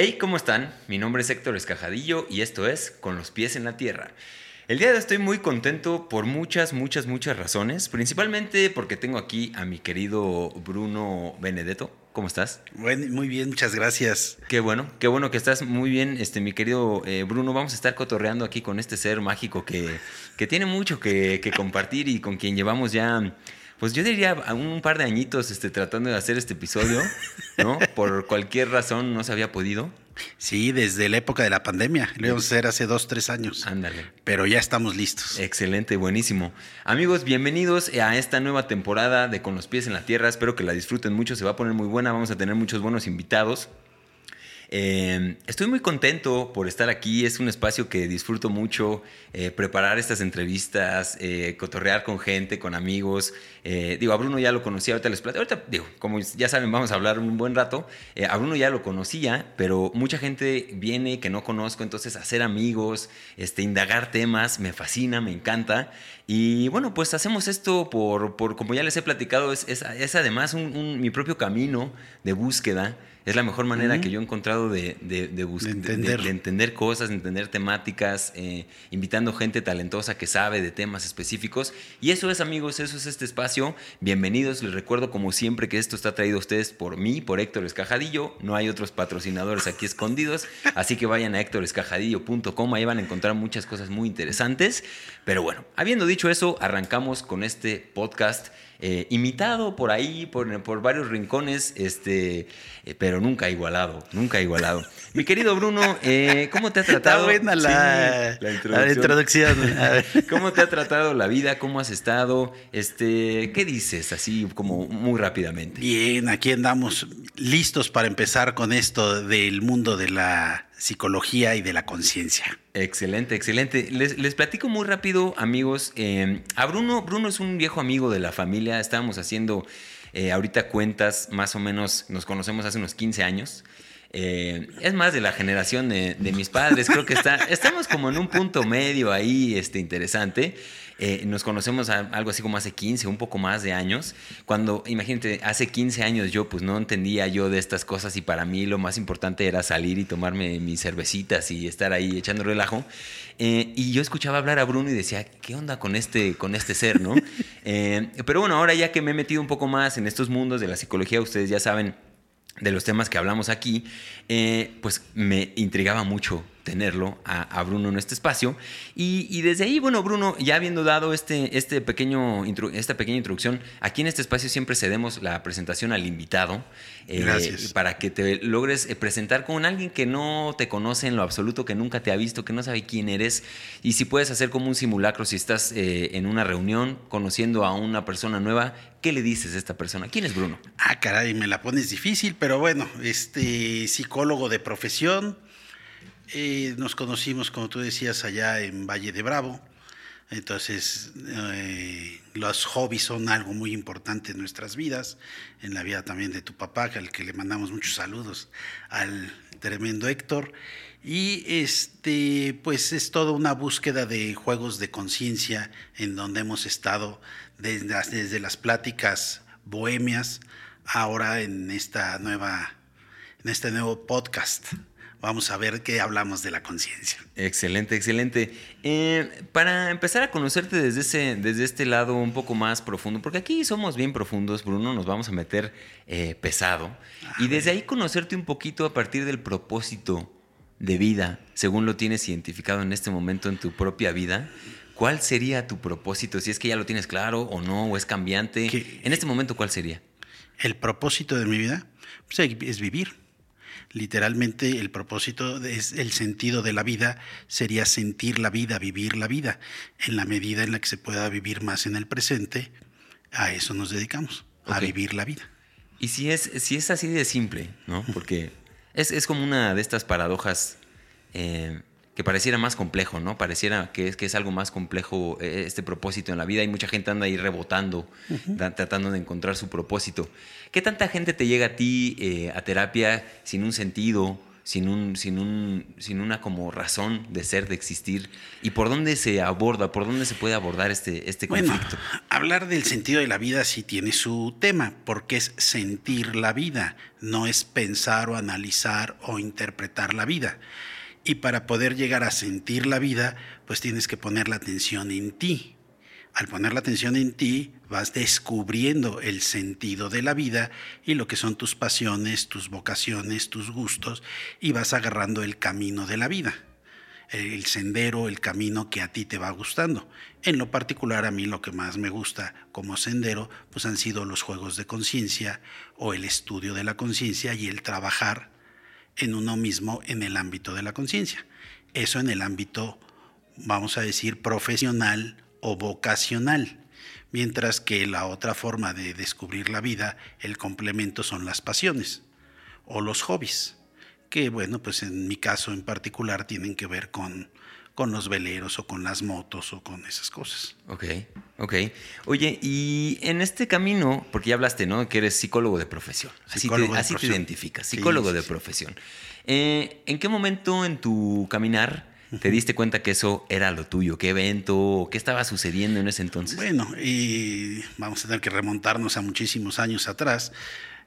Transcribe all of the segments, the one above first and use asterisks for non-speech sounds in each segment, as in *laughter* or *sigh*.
Hey, ¿cómo están? Mi nombre es Héctor Escajadillo y esto es Con los pies en la tierra. El día de hoy estoy muy contento por muchas, muchas, muchas razones, principalmente porque tengo aquí a mi querido Bruno Benedetto. ¿Cómo estás? Bueno, muy bien, muchas gracias. Qué bueno, qué bueno que estás muy bien, este, mi querido eh, Bruno. Vamos a estar cotorreando aquí con este ser mágico que, que tiene mucho que, que compartir y con quien llevamos ya pues yo diría un par de añitos este, tratando de hacer este episodio, ¿no? *laughs* Por cualquier razón no se había podido. Sí, desde la época de la pandemia. Lo íbamos a hacer hace dos, tres años. Ándale. Pero ya estamos listos. Excelente, buenísimo. Amigos, bienvenidos a esta nueva temporada de Con los pies en la tierra. Espero que la disfruten mucho. Se va a poner muy buena. Vamos a tener muchos buenos invitados. Eh, estoy muy contento por estar aquí, es un espacio que disfruto mucho, eh, preparar estas entrevistas, eh, cotorrear con gente, con amigos. digo, a Bruno ya lo conocía, ahorita les platico, ahorita digo, como ya saben, vamos a hablar un buen rato. a Bruno ya lo conocía, pero mucha gente viene que no conozco, entonces hacer amigos, este, indagar temas, me fascina, me encanta. Y bueno, pues hacemos esto por, por como ya les he platicado, es, es, además mi propio camino de búsqueda. Es la mejor manera que yo he encontrado de, de, de, entender. de entender. cosas, de entender temáticas, eh, invitando gente talentosa que sabe de temas específicos. Y eso es, amigos, eso es este espacio. Bienvenidos. Les recuerdo, como siempre, que esto está traído a ustedes por mí, por Héctor Escajadillo. No hay otros patrocinadores aquí escondidos. Así que vayan a héctorescajadillo.com. Ahí van a encontrar muchas cosas muy interesantes. Pero bueno, habiendo dicho eso, arrancamos con este podcast eh, imitado por ahí, por, por, varios rincones, este, eh, pero nunca igualado, nunca igualado. Mi querido Bruno, eh, ¿cómo te ha tratado? Está buena la, introducción. *laughs* ¿Cómo te ha tratado la vida? ¿Cómo has estado? Este, ¿Qué dices así como muy rápidamente? Bien, aquí andamos listos para empezar con esto del mundo de la psicología y de la conciencia. Excelente, excelente. Les, platico muy rápido, amigos. Eh, a Bruno, Bruno es un viejo amigo de la familia. Estábamos haciendo eh, ahorita cuentas, más o menos, nos conocemos hace unos 15 años. Eh, es más de la generación de, mis padres. Creo que está, estamos como en un punto medio ahí este, interesante. Eh, nos conocemos algo así como hace 15, un poco más de años. Cuando, imagínate, hace 15 años yo pues no entendía yo de estas cosas y para mí lo más importante era salir y tomarme mis cervecitas y estar ahí echando relajo. Eh, y yo escuchaba hablar a Bruno y decía, ¿qué onda con este, con este ser, no? *laughs* Eh, pero bueno, ahora ya que me he metido un poco más en estos mundos de la psicología, ustedes ya saben de los temas que hablamos aquí, pues me intrigaba mucho tenerlo a, Bruno en este espacio. Y, desde ahí, bueno, Bruno, ya habiendo dado este, este pequeño, esta pequeña introducción, aquí en este espacio siempre cedemos la presentación al invitado. Eh, para que te logres eh, presentar con alguien que no te conoce en lo absoluto, que nunca te ha visto, que no sabe quién eres. Y si puedes hacer como un simulacro, si estás eh, en una reunión conociendo a una persona nueva, ¿qué le dices a esta persona? ¿Quién es Bruno? Ah, caray, me la pones difícil, pero bueno, este psicólogo de profesión eh, nos conocimos, como tú decías, allá en Valle de Bravo. Entonces, eh, los hobbies son algo muy importante en nuestras vidas, en la vida también de tu papá, al que le mandamos muchos saludos al tremendo Héctor. Y este, pues es toda una búsqueda de juegos de conciencia en donde hemos estado desde, desde las pláticas bohemias, ahora en esta nueva, en este nuevo podcast vamos a ver qué hablamos de la conciencia. Excelente, excelente. Eh, para empezar a conocerte desde, ese, desde este lado un poco más profundo, porque aquí somos bien profundos, Bruno, nos vamos a meter eh, pesado, y desde ahí conocerte un poquito a partir del propósito de vida, según lo tienes identificado en este momento en tu propia vida. ¿Cuál sería tu propósito? Si es que ya lo tienes claro o no, o es cambiante. En este momento, ¿cuál sería? El propósito de mi vida pues, es vivir Literalmente el propósito, es el sentido de la vida sería sentir la vida, vivir la vida. En la medida en la que se pueda vivir más en el presente, a eso nos dedicamos, a vivir la vida. Y si es, si es así de simple, ¿no? Porque es, es como una de estas paradojas eh, que pareciera más complejo, ¿no? Pareciera que es, que es algo más complejo eh, este propósito en la vida y mucha gente anda ahí rebotando, tratando de encontrar su propósito. ¿Qué tanta gente te llega a ti eh, a terapia sin un sentido, sin un, sin un, sin una como razón de ser, de existir. ¿Y por dónde se aborda, por dónde se puede abordar este, este conflicto? hablar del sentido de la vida sí tiene su tema, porque es sentir la vida, no es pensar o analizar o interpretar la vida. Y para poder llegar a sentir la vida, pues tienes que poner la atención en ti. Al poner la atención en ti, vas descubriendo el sentido de la vida y lo que son tus pasiones, tus vocaciones, tus gustos, y vas agarrando el camino de la vida, el sendero, el camino que a ti te va gustando. En lo particular, a mí lo que más me gusta como sendero, pues han sido los juegos de conciencia o el estudio de la conciencia y el trabajar en uno mismo en el ámbito de la conciencia. Eso en el ámbito, vamos a decir, profesional o vocacional. Mientras que la otra forma de descubrir la vida, el complemento son las pasiones o los hobbies, que bueno, pues en mi caso en particular tienen que ver con, con los veleros o con las motos o con esas cosas. Ok, ok. Oye, y en este camino, porque ya hablaste, ¿no? Que eres psicólogo de profesión. Así, te, identificas, psicólogo de profesión. Eh, ¿En qué momento en tu caminar te diste cuenta que eso era lo tuyo? ¿Qué evento? ¿Qué estaba sucediendo en ese entonces? Bueno, y vamos a tener que remontarnos a muchísimos años atrás,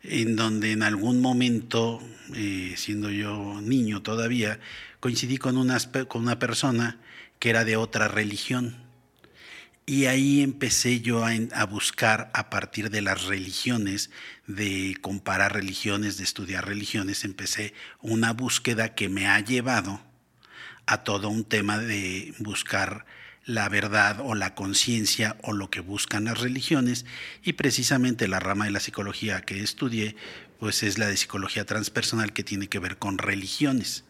en donde en algún momento, eh, siendo yo niño todavía, coincidí con una, con una persona que era de otra religión. Y ahí empecé yo a, a, buscar a partir de las religiones, de comparar religiones, de estudiar religiones, empecé una búsqueda que me ha llevado a todo un tema de buscar la verdad o la conciencia o lo que buscan las religiones y precisamente la rama de la psicología que estudié pues es la de psicología transpersonal que tiene que ver con religiones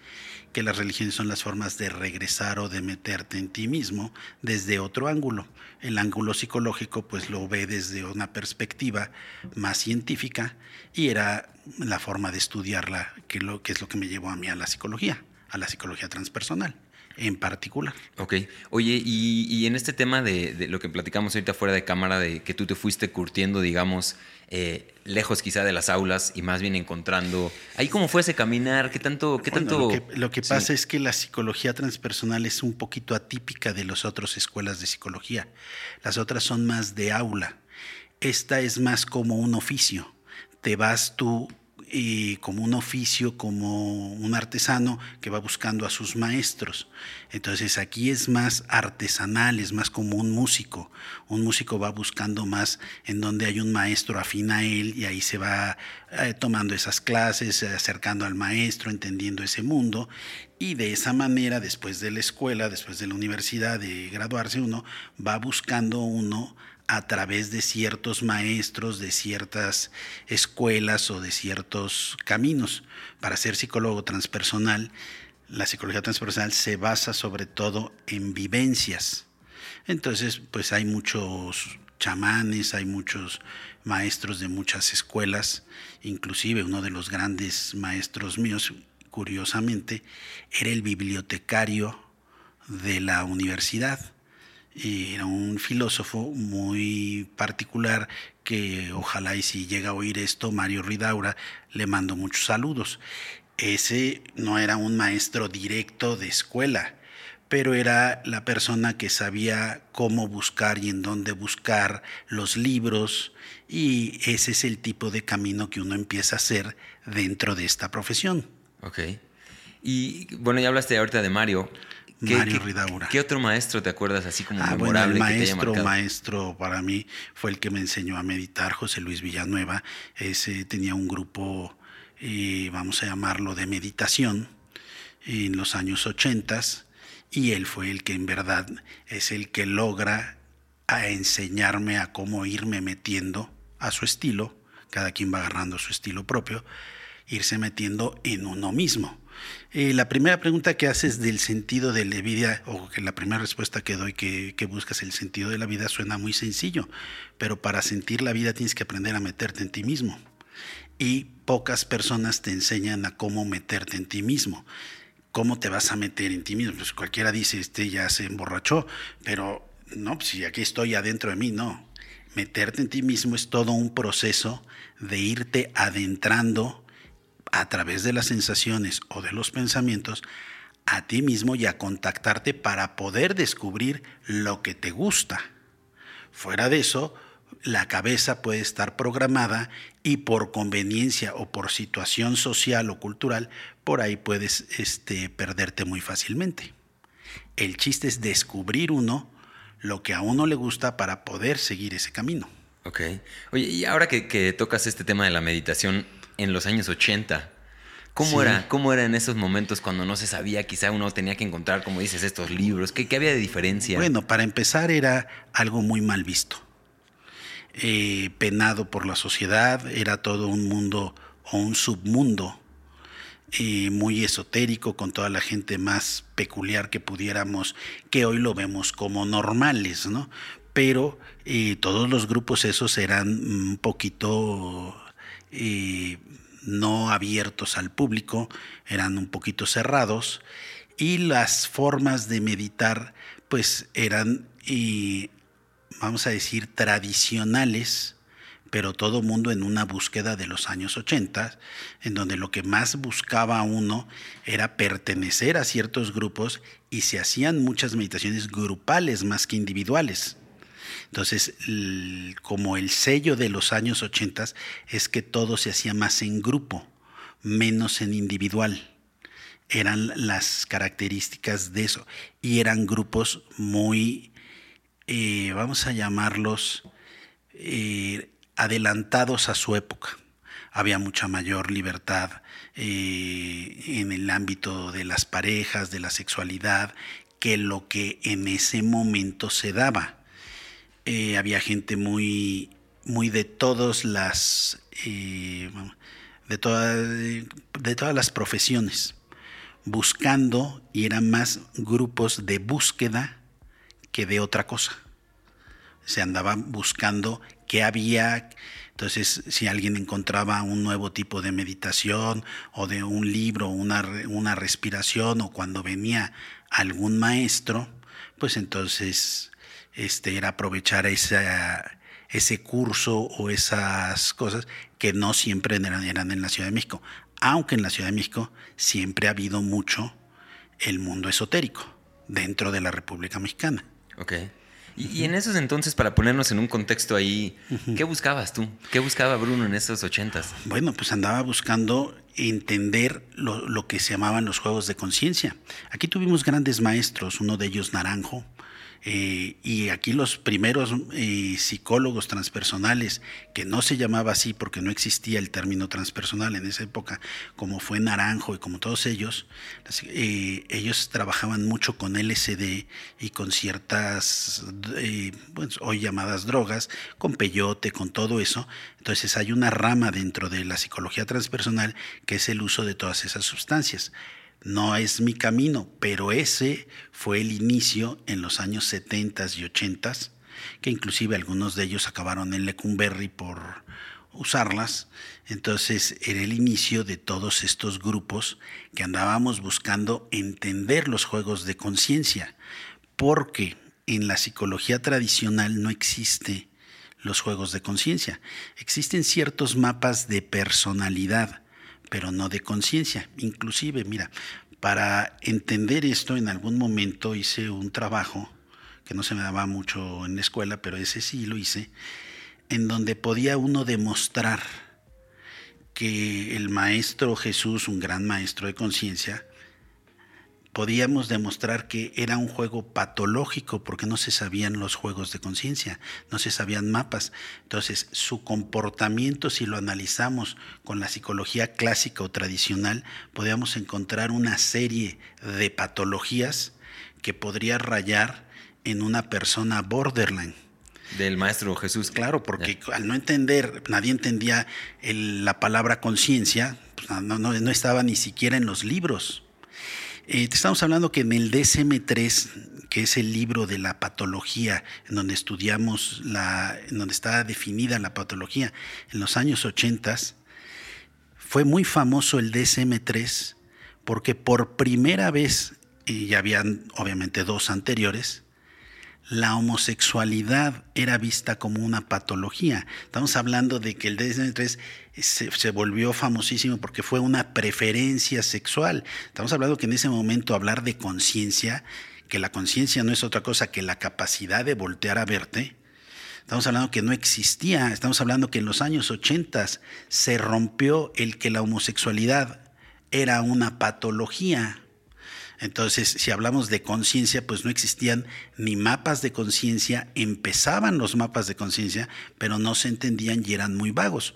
que las religiones son las formas de regresar o de meterte en ti mismo desde otro ángulo. El ángulo psicológico pues lo ve desde una perspectiva más científica y era la forma de estudiarla que, lo, que es lo que me llevó a mí a la psicología a la psicología transpersonal en particular. Ok. Oye, y, en este tema de, lo que platicamos ahorita fuera de cámara, de que tú te fuiste curtiendo, digamos, eh, lejos quizá de las aulas y más bien encontrando. ¿Ahí cómo fue ese caminar? ¿Qué tanto.? Qué tanto lo que, pasa es que la psicología transpersonal es un poquito atípica de las otras escuelas de psicología. Las otras son más de aula. Esta es más como un oficio. Te vas tú como un oficio, como un artesano que va buscando a sus maestros. Entonces aquí es más artesanal, es más como un músico. Un músico va buscando más en donde hay un maestro afín a él y ahí se va eh, tomando esas clases, acercando al maestro, entendiendo ese mundo. Y de esa manera, después de la escuela, después de la universidad, de graduarse uno, va buscando uno a través de ciertos maestros, de ciertas escuelas o de ciertos caminos. Para ser psicólogo transpersonal, la psicología transpersonal se basa sobre todo en vivencias. Entonces, pues hay muchos chamanes, hay muchos maestros de muchas escuelas, inclusive uno de los grandes maestros míos, curiosamente, era el bibliotecario de la universidad era un filósofo muy particular que ojalá y si llega a oír esto, Mario Ridaura, le mando muchos saludos. Ese no era un maestro directo de escuela, pero era la persona que sabía cómo buscar y en dónde buscar los libros, y ese es el tipo de camino que uno empieza a hacer dentro de esta profesión. Ok. Y bueno, ya hablaste ahorita de Mario. Mario Ridaura. ¿Qué otro maestro te acuerdas así como ah, memorable bueno, el maestro, maestro para mí fue el que me enseñó a meditar, José Luis Villanueva. Ese tenía un grupo, eh, vamos a llamarlo, de meditación en los años ochentas y él fue el que en verdad es el que logra a enseñarme a cómo irme metiendo a su estilo, cada quien va agarrando su estilo propio, irse metiendo en uno mismo. Eh, la primera pregunta que haces del sentido de la vida, o que la primera respuesta que doy que, buscas el sentido de la vida, suena muy sencillo, pero para sentir la vida tienes que aprender a meterte en ti mismo. Y pocas personas te enseñan a cómo meterte en ti mismo. ¿Cómo te vas a meter en ti mismo? Pues cualquiera dice, este ya se emborrachó, pero no, pues si aquí estoy adentro de mí, no. Meterte en ti mismo es todo un proceso de irte adentrando a través de las sensaciones o de los pensamientos a ti mismo y a contactarte para poder descubrir lo que te gusta. Fuera de eso, la cabeza puede estar programada y por conveniencia o por situación social o cultural, por ahí puedes este, perderte muy fácilmente. El chiste es descubrir uno lo que a uno le gusta para poder seguir ese camino. Ok. Oye, y ahora que, tocas este tema de la meditación en los años 80, ¿cómo, era, ¿cómo era en esos momentos cuando no se sabía? Quizá uno tenía que encontrar, como dices, estos libros. ¿Qué, qué había de diferencia? Bueno, para empezar era algo muy mal visto. Eh, penado por la sociedad, era todo un mundo o un submundo eh, muy esotérico, con toda la gente más peculiar que pudiéramos, que hoy lo vemos como normales, ¿no? Pero eh, todos los grupos esos eran un poquito no abiertos al público, eran un poquito cerrados y las formas de meditar pues eran, vamos a decir, tradicionales, pero todo mundo en una búsqueda de los años 80, en donde lo que más buscaba uno era pertenecer a ciertos grupos y se hacían muchas meditaciones grupales más que individuales. Entonces, como el sello de los años 80 es que todo se hacía más en grupo, menos en individual. Eran las características de eso. Y eran grupos muy, eh, vamos a llamarlos, eh, adelantados a su época. Había mucha mayor libertad eh, en el ámbito de las parejas, de la sexualidad, que lo que en ese momento se daba. Eh, había gente muy, muy de todas las, eh, de, de todas las profesiones, buscando y eran más grupos de búsqueda que de otra cosa. Se andaban buscando qué había. Entonces, si alguien encontraba un nuevo tipo de meditación o de un libro, una, una respiración o cuando venía algún maestro, pues entonces este, era aprovechar esa, ese curso o esas cosas que no siempre eran, eran en la Ciudad de México. Aunque en la Ciudad de México siempre ha habido mucho el mundo esotérico dentro de la República Mexicana. Okay. Y, en esos entonces, para ponernos en un contexto ahí, ¿qué buscabas tú? ¿Qué buscaba Bruno en esos ochentas? Bueno, pues andaba buscando entender lo, lo que se llamaban los juegos de conciencia. Aquí tuvimos grandes maestros, uno de ellos Naranjo, eh, y aquí los primeros eh, psicólogos transpersonales, que no se llamaba así porque no existía el término transpersonal en esa época, como fue Naranjo y como todos ellos, eh, ellos trabajaban mucho con LSD y con ciertas, pues, hoy llamadas drogas, con peyote, con todo eso. Entonces hay una rama dentro de la psicología transpersonal que es el uso de todas esas sustancias. No es mi camino, pero ese fue el inicio en los años 70 y 80, que inclusive algunos de ellos acabaron en Lecumberri por usarlas. Entonces era el inicio de todos estos grupos que andábamos buscando entender los juegos de conciencia, porque en la psicología tradicional no existe los juegos de conciencia. Existen ciertos mapas de personalidad pero no de conciencia. Inclusive, mira, para entender esto, en algún momento hice un trabajo que no se me daba mucho en la escuela, pero ese sí lo hice, en donde podía uno demostrar que el maestro Jesús, un gran maestro de conciencia, podíamos demostrar que era un juego patológico porque no se sabían los juegos de conciencia, no se sabían mapas. Entonces, su comportamiento, si lo analizamos con la psicología clásica o tradicional, podíamos encontrar una serie de patologías que podría rayar en una persona borderline. Del maestro Jesús. Claro, porque al no entender, nadie entendía la palabra conciencia, pues no, no estaba ni siquiera en los libros. Eh, te estamos hablando que en el DSM-3, que es el libro de la patología, en donde estudiamos, la, en donde está definida la patología, en los años 80, fue muy famoso el DSM-3 porque por primera vez, y ya habían obviamente dos anteriores, la homosexualidad era vista como una patología. Estamos hablando de que el DSM-3 se, se, volvió famosísimo porque fue una preferencia sexual. Estamos hablando que en ese momento hablar de conciencia, que la conciencia no es otra cosa que la capacidad de voltear a verte, Estamos hablando que no existía, estamos hablando que en los años 80 se rompió el que la homosexualidad era una patología. Entonces, si hablamos de conciencia, pues no existían ni mapas de conciencia, empezaban los mapas de conciencia, pero no se entendían y eran muy vagos.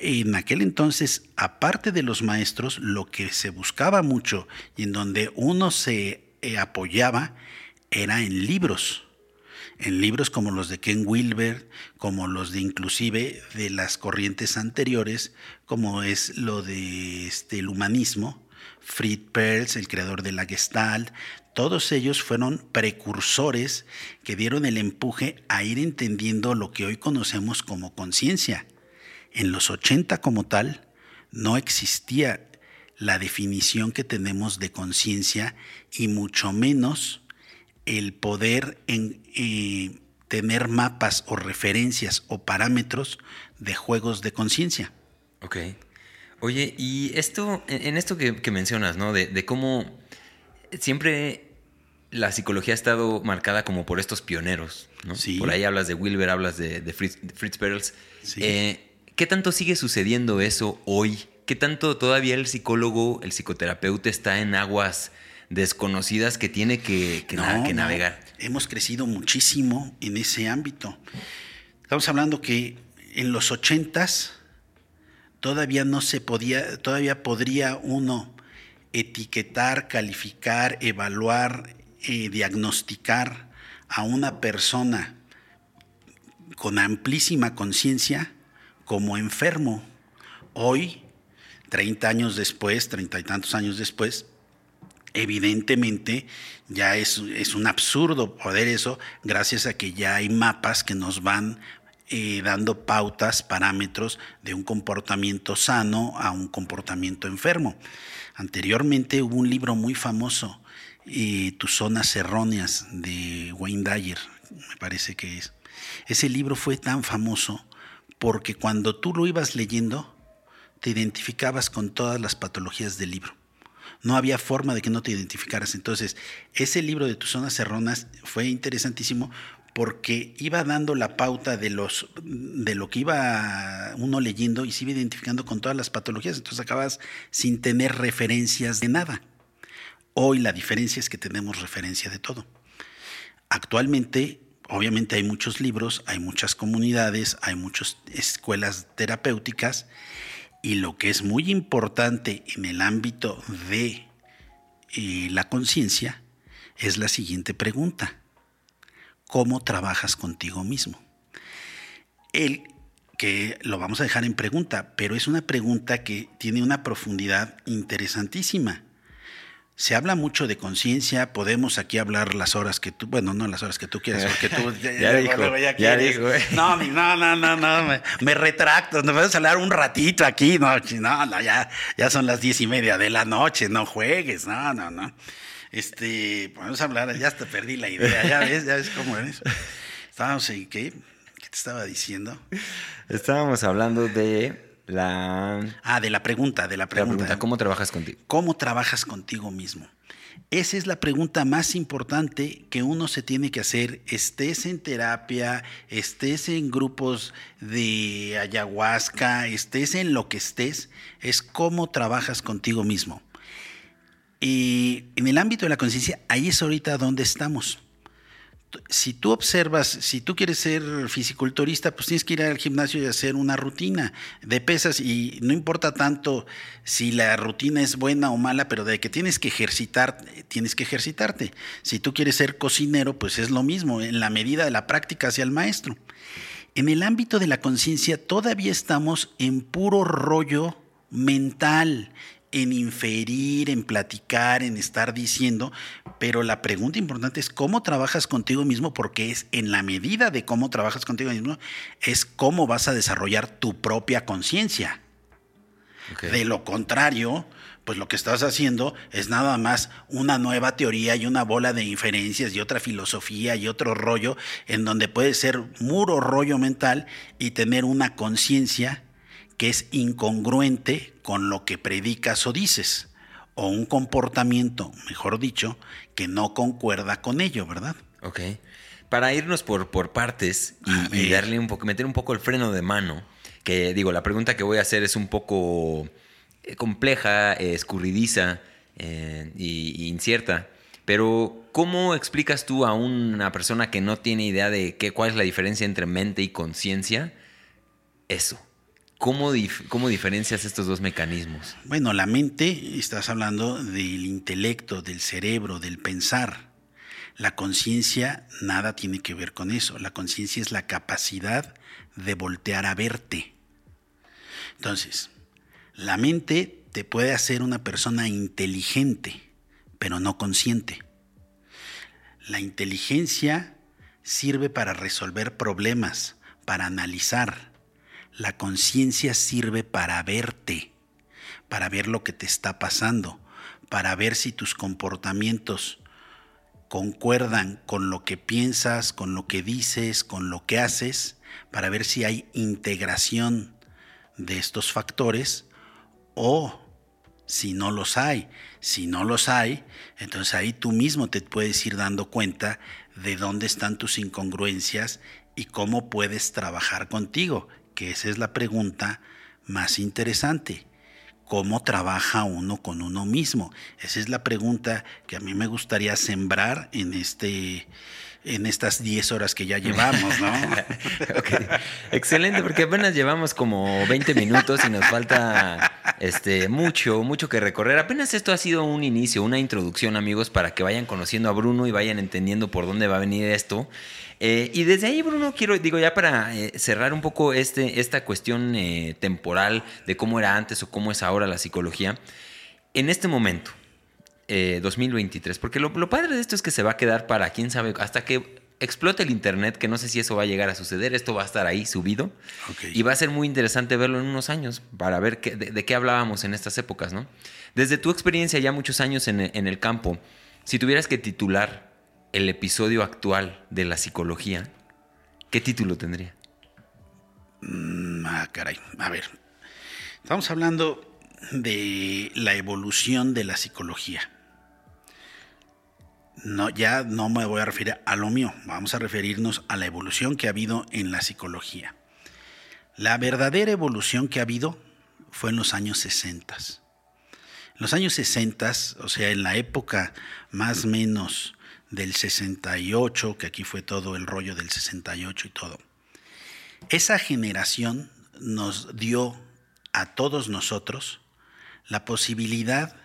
En aquel entonces, aparte de los maestros, lo que se buscaba mucho y en donde uno se eh, apoyaba era en libros en libros como los de Ken Wilber, como los de inclusive de las corrientes anteriores, como es lo de este, el humanismo, Fritz Perls, el creador de la Gestalt, todos ellos fueron precursores que dieron el empuje a ir entendiendo lo que hoy conocemos como conciencia. En los 80 como tal, no existía la definición que tenemos de conciencia y mucho menos el poder en, eh, tener mapas o referencias o parámetros de juegos de conciencia. Ok. Oye, y esto, en esto que, mencionas, ¿no? De, cómo siempre la psicología ha estado marcada como por estos pioneros, ¿no? Sí. Por ahí hablas de Wilber, hablas de, Fritz, Fritz, Perls. Sí. Eh, ¿Qué tanto sigue sucediendo eso hoy? ¿Qué tanto todavía el psicólogo, el psicoterapeuta está en aguas desconocidas que tiene que, navegar. Hemos crecido muchísimo en ese ámbito. Estamos hablando que en los ochentas todavía no se podía, todavía podría uno etiquetar, calificar, evaluar, eh, diagnosticar a una persona con amplísima conciencia como enfermo. Hoy, 30 años después, treinta y tantos años después, evidentemente ya es, es, un absurdo poder eso gracias a que ya hay mapas que nos van dando pautas, parámetros de un comportamiento sano a un comportamiento enfermo. Anteriormente hubo un libro muy famoso, eh, Tus zonas erróneas, de Wayne Dyer, me parece que es. Ese libro fue tan famoso porque cuando tú lo ibas leyendo, te identificabas con todas las patologías del libro no había forma de que no te identificaras. Entonces, ese libro de tus zonas erróneas fue interesantísimo porque iba dando la pauta de los de lo que iba uno leyendo y se iba identificando con todas las patologías, entonces acabas sin tener referencias de nada. Hoy la diferencia es que tenemos referencia de todo. Actualmente, obviamente hay muchos libros, hay muchas comunidades, hay muchas escuelas terapéuticas y lo que es muy importante en el ámbito de eh, la conciencia es la siguiente pregunta. ¿Cómo trabajas contigo mismo? El que lo vamos a dejar en pregunta, pero es una pregunta que tiene una profundidad interesantísima. Se habla mucho de conciencia, podemos aquí hablar las horas que tú, bueno, no las horas que tú quieras, porque tú *laughs* ya, dijo, ya, dijo, eh. No, no, no, no, no, me, retracto, nos vamos a hablar un ratito aquí, no, no, ya, ya son las diez y media de la noche, no juegues, no, no, no. Este, podemos hablar, ya hasta perdí la idea, ya ves, ya ves cómo eres. Estábamos en qué, ¿qué te estaba diciendo? Estábamos hablando de la... Ah, de la pregunta, de la pregunta. ¿Cómo trabajas contigo? ¿Cómo trabajas contigo mismo? Esa es la pregunta más importante que uno se tiene que hacer, estés en terapia, estés en grupos de ayahuasca, estés en lo que estés, es cómo trabajas contigo mismo. Y en el ámbito de la conciencia, ahí es ahorita donde estamos si tú observas, si tú quieres ser fisiculturista, pues tienes que ir al gimnasio y hacer una rutina de pesas y no importa tanto si la rutina es buena o mala, pero de que tienes que ejercitar, tienes que ejercitarte. Si tú quieres ser cocinero, pues es lo mismo, en la medida de la práctica hacia el maestro. En el ámbito de la conciencia todavía estamos en puro rollo mental, en inferir, en platicar, en estar diciendo, pero la pregunta importante es cómo trabajas contigo mismo, porque es en la medida de cómo trabajas contigo mismo, es cómo vas a desarrollar tu propia conciencia. De lo contrario, pues lo que estás haciendo es nada más una nueva teoría y una bola de inferencias y otra filosofía y otro rollo en donde puede ser muro rollo mental y tener una conciencia que es incongruente con lo que predicas o dices, o un comportamiento, mejor dicho, que no concuerda con ello, ¿verdad? Ok. Para irnos por, por partes y, darle un poco, meter un poco el freno de mano, que digo, la pregunta que voy a hacer es un poco eh, compleja, eh, escurridiza e incierta. Pero, ¿cómo explicas tú a una persona que no tiene idea de qué, cuál es la diferencia entre mente y conciencia? Eso. ¿Cómo, ¿Cómo, diferencias estos dos mecanismos? Bueno, la mente, estás hablando del intelecto, del cerebro, del pensar. La conciencia nada tiene que ver con eso. La conciencia es la capacidad de voltear a verte. Entonces, la mente te puede hacer una persona inteligente, pero no consciente. La inteligencia sirve para resolver problemas, para analizar. La conciencia sirve para verte, para ver lo que te está pasando, para ver si tus comportamientos concuerdan con lo que piensas, con lo que dices, con lo que haces, para ver si hay integración de estos factores o si no los hay. Si no los hay, entonces ahí tú mismo te puedes ir dando cuenta de dónde están tus incongruencias y cómo puedes trabajar contigo, esa es la pregunta más interesante. ¿Cómo trabaja uno con uno mismo? Esa es la pregunta que a mí me gustaría sembrar en este en estas 10 horas que ya *laughs* llevamos, ¿no? Excelente, porque apenas llevamos como 20 minutos y nos falta este, mucho, mucho que recorrer. Apenas esto ha sido un inicio, una introducción, amigos, para que vayan conociendo a Bruno y vayan entendiendo por dónde va a venir esto. Eh, y desde ahí, Bruno, quiero, digo, ya para eh, cerrar un poco este, esta cuestión eh, temporal de cómo era antes o cómo es ahora la psicología, en este momento, 2023. Eh, Porque lo, padre de esto es que se va a quedar para quién sabe, hasta que explote el internet, que no sé si eso va a llegar a suceder, esto va a estar ahí subido. Y va a ser muy interesante verlo en unos años para ver de, qué hablábamos en estas épocas, ¿no? Desde tu experiencia ya muchos años en, el campo, si tuvieras que titular el episodio actual de la psicología, ¿qué título tendría? Mm, ah, caray. A ver. Estamos hablando de la evolución de la psicología no, ya no me voy a referir a lo mío, vamos a referirnos a la evolución que ha habido en la psicología. La verdadera evolución que ha habido fue en los años 60. En los años 60, o sea, en la época más o menos del 68, que aquí fue todo el rollo del 68 y todo, esa generación nos dio a todos nosotros la posibilidad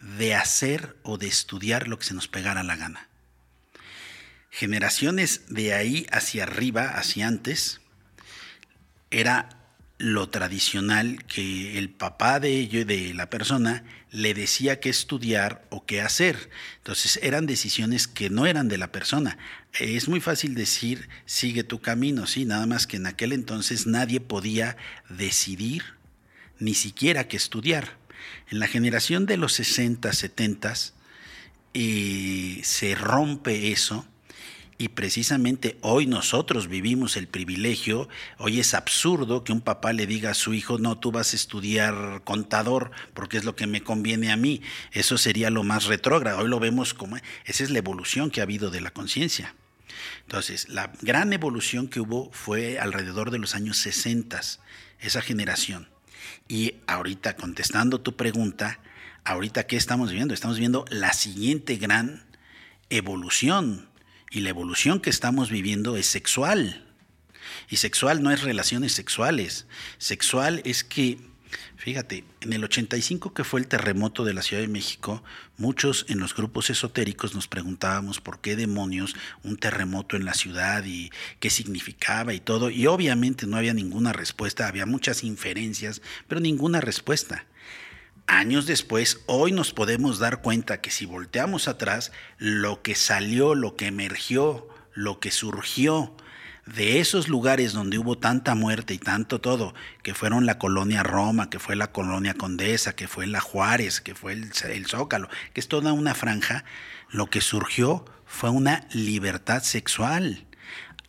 de hacer o de estudiar lo que se nos pegara la gana. Generaciones de ahí hacia arriba, hacia antes, era lo tradicional que el papá de de la persona, le decía qué estudiar o qué hacer. Entonces eran decisiones que no eran de la persona. Es muy fácil decir, sigue tu camino, sí, nada más que en aquel entonces nadie podía decidir ni siquiera qué estudiar. En la generación de los 60, 70 eh, se rompe eso y precisamente hoy nosotros vivimos el privilegio, hoy es absurdo que un papá le diga a su hijo, no, tú vas a estudiar contador porque es lo que me conviene a mí. Eso sería lo más retrógrado. Hoy lo vemos como, esa es la evolución que ha habido de la conciencia. Entonces, la gran evolución que hubo fue alrededor de los años 60, esa generación. Y ahorita contestando tu pregunta, ahorita qué estamos viendo? Estamos viendo la siguiente gran evolución. Y la evolución que estamos viviendo es sexual. Y sexual no es relaciones sexuales. Sexual es que Fíjate, en el 85 que fue el terremoto de la Ciudad de México, muchos en los grupos esotéricos nos preguntábamos por qué demonios un terremoto en la ciudad y qué significaba y todo, y obviamente no había ninguna respuesta, había muchas inferencias, pero ninguna respuesta. Años después, hoy nos podemos dar cuenta que si volteamos atrás, lo que salió, lo que emergió, lo que surgió de esos lugares donde hubo tanta muerte y tanto todo, que fueron la colonia Roma, que fue la colonia Condesa, que fue la Juárez, que fue el, el Zócalo, que es toda una franja, lo que surgió fue una libertad sexual.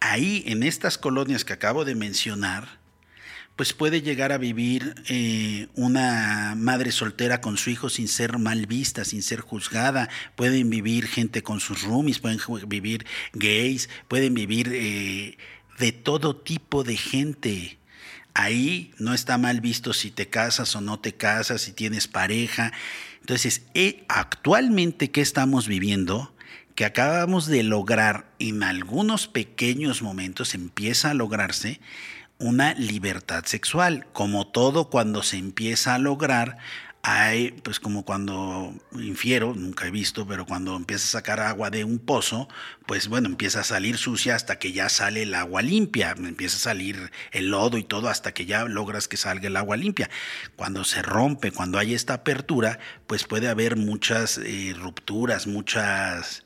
Ahí, en estas colonias que acabo de mencionar, pues puede llegar a vivir eh, una madre soltera con su hijo sin ser mal vista, sin ser juzgada. Pueden vivir gente con sus roomies, pueden vivir gays, pueden vivir eh, de todo tipo de gente. Ahí no está mal visto si te casas o no te casas, si tienes pareja. Entonces, eh, actualmente, ¿qué estamos viviendo? que acabamos de lograr en algunos pequeños momentos, empieza a lograrse, una libertad sexual. Como todo cuando se empieza a lograr, hay, pues como cuando infiero, nunca he visto, pero cuando empieza a sacar agua de un pozo, pues bueno, empieza a salir sucia hasta que ya sale el agua limpia, empieza a salir el lodo y todo hasta que ya logras que salga el agua limpia. Cuando se rompe, cuando hay esta apertura, pues puede haber muchas eh, rupturas, muchas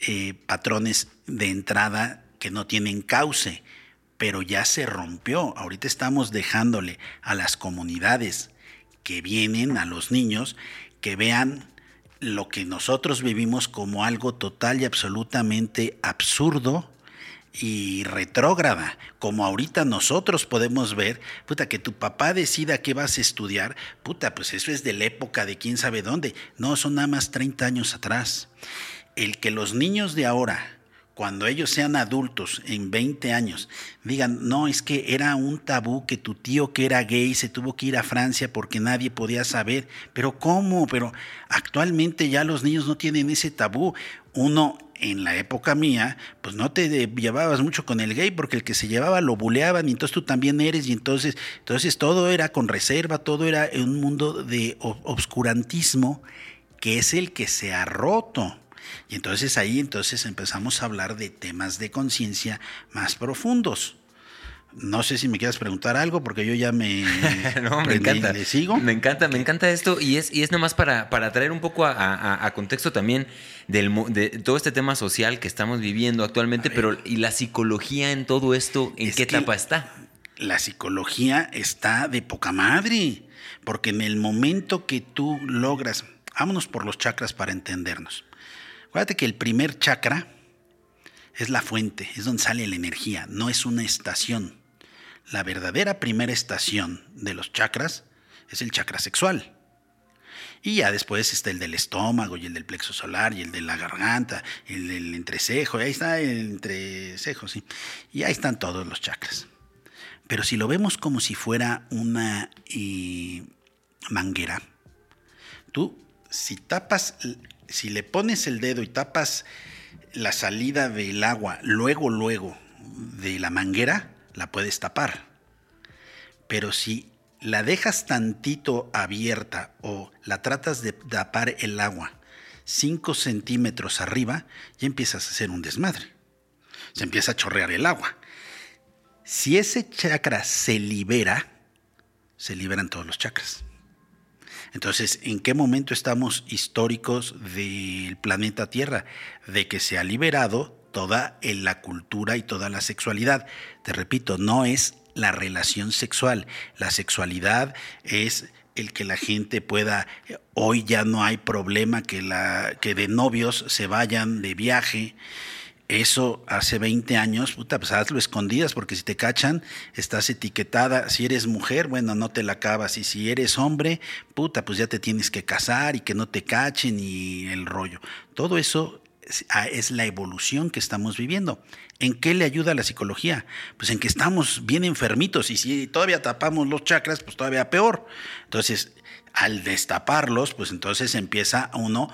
eh, patrones de entrada que no tienen cauce pero ya se rompió. Ahorita estamos dejándole a las comunidades que vienen, a los niños, que vean lo que nosotros vivimos como algo total y absolutamente absurdo y retrógrada, como ahorita nosotros podemos ver, puta, que tu papá decida qué vas a estudiar, puta, pues eso es de la época de quién sabe dónde, no, son nada más 30 años atrás. El que los niños de ahora cuando ellos sean adultos en 20 años, digan, no, es que era un tabú que tu tío que era gay se tuvo que ir a Francia porque nadie podía saber, pero ¿cómo? Pero actualmente ya los niños no tienen ese tabú. Uno en la época mía, pues no te llevabas mucho con el gay porque el que se llevaba lo buleaban y entonces tú también eres y entonces, entonces todo era con reserva, todo era un mundo de obscurantismo que es el que se ha roto. Y entonces ahí entonces empezamos a hablar de temas de conciencia más profundos. No sé si me quieras preguntar algo, porque yo ya me. *laughs* no, me encanta. sigo. Me encanta, me encanta esto. Y es, y es nomás para, para traer un poco a, contexto también del, de todo este tema social que estamos viviendo actualmente, pero ¿y la psicología en todo esto? ¿En qué etapa está? La psicología está de poca madre. Porque en el momento que tú logras. Vámonos por los chakras para entendernos. Acuérdate que el primer chakra es la fuente, es donde sale la energía, no es una estación. La verdadera primera estación de los chakras es el chakra sexual. Y ya después está el del estómago y el del plexo solar y el de la garganta, el del entrecejo, ahí está el entrecejo, sí. Y ahí están todos los chakras. Pero si lo vemos como si fuera una eh, manguera, tú si tapas si le pones el dedo y tapas la salida del agua luego, luego de la manguera, la puedes tapar. Pero si la dejas tantito abierta o la tratas de tapar el agua 5 centímetros arriba, ya empiezas a hacer un desmadre. Se empieza a chorrear el agua. Si ese chakra se libera, se liberan todos los chakras. Entonces, ¿en qué momento estamos históricos del planeta Tierra? De que se ha liberado toda la cultura y toda la sexualidad. Te repito, no es la relación sexual. La sexualidad es el que la gente pueda, hoy ya no hay problema que, la, que de novios se vayan de viaje eso hace 20 años, puta, pues hazlo escondidas, porque si te cachan, estás etiquetada. Si eres mujer, bueno, no te la acabas. Y si eres hombre, puta, pues ya te tienes que casar y que no te cachen y el rollo. Todo eso es, la evolución que estamos viviendo. ¿En qué le ayuda la psicología? Pues en que estamos bien enfermitos y si todavía tapamos los chakras, pues todavía peor. Entonces, al destaparlos, pues entonces empieza uno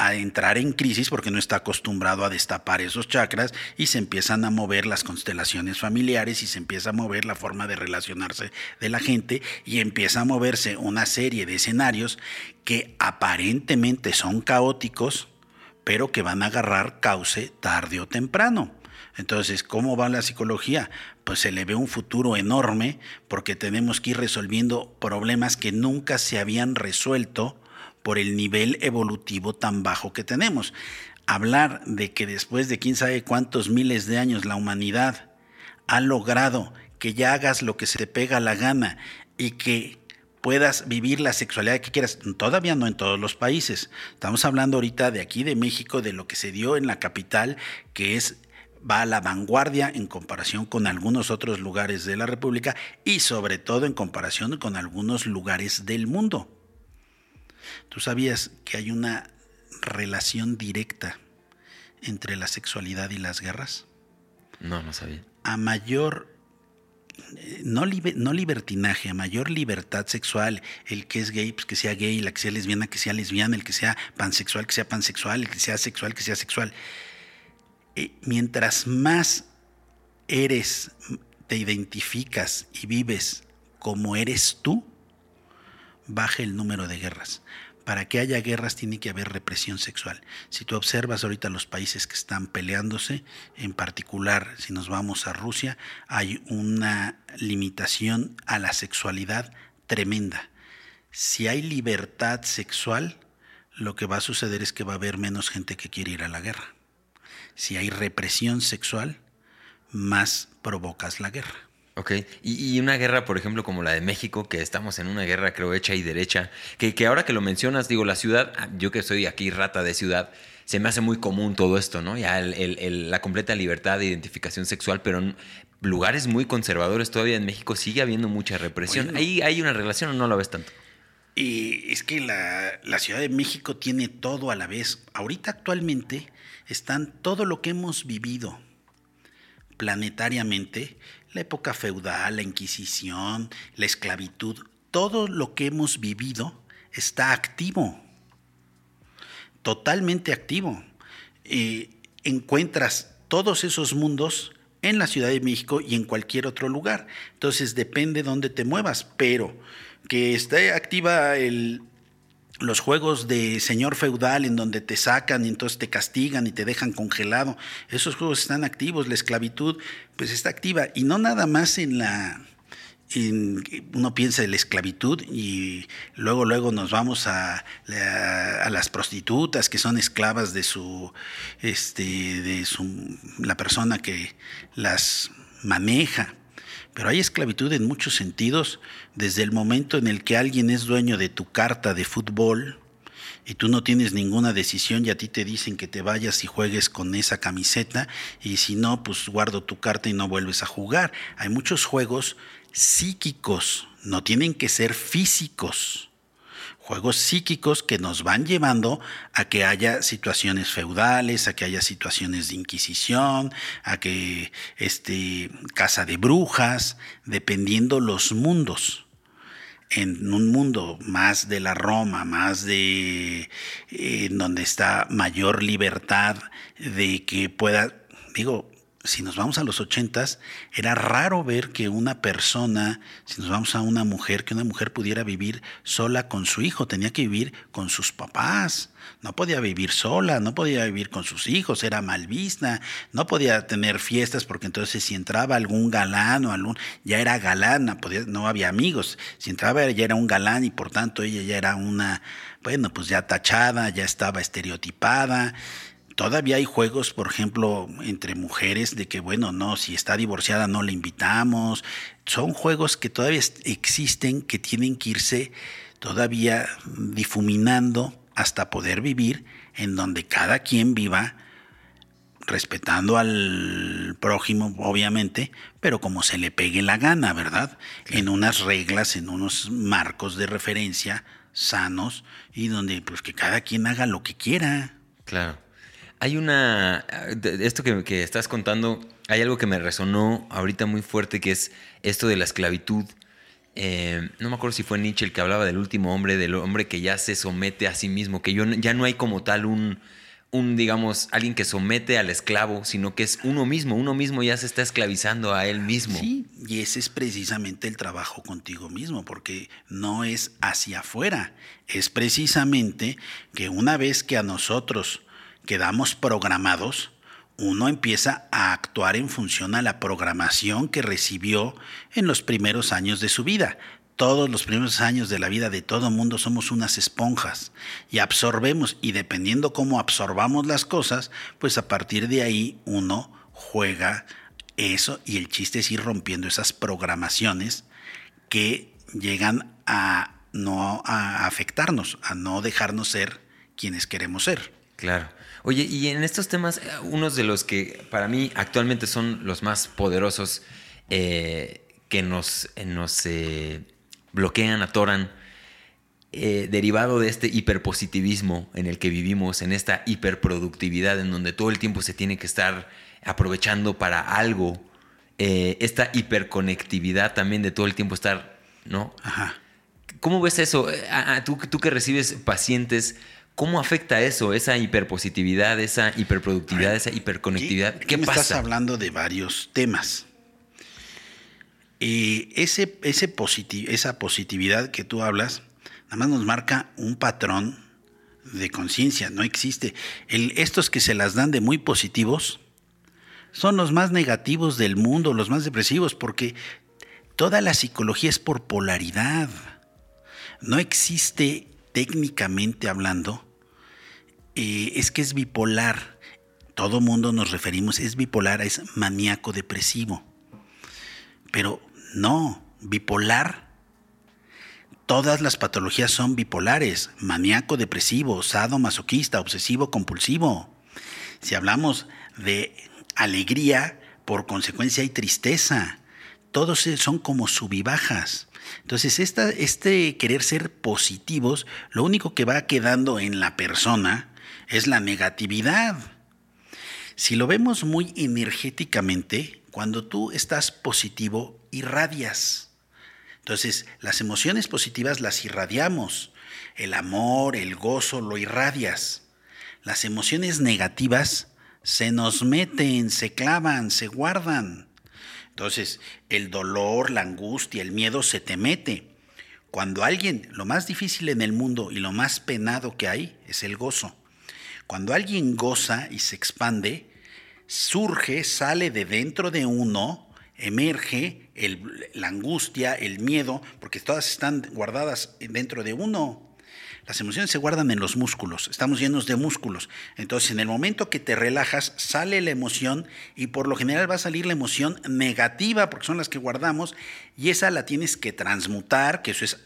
a entrar en crisis porque no está acostumbrado a destapar esos chakras y se empiezan a mover las constelaciones familiares y se empieza a mover la forma de relacionarse de la gente y empieza a moverse una serie de escenarios que aparentemente son caóticos, pero que van a agarrar cauce tarde o temprano. Entonces, ¿cómo va la psicología? Pues se le ve un futuro enorme porque tenemos que ir resolviendo problemas que nunca se habían resuelto por el nivel evolutivo tan bajo que tenemos. Hablar de que después de quién sabe cuántos miles de años la humanidad ha logrado que ya hagas lo que se te pega la gana y que puedas vivir la sexualidad que quieras. Todavía no en todos los países. Estamos hablando ahorita de aquí, de México, de lo que se dio en la capital, que es va a la vanguardia en comparación con algunos otros lugares de la República y sobre todo en comparación con algunos lugares del mundo. ¿Tú sabías que hay una relación directa entre la sexualidad y las guerras? No, no sabía. A mayor no, no, libertinaje, a mayor libertad sexual, el que es gay, pues que sea gay, la que sea lesbiana, que sea lesbiana, el que sea pansexual, que sea pansexual, el que sea sexual, que sea sexual. Eh, mientras más eres, te identificas y vives como eres tú, baja el número de guerras para que haya guerras tiene que haber represión sexual. Si tú observas ahorita los países que están peleándose, en particular si nos vamos a Rusia, hay una limitación a la sexualidad tremenda. Si hay libertad sexual, lo que va a suceder es que va a haber menos gente que quiere ir a la guerra. Si hay represión sexual, más provocas la guerra. Ok, y, una guerra, por ejemplo, como la de México, que estamos en una guerra, creo, hecha y derecha, que, que ahora que lo mencionas, digo, la ciudad, ah, yo que soy aquí rata de ciudad, se me hace muy común todo esto, ¿no? Ya la completa libertad de identificación sexual, pero en lugares muy conservadores todavía en México sigue habiendo mucha represión. ¿Ahí hay una relación o no la ves tanto? Y es que la, la, Ciudad de México tiene todo a la vez. Ahorita actualmente están todo lo que hemos vivido planetariamente la época feudal, la Inquisición, la esclavitud, todo lo que hemos vivido está activo, totalmente activo. Eh, encuentras todos esos mundos en la Ciudad de México y en cualquier otro lugar. Entonces depende dónde te muevas, pero que esté activa el, los juegos de señor feudal en donde te sacan y entonces te castigan y te dejan congelado, esos juegos están activos, la esclavitud pues está activa. Y no nada más en la uno piensa en la esclavitud y luego luego nos vamos a, a, las prostitutas que son esclavas de su este de su la persona que las maneja pero hay esclavitud en muchos sentidos, desde el momento en el que alguien es dueño de tu carta de fútbol y tú no tienes ninguna decisión y a ti te dicen que te vayas y juegues con esa camiseta y si no, pues guardo tu carta y no vuelves a jugar. Hay muchos juegos psíquicos, no tienen que ser físicos juegos psíquicos que nos van llevando a que haya situaciones feudales, a que haya situaciones de inquisición, a que este casa de brujas, dependiendo los mundos. En un mundo más de la Roma, más de en donde está mayor libertad de que pueda, digo, si nos vamos a los ochentas, era raro ver que una persona, si nos vamos a una mujer, que una mujer pudiera vivir sola con su hijo, tenía que vivir con sus papás, no podía vivir sola, no podía vivir con sus hijos, era mal vista, no podía tener fiestas porque entonces si entraba algún galán o algún, ya era galán, no había amigos, si entraba ya era un galán y por tanto ella ya era una, bueno, pues ya tachada, ya estaba estereotipada, Todavía hay juegos, por ejemplo, entre mujeres de que, bueno, no, si está divorciada no le invitamos. Son juegos que todavía existen, que tienen que irse todavía difuminando hasta poder vivir en donde cada quien viva respetando al prójimo, obviamente, pero como se le pegue la gana, ¿verdad? En unas reglas, en unos marcos de referencia sanos y donde pues que cada quien haga lo que quiera. Claro. Hay una. Esto que, estás contando, hay algo que me resonó ahorita muy fuerte, que es esto de la esclavitud. Eh, no me acuerdo si fue Nietzsche el que hablaba del último hombre, del hombre que ya se somete a sí mismo, que yo, ya no hay como tal un, un, digamos, alguien que somete al esclavo, sino que es uno mismo, uno mismo ya se está esclavizando a él mismo. Sí, y ese es precisamente el trabajo contigo mismo, porque no es hacia afuera, es precisamente que una vez que a nosotros quedamos programados, uno empieza a actuar en función a la programación que recibió en los primeros años de su vida. Todos los primeros años de la vida de todo mundo somos unas esponjas y absorbemos y dependiendo cómo absorbamos las cosas, pues a partir de ahí uno juega Eso, y el chiste es ir rompiendo esas programaciones que llegan a no afectarnos, a no dejarnos ser quienes queremos ser. Claro. Oye, y en estos temas, eh, unos de los que para mí actualmente son los más poderosos eh, que nos, nos eh, bloquean, atoran, derivado de este hiperpositivismo en el que vivimos, en esta hiperproductividad en donde todo el tiempo se tiene que estar aprovechando para algo, esta hiperconectividad también de todo el tiempo estar, ¿no? Ajá. ¿Cómo ves eso? tú, tú que recibes pacientes, ¿Cómo afecta eso, esa hiperpositividad, esa hiperproductividad, esa hiperconectividad? ¿Qué me pasa? Estás hablando de varios temas. Eh, ese, ese esa positividad que tú hablas, nada más nos marca un patrón de conciencia, no existe. El, estos que se las dan de muy positivos son los más negativos del mundo, los más depresivos, porque toda la psicología es por polaridad. No existe técnicamente hablando eh, es que es bipolar. Todo mundo nos referimos, es bipolar, es maníaco depresivo. Pero no, bipolar. Todas las patologías son bipolares, maníaco depresivo, sado masoquista, obsesivo compulsivo. Si hablamos de alegría, por consecuencia hay tristeza. Todos son como subibajas. Entonces, este querer ser positivos, lo único que va quedando en la persona es la negatividad. Si lo vemos muy energéticamente, cuando tú estás positivo, irradias. Entonces, las emociones positivas las irradiamos. El amor, el gozo, lo irradias. Las emociones negativas se nos meten, se clavan, se guardan. Entonces, el dolor, la angustia, el miedo se te mete. Cuando alguien, lo más difícil en el mundo y lo más penado que hay es el gozo. Cuando alguien goza y se expande, surge, sale de dentro de uno, emerge la angustia, el miedo, porque todas están guardadas dentro de uno. Las emociones se guardan en los músculos, estamos llenos de músculos. Entonces, en el momento que te relajas, sale la emoción y por lo general va a salir la emoción negativa, porque son las que guardamos, y esa la tienes que transmutar, que eso es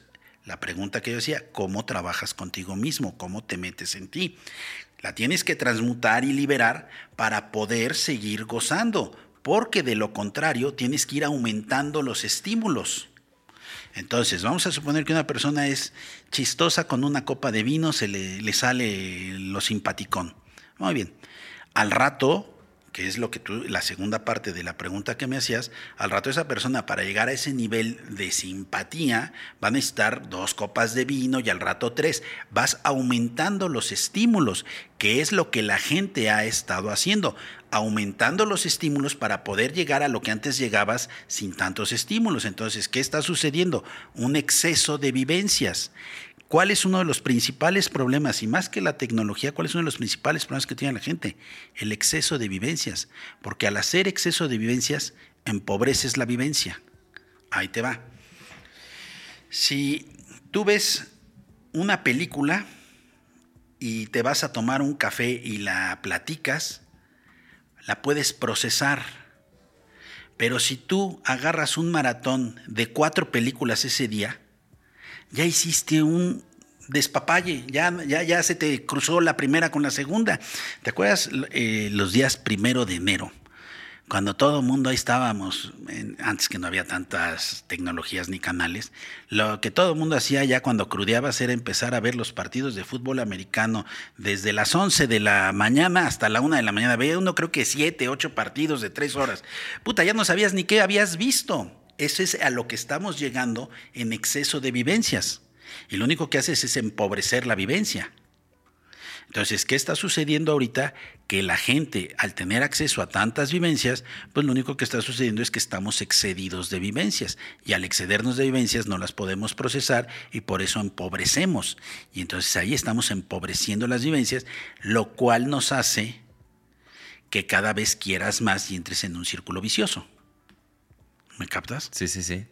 la pregunta que yo decía, ¿cómo trabajas contigo mismo? ¿Cómo te metes en ti? La tienes que transmutar y liberar para poder seguir gozando, porque de lo contrario tienes que ir aumentando los estímulos. Entonces, vamos a suponer que una persona es chistosa con una copa de vino, se le, le sale lo simpaticón. Muy bien. Al rato que es lo que tú, la segunda parte de la pregunta que me hacías, al rato esa persona para llegar a ese nivel de simpatía va a necesitar dos copas de vino y al rato tres. Vas aumentando los estímulos, que es lo que la gente ha estado haciendo, aumentando los estímulos para poder llegar a lo que antes llegabas sin tantos estímulos. Entonces, ¿qué está sucediendo? Un exceso de vivencias. ¿Cuál es uno de los principales problemas? Y más que la tecnología, ¿cuál es uno de los principales problemas que tiene la gente? El exceso de vivencias. Porque al hacer exceso de vivencias, empobreces la vivencia. Ahí te va. Si tú ves una película y te vas a tomar un café y la platicas, la puedes procesar. Pero si tú agarras un maratón de cuatro películas ese día, ya hiciste un despapalle, ya, ya, ya se te cruzó la primera con la segunda. ¿Te acuerdas eh, los días primero de enero? Cuando todo el mundo ahí estábamos, antes que no había tantas tecnologías ni canales, lo que todo el mundo hacía ya cuando crudeabas era empezar a ver los partidos de fútbol americano desde las 11 de la mañana hasta la 1 de la mañana. Veía uno creo que 7, 8 partidos de 3 horas. Puta, ya no sabías ni qué habías visto. Eso es a lo que estamos llegando en exceso de vivencias. Y lo único que haces es empobrecer la vivencia. Entonces, ¿qué está sucediendo ahorita? Que la gente, al tener acceso a tantas vivencias, pues lo único que está sucediendo es que estamos excedidos de vivencias. Y al excedernos de vivencias no las podemos procesar y por eso empobrecemos. Y entonces ahí estamos empobreciendo las vivencias, lo cual nos hace que cada vez quieras más y entres en un círculo vicioso. ¿Me captas? Sí, sí, sí.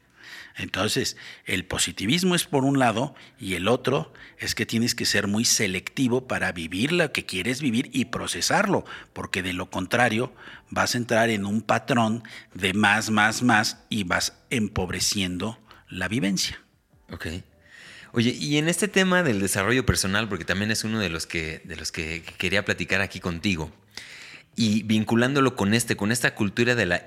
Entonces, el positivismo es por un lado y el otro es que tienes que ser muy selectivo para vivir lo que quieres vivir y procesarlo, porque de lo contrario vas a entrar en un patrón de más, más, más y vas empobreciendo la vivencia. Ok. Oye, y en este tema del desarrollo personal, porque también es uno de los que, de los que quería platicar aquí contigo, y vinculándolo con este, con esta cultura de la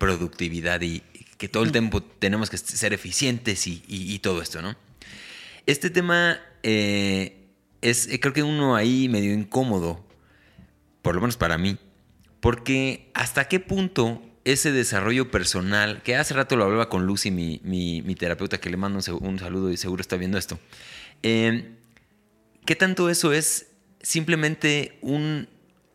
hiperproductividad y que todo el tiempo tenemos que ser eficientes y, todo esto, ¿no? Este tema eh, es, eh, creo que uno ahí medio incómodo, por lo menos para mí, porque hasta qué punto ese desarrollo personal, que hace rato lo hablaba con Lucy, mi, terapeuta, que le mando un, saludo y seguro está viendo esto, eh, ¿qué tanto eso es simplemente un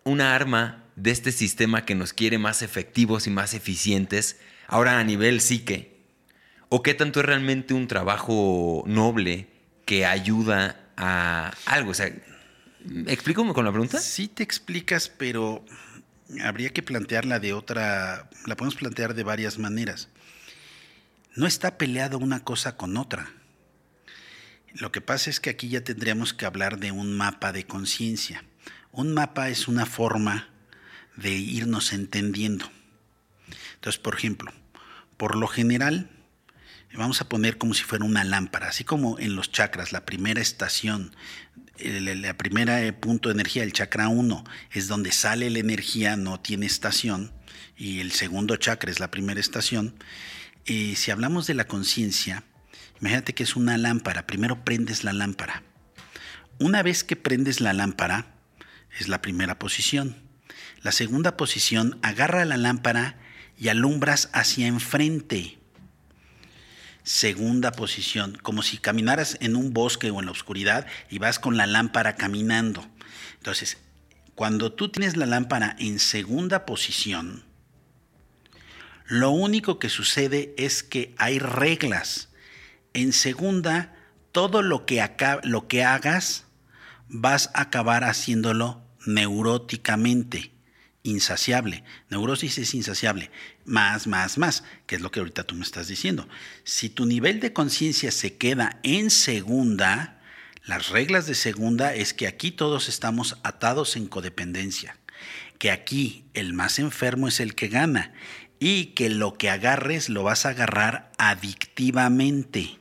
una arma de este sistema que nos quiere más efectivos y más eficientes, ahora a nivel psique? ¿O qué tanto es realmente un trabajo noble que ayuda a algo? O ¿explícame con la pregunta? Sí te explicas, pero habría que plantearla de otra, la podemos plantear de varias maneras. No está peleado una cosa con otra. Lo que pasa es que aquí ya tendríamos que hablar de un mapa de conciencia. Un mapa es una forma de irnos entendiendo. Entonces, por ejemplo, por lo general, vamos a poner como si fuera una lámpara, así como en los chakras, la primera estación, la primera eh, punto de energía, el chakra 1, es donde sale la energía, no tiene estación, y el segundo chakra es la primera estación. Y si hablamos de la conciencia, imagínate que es una lámpara, primero prendes la lámpara. Una vez que prendes la lámpara, es la primera posición. La segunda posición, agarra la lámpara y alumbras hacia enfrente. Segunda posición, como si caminaras en un bosque o en la oscuridad y vas con la lámpara caminando. Entonces, cuando tú tienes la lámpara en segunda posición, lo único que sucede es que hay reglas. En segunda, todo lo que, lo que hagas, vas a acabar haciéndolo neuróticamente insaciable. Neurosis es insaciable. Más, más, más, que es lo que ahorita tú me estás diciendo. Si tu nivel de conciencia se queda en segunda, las reglas de segunda es que aquí todos estamos atados en codependencia. Que aquí el más enfermo es el que gana y que lo que agarres lo vas a agarrar adictivamente.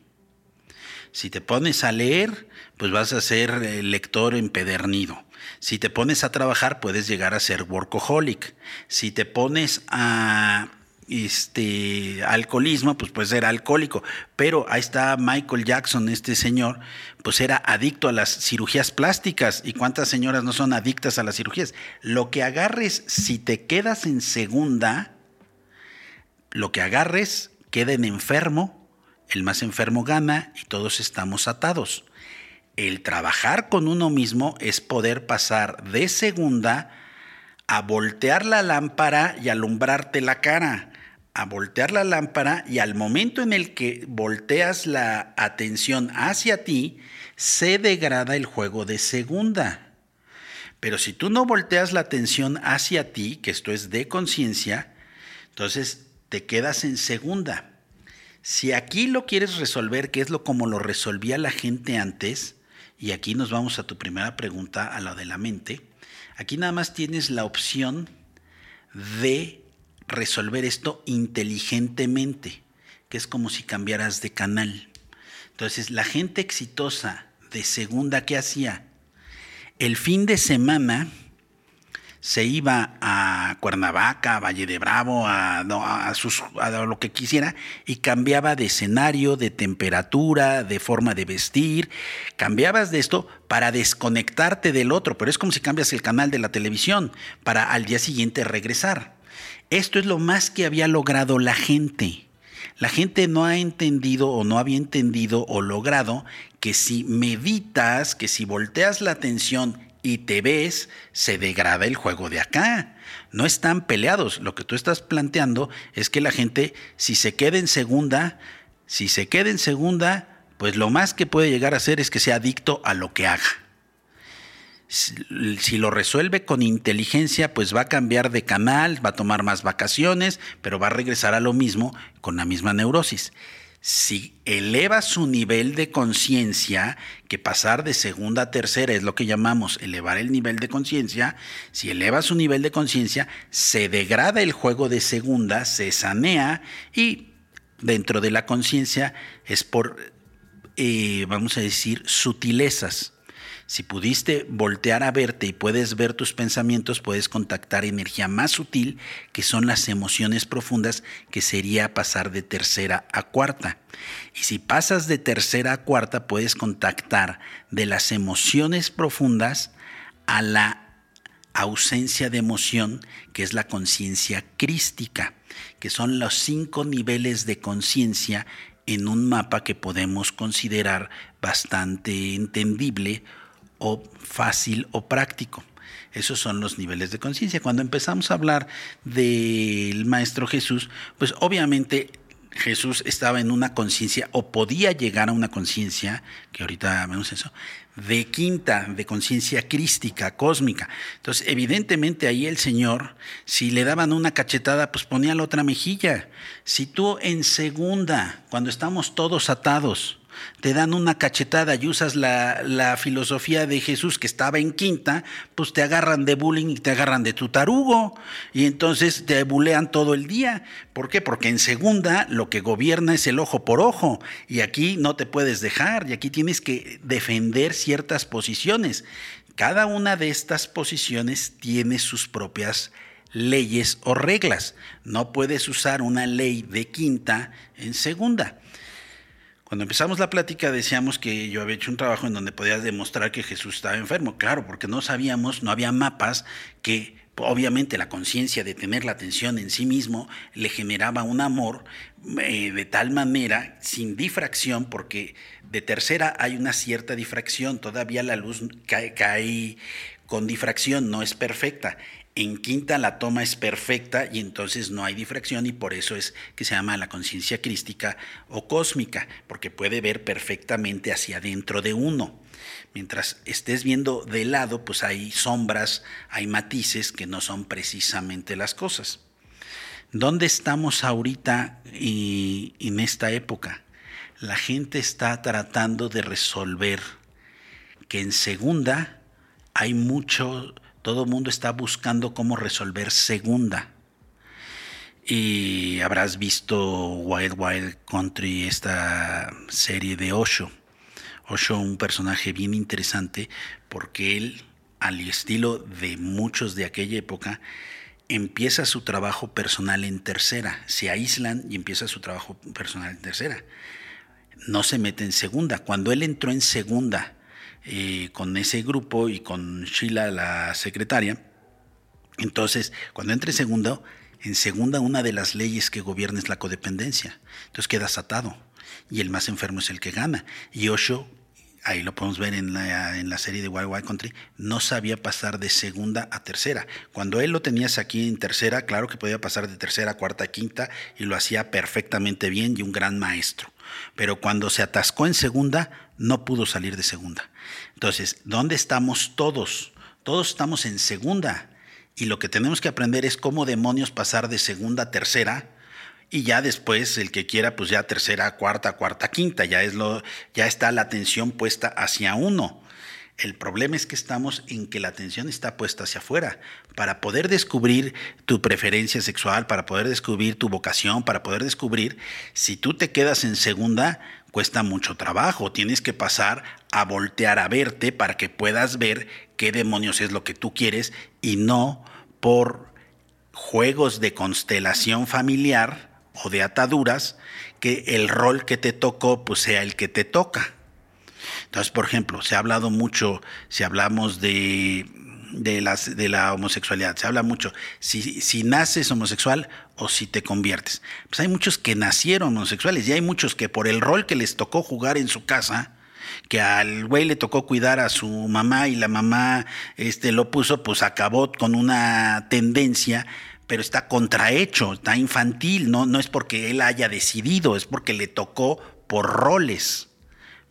Si te pones a leer, pues vas a ser lector empedernido. Si te pones a trabajar, puedes llegar a ser workaholic. Si te pones a este alcoholismo, pues puedes ser alcohólico. Pero ahí está Michael Jackson, este señor, pues era adicto a las cirugías plásticas. ¿Y cuántas señoras no son adictas a las cirugías? Lo que agarres, si te quedas en segunda, lo que agarres queda en enfermo, el más enfermo gana y todos estamos atados. El trabajar con uno mismo es poder pasar de segunda a voltear la lámpara y alumbrarte la cara, a voltear la lámpara y al momento en el que volteas la atención hacia ti, se degrada el juego de segunda. Pero si tú no volteas la atención hacia ti, que esto es de conciencia, entonces te quedas en segunda. Si aquí lo quieres resolver, que es lo como lo resolvía la gente antes, y aquí nos vamos a tu primera pregunta, a la de la mente. Aquí nada más tienes la opción de resolver esto inteligentemente, que es como si cambiaras de canal. Entonces, la gente exitosa de segunda, ¿qué hacía? El fin de semana se iba a Cuernavaca, a Valle de Bravo, a, lo que quisiera, y cambiaba de escenario, de temperatura, de forma de vestir, cambiabas de esto para desconectarte del otro, pero es como si cambias el canal de la televisión para al día siguiente regresar. Esto es lo más que había logrado la gente. La gente no ha entendido o no había entendido o logrado que si meditas, que si volteas la atención y te ves, se degrada el juego de acá. No están peleados. Lo que tú estás planteando es que la gente, si se queda en segunda, si se queda en segunda, pues lo más que puede llegar a hacer es que sea adicto a lo que haga. Si lo resuelve con inteligencia, pues va a cambiar de canal, va a tomar más vacaciones, pero va a regresar a lo mismo con la misma neurosis. Si eleva su nivel de conciencia, que pasar de segunda a tercera es lo que llamamos elevar el nivel de conciencia, si eleva su nivel de conciencia, se degrada el juego de segunda, se sanea y dentro de la conciencia es por, eh, vamos a decir, sutilezas si pudiste voltear a verte y puedes ver tus pensamientos, puedes contactar energía más sutil, que son las emociones profundas, que sería pasar de tercera a cuarta. Y si pasas de tercera a cuarta, puedes contactar de las emociones profundas a la ausencia de emoción, que es la conciencia crística, que son los cinco niveles de conciencia en un mapa que podemos considerar bastante entendible o fácil o práctico. Esos son los niveles de conciencia. Cuando empezamos a hablar del Maestro Jesús, pues obviamente Jesús estaba en una conciencia o podía llegar a una conciencia, que ahorita vemos eso, de quinta, de conciencia crística, cósmica. Entonces, evidentemente ahí el Señor, si le daban una cachetada, pues ponía la otra mejilla. Si tú en segunda, cuando estamos todos atados, te dan una cachetada y usas la, filosofía de Jesús que estaba en quinta, pues te agarran de bullying y te agarran de tu tarugo. Y entonces te bulean todo el día. ¿Por qué? Porque en segunda lo que gobierna es el ojo por ojo. Y aquí no te puedes dejar. Y aquí tienes que defender ciertas posiciones. Cada una de estas posiciones tiene sus propias leyes o reglas. No puedes usar una ley de quinta en segunda. Cuando empezamos la plática decíamos que yo había hecho un trabajo en donde podías demostrar que Jesús estaba enfermo, claro, porque no sabíamos, no había mapas que obviamente la conciencia de tener la atención en sí mismo le generaba un amor eh, de tal manera, sin difracción, porque de tercera hay una cierta difracción, todavía la luz cae, cae con difracción, no es perfecta. En quinta la toma es perfecta y entonces no hay difracción y por eso es que se llama la conciencia crística o cósmica, porque puede ver perfectamente hacia adentro de uno. Mientras estés viendo de lado, pues hay sombras, hay matices que no son precisamente las cosas. ¿Dónde estamos ahorita y en esta época? La gente está tratando de resolver que en segunda hay mucho todo el mundo está buscando cómo resolver segunda. Y habrás visto Wild Wild Country, esta serie de Osho. Osho, un personaje bien interesante, porque él, al estilo de muchos de aquella época, empieza su trabajo personal en tercera. Se aíslan y empieza su trabajo personal en tercera. No se mete en segunda. Cuando él entró en segunda, eh, con ese grupo y con Sheila, la secretaria. Entonces, cuando entre segundo, en segunda una de las leyes que gobierna es la codependencia. Entonces quedas atado y el más enfermo es el que gana. Y Osho, ahí lo podemos ver en la, en la serie de Wild Country, no sabía pasar de segunda a tercera. Cuando él lo tenías aquí en tercera, claro que podía pasar de tercera a cuarta, quinta y lo hacía perfectamente bien y un gran maestro. Pero cuando se atascó en segunda, no pudo salir de segunda. Entonces, ¿dónde estamos todos? Todos estamos en segunda. Y lo que tenemos que aprender es cómo demonios pasar de segunda a tercera. Y ya después, el que quiera, pues ya tercera, cuarta, cuarta, quinta. Ya, es lo, ya está la atención puesta hacia uno. El problema es que estamos en que la atención está puesta hacia afuera. Para poder descubrir tu preferencia sexual, para poder descubrir tu vocación, para poder descubrir, si tú te quedas en segunda, cuesta mucho trabajo. Tienes que pasar a voltear a verte para que puedas ver qué demonios es lo que tú quieres y no por juegos de constelación familiar o de ataduras que el rol que te tocó pues sea el que te toca. Entonces, por ejemplo, se ha hablado mucho, si hablamos de, de, la homosexualidad, se habla mucho, si, si naces homosexual o si te conviertes. Pues hay muchos que nacieron homosexuales y hay muchos que por el rol que les tocó jugar en su casa, que al güey le tocó cuidar a su mamá y la mamá este, lo puso, pues acabó con una tendencia, pero está contrahecho, está infantil, no, no es porque él haya decidido, es porque le tocó por roles.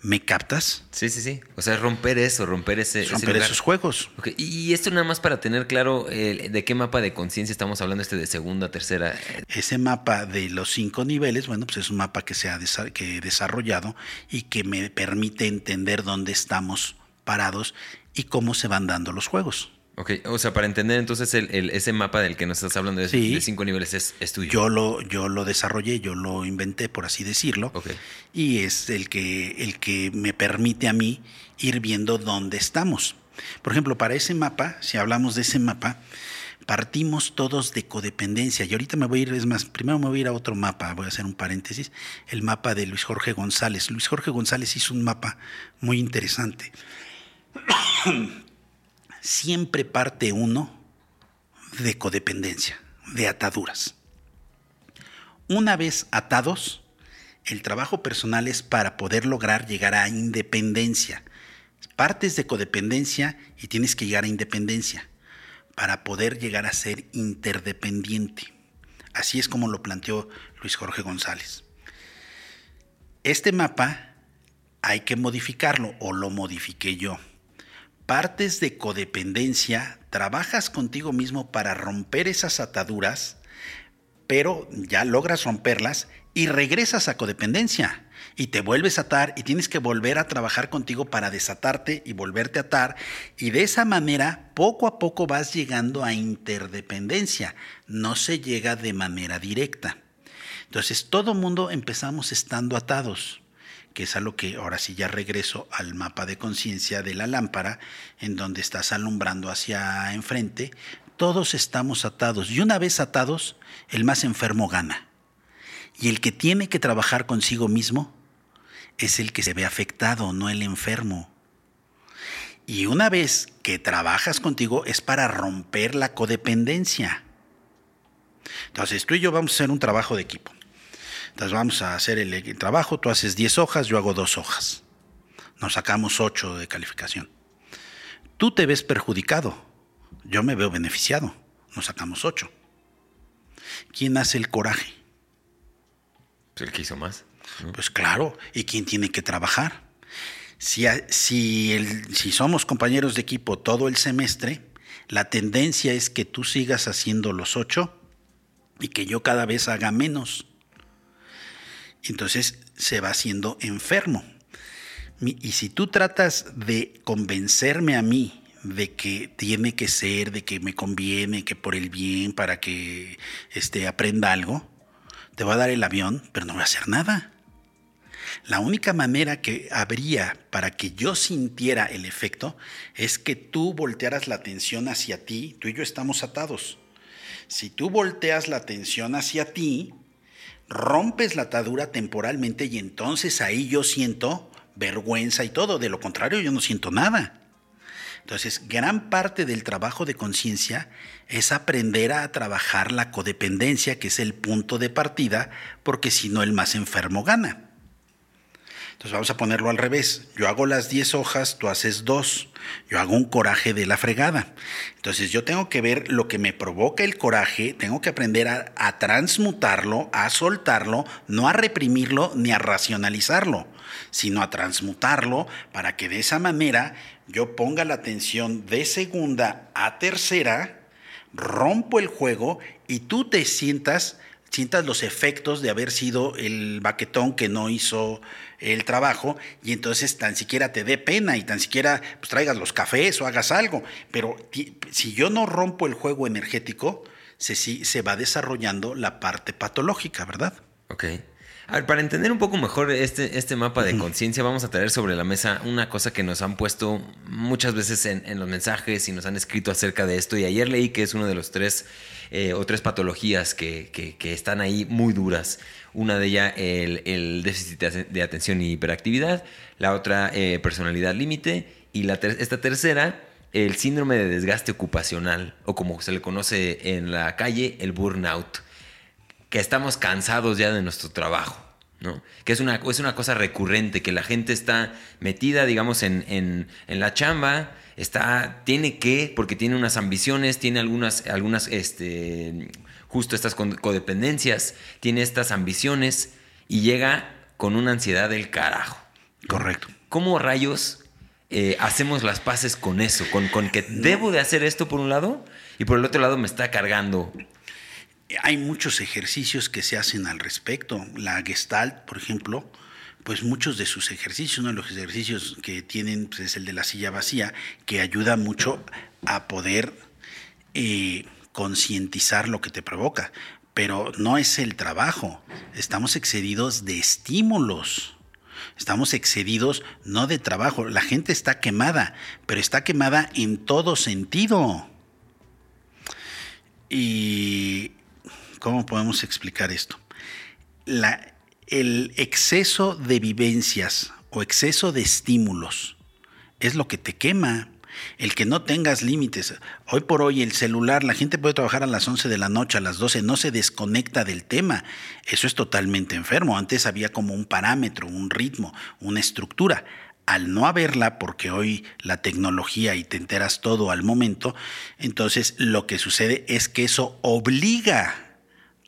¿Me captas? Sí, sí, sí. O sea, romper eso, romper ese. romper esos juegos. Okay. Y esto nada más para tener claro eh, de qué mapa de conciencia estamos hablando, este de segunda, tercera. Ese mapa de los cinco niveles, bueno, pues es un mapa que se ha que he desarrollado y que me permite entender dónde estamos parados y cómo se van dando los juegos. Ok, o sea, para entender entonces el, ese mapa del que nos estás hablando de, cinco niveles es, tuyo. Yo lo, yo lo desarrollé, yo lo inventé, por así decirlo. Okay. Y es el que, el que me permite a mí ir viendo dónde estamos. Por ejemplo, para ese mapa, si hablamos de ese mapa, partimos todos de codependencia. Y ahorita me voy a ir, es más, primero me voy a ir a otro mapa, voy a hacer un paréntesis, el mapa de Luis Jorge González. Luis Jorge González hizo un mapa muy interesante siempre parte uno de codependencia, de ataduras. Una vez atados, el trabajo personal es para poder lograr llegar a independencia. Partes de codependencia y tienes que llegar a independencia para poder llegar a ser interdependiente. Así es como lo planteó Luis Jorge González. Este mapa hay que modificarlo o lo modifiqué yo partes de codependencia, trabajas contigo mismo para romper esas ataduras, pero ya logras romperlas y regresas a codependencia. Y te vuelves a atar y tienes que volver a trabajar contigo para desatarte y volverte a atar. Y de esa manera poco a poco vas llegando a interdependencia, no se llega de manera directa. Entonces todo mundo empezamos estando atados que es a lo que ahora sí ya regreso al mapa de conciencia de la lámpara, en donde estás alumbrando hacia enfrente, todos estamos atados y una vez atados, el más enfermo gana. Y el que tiene que trabajar consigo mismo es el que se ve afectado, no el enfermo. Y una vez que trabajas contigo es para romper la codependencia. Entonces tú y yo vamos a hacer un trabajo de equipo. Entonces vamos a hacer el, trabajo, tú haces 10 hojas, yo hago 2 hojas. Nos sacamos 8 de calificación. Tú te ves perjudicado, yo me veo beneficiado, nos sacamos 8. ¿Quién hace el coraje? Pues el que hizo más. Pues claro, ¿y quién tiene que trabajar? Si, si, si somos compañeros de equipo todo el semestre, la tendencia es que tú sigas haciendo los 8 y que yo cada vez haga menos entonces se va haciendo enfermo. Y si tú tratas de convencerme a mí de que tiene que ser, de que me conviene, que por el bien, para que este, aprenda algo, te va a dar el avión, pero no voy a hacer nada. La única manera que habría para que yo sintiera el efecto es que tú voltearas la atención hacia ti, tú y yo estamos atados. Si tú volteas la atención hacia ti, rompes la atadura temporalmente y entonces ahí yo siento vergüenza y todo. De lo contrario, yo no siento nada. Entonces, gran parte del trabajo de conciencia es aprender a trabajar la codependencia, que es el punto de partida, porque si no el más enfermo gana. Entonces vamos a ponerlo al revés. Yo hago las 10 hojas, tú haces dos. Yo hago un coraje de la fregada. Entonces yo tengo que ver lo que me provoca el coraje, tengo que aprender a, a transmutarlo, a soltarlo, no a reprimirlo ni a racionalizarlo, sino a transmutarlo para que de esa manera yo ponga la atención de segunda a tercera, rompo el juego y tú te sientas sientas los efectos de haber sido el baquetón que no hizo el trabajo y entonces tan siquiera te dé pena y tan siquiera pues, traigas los cafés o hagas algo. Pero si yo no rompo el juego energético, se, se va desarrollando la parte patológica, ¿verdad? Ok. A ver, para entender un poco mejor este, este mapa de conciencia, vamos a traer sobre la mesa una cosa que nos han puesto muchas veces en, los mensajes y nos han escrito acerca de esto. Y ayer leí que es uno de los tres eh, o tres patologías que, que, están ahí muy duras. Una de ellas, el, el, déficit de atención y hiperactividad. La otra, eh, personalidad límite. Y la esta tercera, el síndrome de desgaste ocupacional, o como se le conoce en la calle, el burnout que estamos cansados ya de nuestro trabajo. ¿no? Que es una, es una cosa recurrente, que la gente está metida, digamos, en, en, la chamba, está, tiene que, porque tiene unas ambiciones, tiene algunas, algunas este, justo estas codependencias, tiene estas ambiciones y llega con una ansiedad del carajo. Correcto. ¿Cómo rayos eh, hacemos las paces con eso? Con, con que debo de hacer esto por un lado y por el otro lado me está cargando. Hay muchos ejercicios que se hacen al respecto. La Gestalt, por ejemplo, pues muchos de sus ejercicios, uno de los ejercicios que tienen pues, es el de la silla vacía, que ayuda mucho a poder eh, concientizar lo que te provoca. Pero no es el trabajo, estamos excedidos de estímulos. Estamos excedidos no de trabajo. La gente está quemada, pero está quemada en todo sentido. ¿Y cómo podemos explicar esto? La, el exceso de vivencias o exceso de estímulos es lo que te quema. El que no tengas límites. Hoy por hoy el celular, la gente puede trabajar a las 11 de la noche, a las 12, no se desconecta del tema. Eso es totalmente enfermo. Antes había como un parámetro, un ritmo, una estructura. Al no haberla, porque hoy la tecnología y te enteras todo al momento, entonces lo que sucede es que eso obliga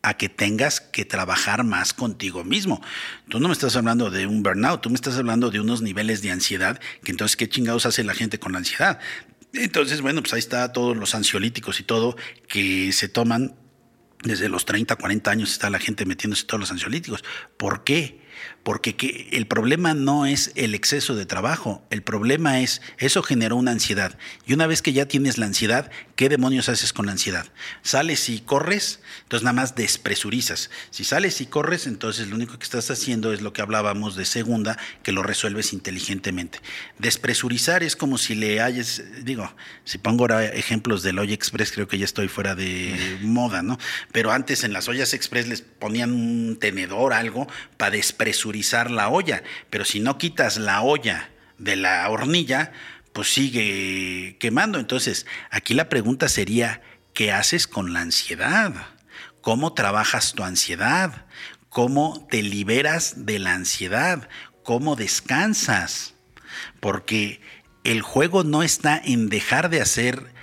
a que tengas que trabajar más contigo mismo. Tú no me estás hablando de un burnout, tú me estás hablando de unos niveles de ansiedad, que entonces, ¿qué chingados hace la gente con la ansiedad? Entonces, bueno, pues ahí está todos los ansiolíticos y todo que se toman desde los 30, 40 años está la gente metiéndose todos los ansiolíticos. ¿Por qué? Porque el problema no es el exceso de trabajo, el problema es, eso generó una ansiedad. Y una vez que ya tienes la ansiedad, ¿qué demonios haces con la ansiedad? Sales y corres, entonces nada más despresurizas. Si sales y corres, entonces lo único que estás haciendo es lo que hablábamos de segunda, que lo resuelves inteligentemente. Despresurizar es como si le hayas, digo, si pongo ahora ejemplos del Olla Express, creo que ya estoy fuera de *laughs* moda, ¿no? Pero antes en las ollas Express les ponían un tenedor, algo, para despresurizar la olla, pero si no quitas la olla de la hornilla, pues sigue quemando. Entonces, aquí la pregunta sería, ¿qué haces con la ansiedad? ¿Cómo trabajas tu ansiedad? ¿Cómo te liberas de la ansiedad? ¿Cómo descansas? Porque el juego no está en dejar de hacer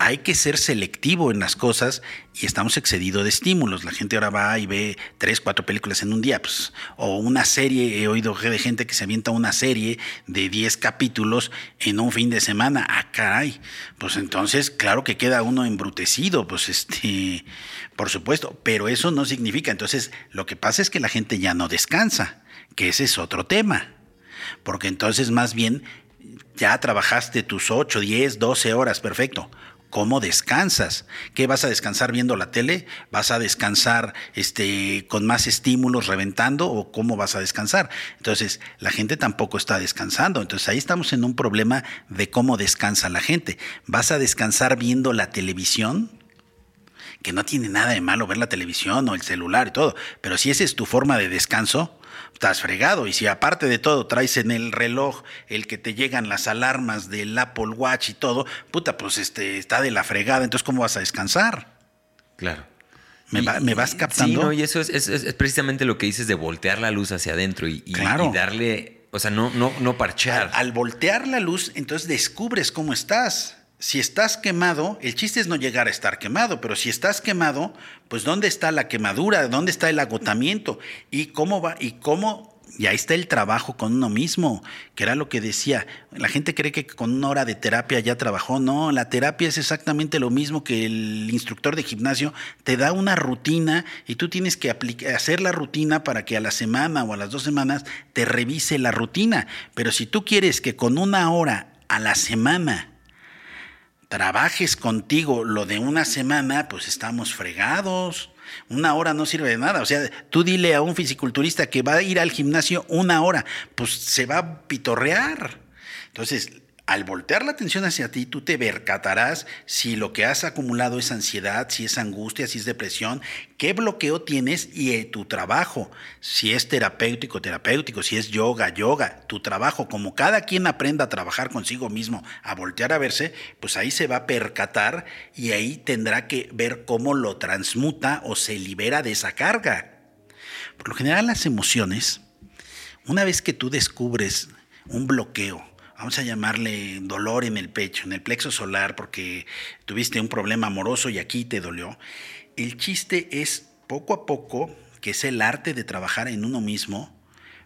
hay que ser selectivo en las cosas y estamos excedidos de estímulos. La gente ahora va y ve tres, cuatro películas en un día, pues, o una serie, he oído de gente que se avienta una serie de 10 capítulos en un fin de semana. Ah, caray. Pues entonces, claro que queda uno embrutecido, pues este, por supuesto, pero eso no significa. Entonces, lo que pasa es que la gente ya no descansa, que ese es otro tema. Porque entonces, más bien, ya trabajaste tus 8, 10, 12 horas, perfecto ¿Cómo descansas? ¿Qué vas a descansar viendo la tele? ¿Vas a descansar este, con más estímulos reventando o cómo vas a descansar? Entonces, la gente tampoco está descansando. Entonces, ahí estamos en un problema de cómo descansa la gente. ¿Vas a descansar viendo la televisión? Que no tiene nada de malo ver la televisión o el celular y todo. Pero si esa es tu forma de descanso, estás fregado. Y si aparte de todo traes en el reloj el que te llegan las alarmas del Apple Watch y todo, puta, pues este, está de la fregada. Entonces, ¿cómo vas a descansar? Claro. ¿Me, vas captando? Sí, no, y eso es, precisamente lo que dices de voltear la luz hacia adentro y, darle, o sea, no, no, no parchear. al voltear la luz, entonces descubres cómo estás si estás quemado, el chiste es no llegar a estar quemado, pero si estás quemado, pues ¿dónde está la quemadura? ¿Dónde está el agotamiento? ¿Y cómo va? ¿Y cómo? Y ahí está el trabajo con uno mismo, que era lo que decía. La gente cree que con una hora de terapia ya trabajó. No, la terapia es exactamente lo mismo que el instructor de gimnasio te da una rutina y tú tienes que hacer la rutina para que a la semana o a las dos semanas te revise la rutina. Pero si tú quieres que con una hora a la semana trabajes contigo lo de una semana, pues estamos fregados. Una hora no sirve de nada. O sea, tú dile a un fisiculturista que va a ir al gimnasio una hora, pues se va a pitorrear. Entonces, al voltear la atención hacia ti, tú te percatarás si lo que has acumulado es ansiedad, si es angustia, si es depresión, qué bloqueo tienes y eh, tu trabajo, si es terapéutico, terapéutico, si es yoga, yoga, tu trabajo, como cada quien aprenda a trabajar consigo mismo, a voltear a verse, pues ahí se va a percatar y ahí tendrá que ver cómo lo transmuta o se libera de esa carga. Por lo general las emociones, una vez que tú descubres un bloqueo, vamos a llamarle dolor en el pecho, en el plexo solar, porque tuviste un problema amoroso y aquí te dolió. El chiste es poco a poco, que es el arte de trabajar en uno mismo,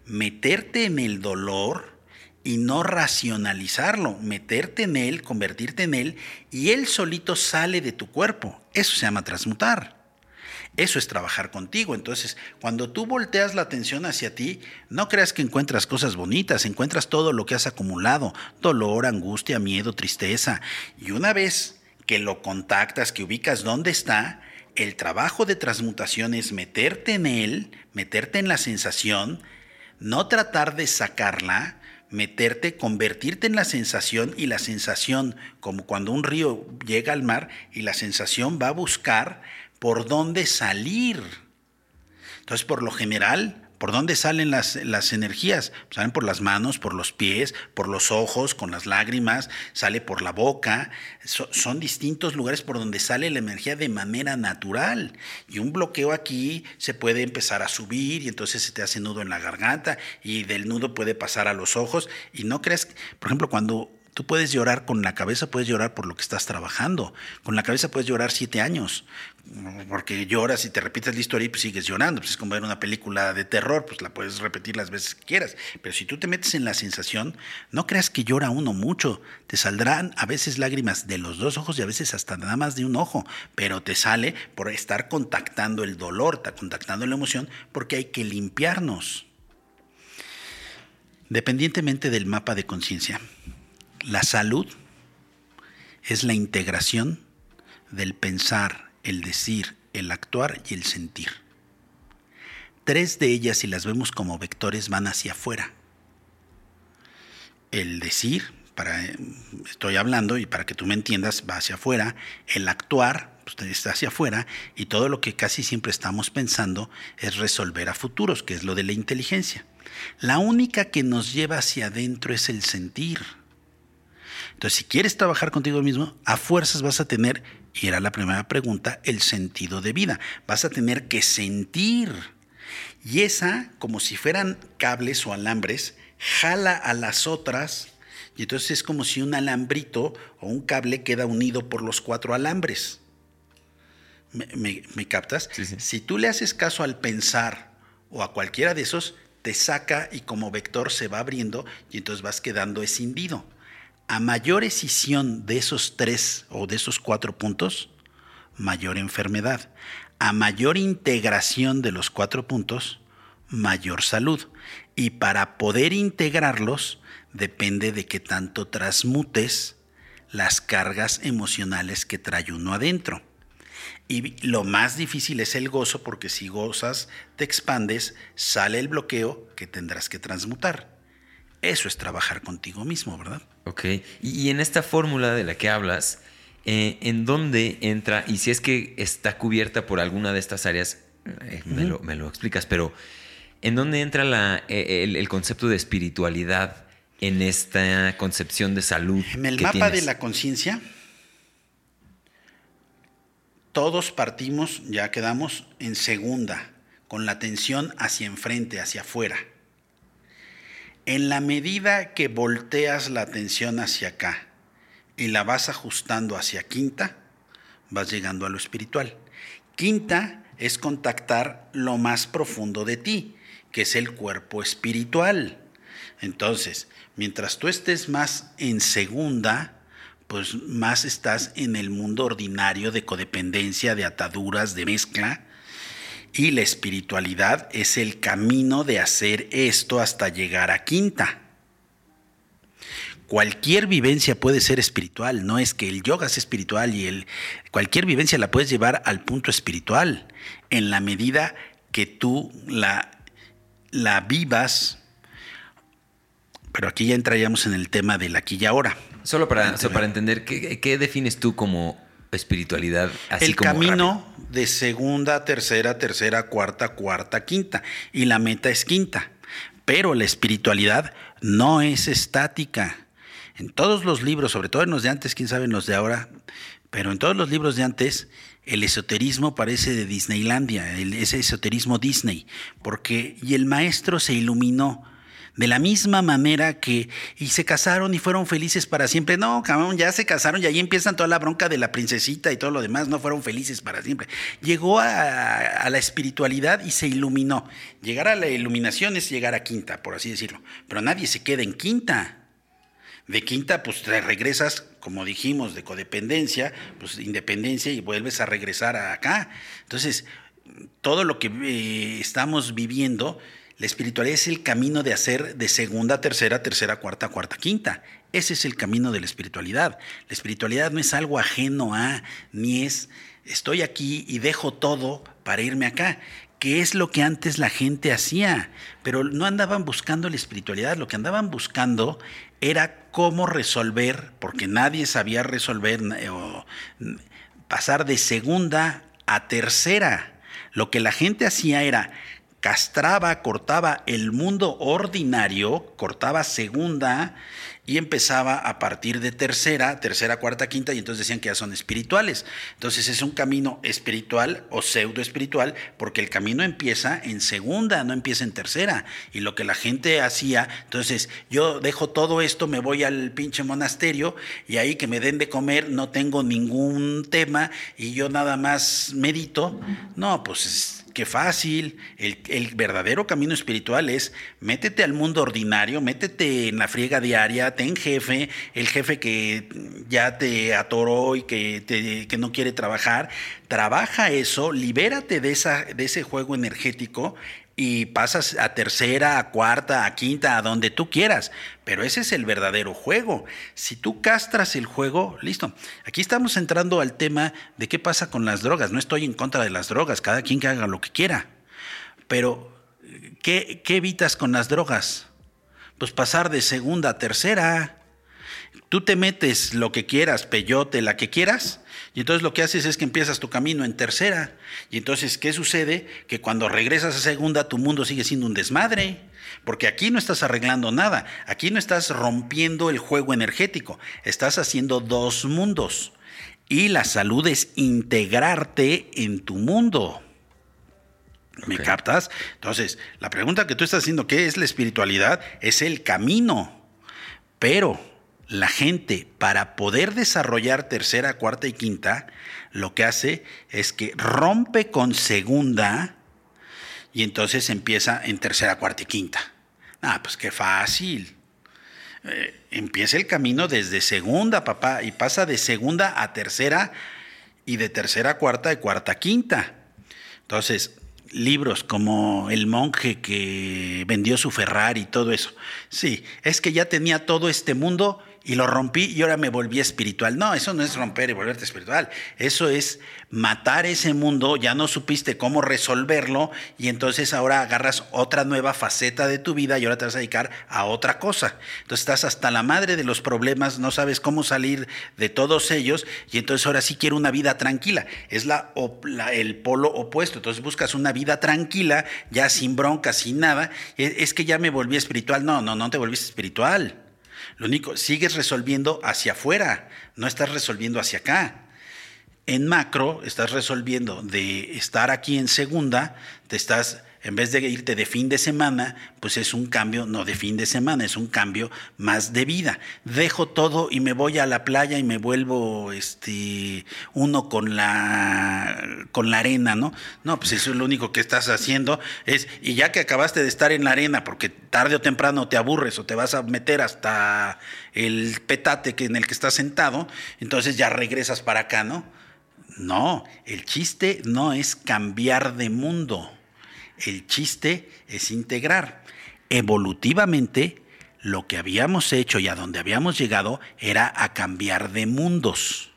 meterte en el dolor y no racionalizarlo, meterte en él, convertirte en él y él solito sale de tu cuerpo. Eso se llama transmutar. Eso es trabajar contigo. Entonces, cuando tú volteas la atención hacia ti, no creas que encuentras cosas bonitas, encuentras todo lo que has acumulado, dolor, angustia, miedo, tristeza. Y una vez que lo contactas, que ubicas dónde está, el trabajo de transmutación es meterte en él, meterte en la sensación, no tratar de sacarla, meterte, convertirte en la sensación y la sensación, como cuando un río llega al mar y la sensación va a buscar por dónde salir. Entonces, por lo general, ¿Por dónde salen las, las, energías? Salen por las manos, por los pies, por los ojos, con las lágrimas, sale por la boca. son distintos lugares por donde sale la energía de manera natural. Y un bloqueo aquí se puede empezar a subir y entonces se te hace nudo en la garganta y del nudo puede pasar a los ojos. Y no crees, por ejemplo, cuando Tú puedes llorar con la cabeza, puedes llorar por lo que estás trabajando. Con la cabeza puedes llorar siete años, porque lloras y te repites la historia y pues sigues llorando. Pues es como ver una película de terror, pues la puedes repetir las veces que quieras. Pero si tú te metes en la sensación, no creas que llora uno mucho. Te saldrán a veces lágrimas de los dos ojos y a veces hasta nada más de un ojo, pero te sale por estar contactando el dolor, está contactando la emoción, porque hay que limpiarnos. Dependientemente del mapa de conciencia, la salud es la integración del pensar, el decir, el actuar y el sentir. Tres de ellas, si las vemos como vectores, van hacia afuera. El decir, para, estoy hablando y para que tú me entiendas, va hacia afuera. El actuar, pues, está hacia afuera. Y todo lo que casi siempre estamos pensando es resolver a futuros, que es lo de la inteligencia. La única que nos lleva hacia adentro es el sentir entonces, si quieres trabajar contigo mismo, a fuerzas vas a tener, y era la primera pregunta, el sentido de vida. Vas a tener que sentir. Y esa, como si fueran cables o alambres, jala a las otras. Y entonces es como si un alambrito o un cable queda unido por los cuatro alambres. ¿Me, captas? Si tú le haces caso al pensar o a cualquiera de esos, te saca y como vector se va abriendo y entonces vas quedando escindido a mayor escisión de esos tres o de esos cuatro puntos, mayor enfermedad. A mayor integración de los cuatro puntos, mayor salud. Y para poder integrarlos, depende de que tanto transmutes las cargas emocionales que trae uno adentro. Y lo más difícil es el gozo, porque si gozas, te expandes, sale el bloqueo que tendrás que transmutar. Eso es trabajar contigo mismo, ¿verdad? Ok. Y, en esta fórmula de la que hablas, eh, ¿en dónde entra? Y si es que está cubierta por alguna de estas áreas, eh, me, lo, explicas, pero ¿en dónde entra la, eh, el, concepto de espiritualidad en esta concepción de salud? En el mapa de la conciencia, todos partimos, ya quedamos en segunda, con la atención hacia enfrente, hacia afuera. En la medida que volteas la atención hacia acá y la vas ajustando hacia quinta, vas llegando a lo espiritual. Quinta es contactar lo más profundo de ti, que es el cuerpo espiritual. Entonces, mientras tú estés más en segunda, pues más estás en el mundo ordinario de codependencia, de ataduras, de mezcla, y la espiritualidad es el camino de hacer esto hasta llegar a quinta. Cualquier vivencia puede ser espiritual, no es que el yoga sea espiritual y el, cualquier vivencia la puedes llevar al punto espiritual en la medida que tú la, la vivas. Pero aquí ya entraríamos en el tema del aquí y ahora. Solo para, para entender, ¿qué, ¿qué defines tú como espiritualidad así el camino de segunda, tercera, tercera, cuarta, cuarta, quinta. Y la meta es quinta. Pero la espiritualidad no es estática. En todos los libros, sobre todo en los de antes, quién sabe en los de ahora, pero en todos los libros de antes, el esoterismo parece de Disneylandia, ese esoterismo Disney, porque y el maestro se iluminó De la misma manera que, y se casaron y fueron felices para siempre. No, cabrón, ya se casaron y ahí empiezan toda la bronca de la princesita y todo lo demás. No fueron felices para siempre. Llegó a, la espiritualidad y se iluminó. Llegar a la iluminación es llegar a quinta, por así decirlo. Pero nadie se queda en quinta. De quinta, pues te regresas, como dijimos, de codependencia, pues independencia y vuelves a regresar a acá. Entonces, todo lo que eh, estamos viviendo la espiritualidad es el camino de hacer de segunda, tercera, tercera, cuarta, cuarta, quinta. Ese es el camino de la espiritualidad. La espiritualidad no es algo ajeno a, ni es estoy aquí y dejo todo para irme acá, que es lo que antes la gente hacía, pero no andaban buscando la espiritualidad, lo que andaban buscando era cómo resolver, porque nadie sabía resolver o pasar de segunda a tercera. Lo que la gente hacía era castraba, cortaba el mundo ordinario, cortaba segunda y empezaba a partir de tercera, tercera, cuarta, quinta, y entonces decían que ya son espirituales. Entonces es un camino espiritual o pseudo espiritual, porque el camino empieza en segunda, no empieza en tercera. Y lo que la gente hacía, entonces yo dejo todo esto, me voy al pinche monasterio y ahí que me den de comer, no tengo ningún tema y yo nada más medito. No, pues Qué fácil. El, verdadero camino espiritual es métete al mundo ordinario, métete en la friega diaria, ten jefe, el jefe que ya te atoró y que, te, que no quiere trabajar. Trabaja eso, libérate de, esa, de ese juego energético y pasas a tercera, a cuarta, a quinta, a donde tú quieras. Pero ese es el verdadero juego. Si tú castras el juego, listo. Aquí estamos entrando al tema de qué pasa con las drogas. No estoy en contra de las drogas, cada quien que haga lo que quiera. Pero, ¿qué, qué evitas con las drogas? Pues pasar de segunda a tercera. Tú te metes lo que quieras, peyote, la que quieras, y entonces lo que haces es que empiezas tu camino en tercera. Y entonces, ¿qué sucede? Que cuando regresas a segunda, tu mundo sigue siendo un desmadre. Porque aquí no estás arreglando nada. Aquí no estás rompiendo el juego energético. Estás haciendo dos mundos. Y la salud es integrarte en tu mundo. ¿Me captas? Entonces, la pregunta que tú estás haciendo, ¿qué es la espiritualidad? Es el camino. Pero la gente para poder desarrollar tercera, cuarta y quinta, lo que hace es que rompe con segunda y entonces empieza en tercera, cuarta y quinta. Ah, pues qué fácil. Eh, empieza el camino desde segunda, papá, y pasa de segunda a tercera y de tercera a cuarta y cuarta a quinta. Entonces, libros como El monje que vendió su Ferrari y todo eso. Sí, es que ya tenía todo este mundo y lo rompí y ahora me volví espiritual. No, eso no es romper y volverte espiritual. Eso es matar ese mundo, ya no supiste cómo resolverlo y entonces ahora agarras otra nueva faceta de tu vida y ahora te vas a dedicar a otra cosa. Entonces estás hasta la madre de los problemas, no sabes cómo salir de todos ellos y entonces ahora sí quiero una vida tranquila. Es la, el polo opuesto. Entonces buscas una vida tranquila, ya sin bronca, sin nada. Es que ya me volví espiritual. No, no, no te volviste espiritual. Lo único, sigues resolviendo hacia afuera, no estás resolviendo hacia acá. En macro, estás resolviendo de estar aquí en segunda, te estás en vez de irte de fin de semana, pues es un cambio no de fin de semana, es un cambio más de vida. Dejo todo y me voy a la playa y me vuelvo este uno con la con la arena, ¿no? No, pues eso es lo único que estás haciendo es y ya que acabaste de estar en la arena porque tarde o temprano te aburres o te vas a meter hasta el petate que en el que estás sentado, entonces ya regresas para acá, ¿no? No, el chiste no es cambiar de mundo. El chiste es integrar. Evolutivamente, lo que habíamos hecho y a donde habíamos llegado era a cambiar de mundos.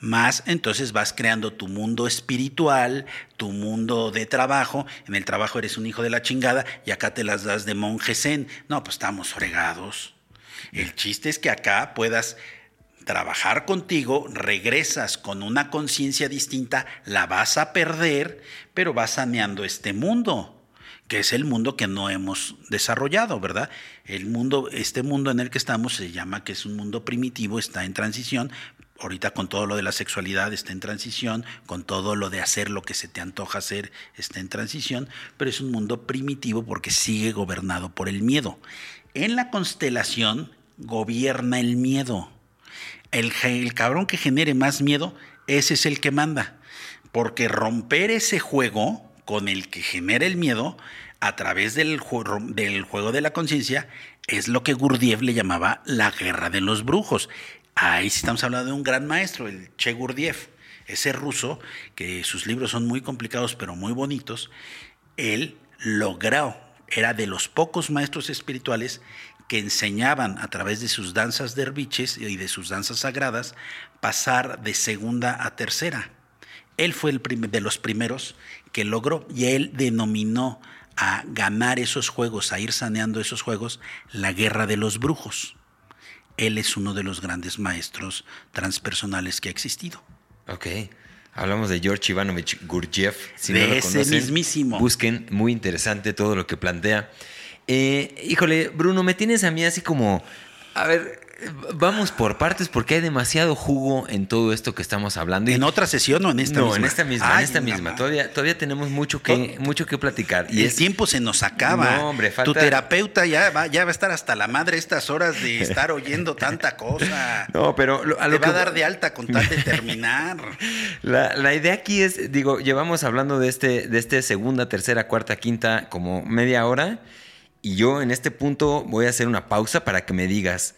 Más entonces vas creando tu mundo espiritual, tu mundo de trabajo. En el trabajo eres un hijo de la chingada y acá te las das de monje zen. No, pues estamos fregados. El chiste es que acá puedas trabajar contigo, regresas con una conciencia distinta, la vas a perder, pero vas saneando este mundo, que es el mundo que no hemos desarrollado, ¿verdad? El mundo, este mundo en el que estamos se llama que es un mundo primitivo, está en transición, Ahorita con todo lo de la sexualidad está en transición, con todo lo de hacer lo que se te antoja hacer está en transición, pero es un mundo primitivo porque sigue gobernado por el miedo. En la constelación gobierna el miedo. El, cabrón que genere más miedo, ese es el que manda. Porque romper ese juego con el que genera el miedo a través del, del juego de la conciencia es lo que Gurdjieff le llamaba la guerra de los brujos. Ahí sí estamos hablando de un gran maestro, el Che Gurdjieff, ese ruso, que sus libros son muy complicados pero muy bonitos, él logró, era de los pocos maestros espirituales que enseñaban a través de sus danzas derviches y de sus danzas sagradas pasar de segunda a tercera. Él fue el de los primeros que logró y él denominó a ganar esos juegos, a ir saneando esos juegos, la guerra de los brujos. Él es uno de los grandes maestros transpersonales que ha existido. Ok. Hablamos de George Ivanovich Gurdjieff. Si de no lo ese mismísimo. Busquen, muy interesante todo lo que plantea. Eh, híjole, Bruno, me tienes a mí así como, a ver, Vamos por partes porque hay demasiado jugo en todo esto que estamos hablando. ¿En otra sesión o en esta misma? No, en esta misma, en esta misma. Todavía, todavía tenemos mucho que, mucho que platicar. Y el tiempo se nos acaba. No, hombre, falta... Tu terapeuta ya va, ya va a estar hasta la madre estas horas de estar oyendo tanta cosa. *laughs* No, pero a lo Te va a dar de alta con tal de *laughs* terminar. La, la, idea aquí es, digo, llevamos hablando de este, de este segunda, tercera, cuarta, quinta, como media hora. Y yo en este punto voy a hacer una pausa para que me digas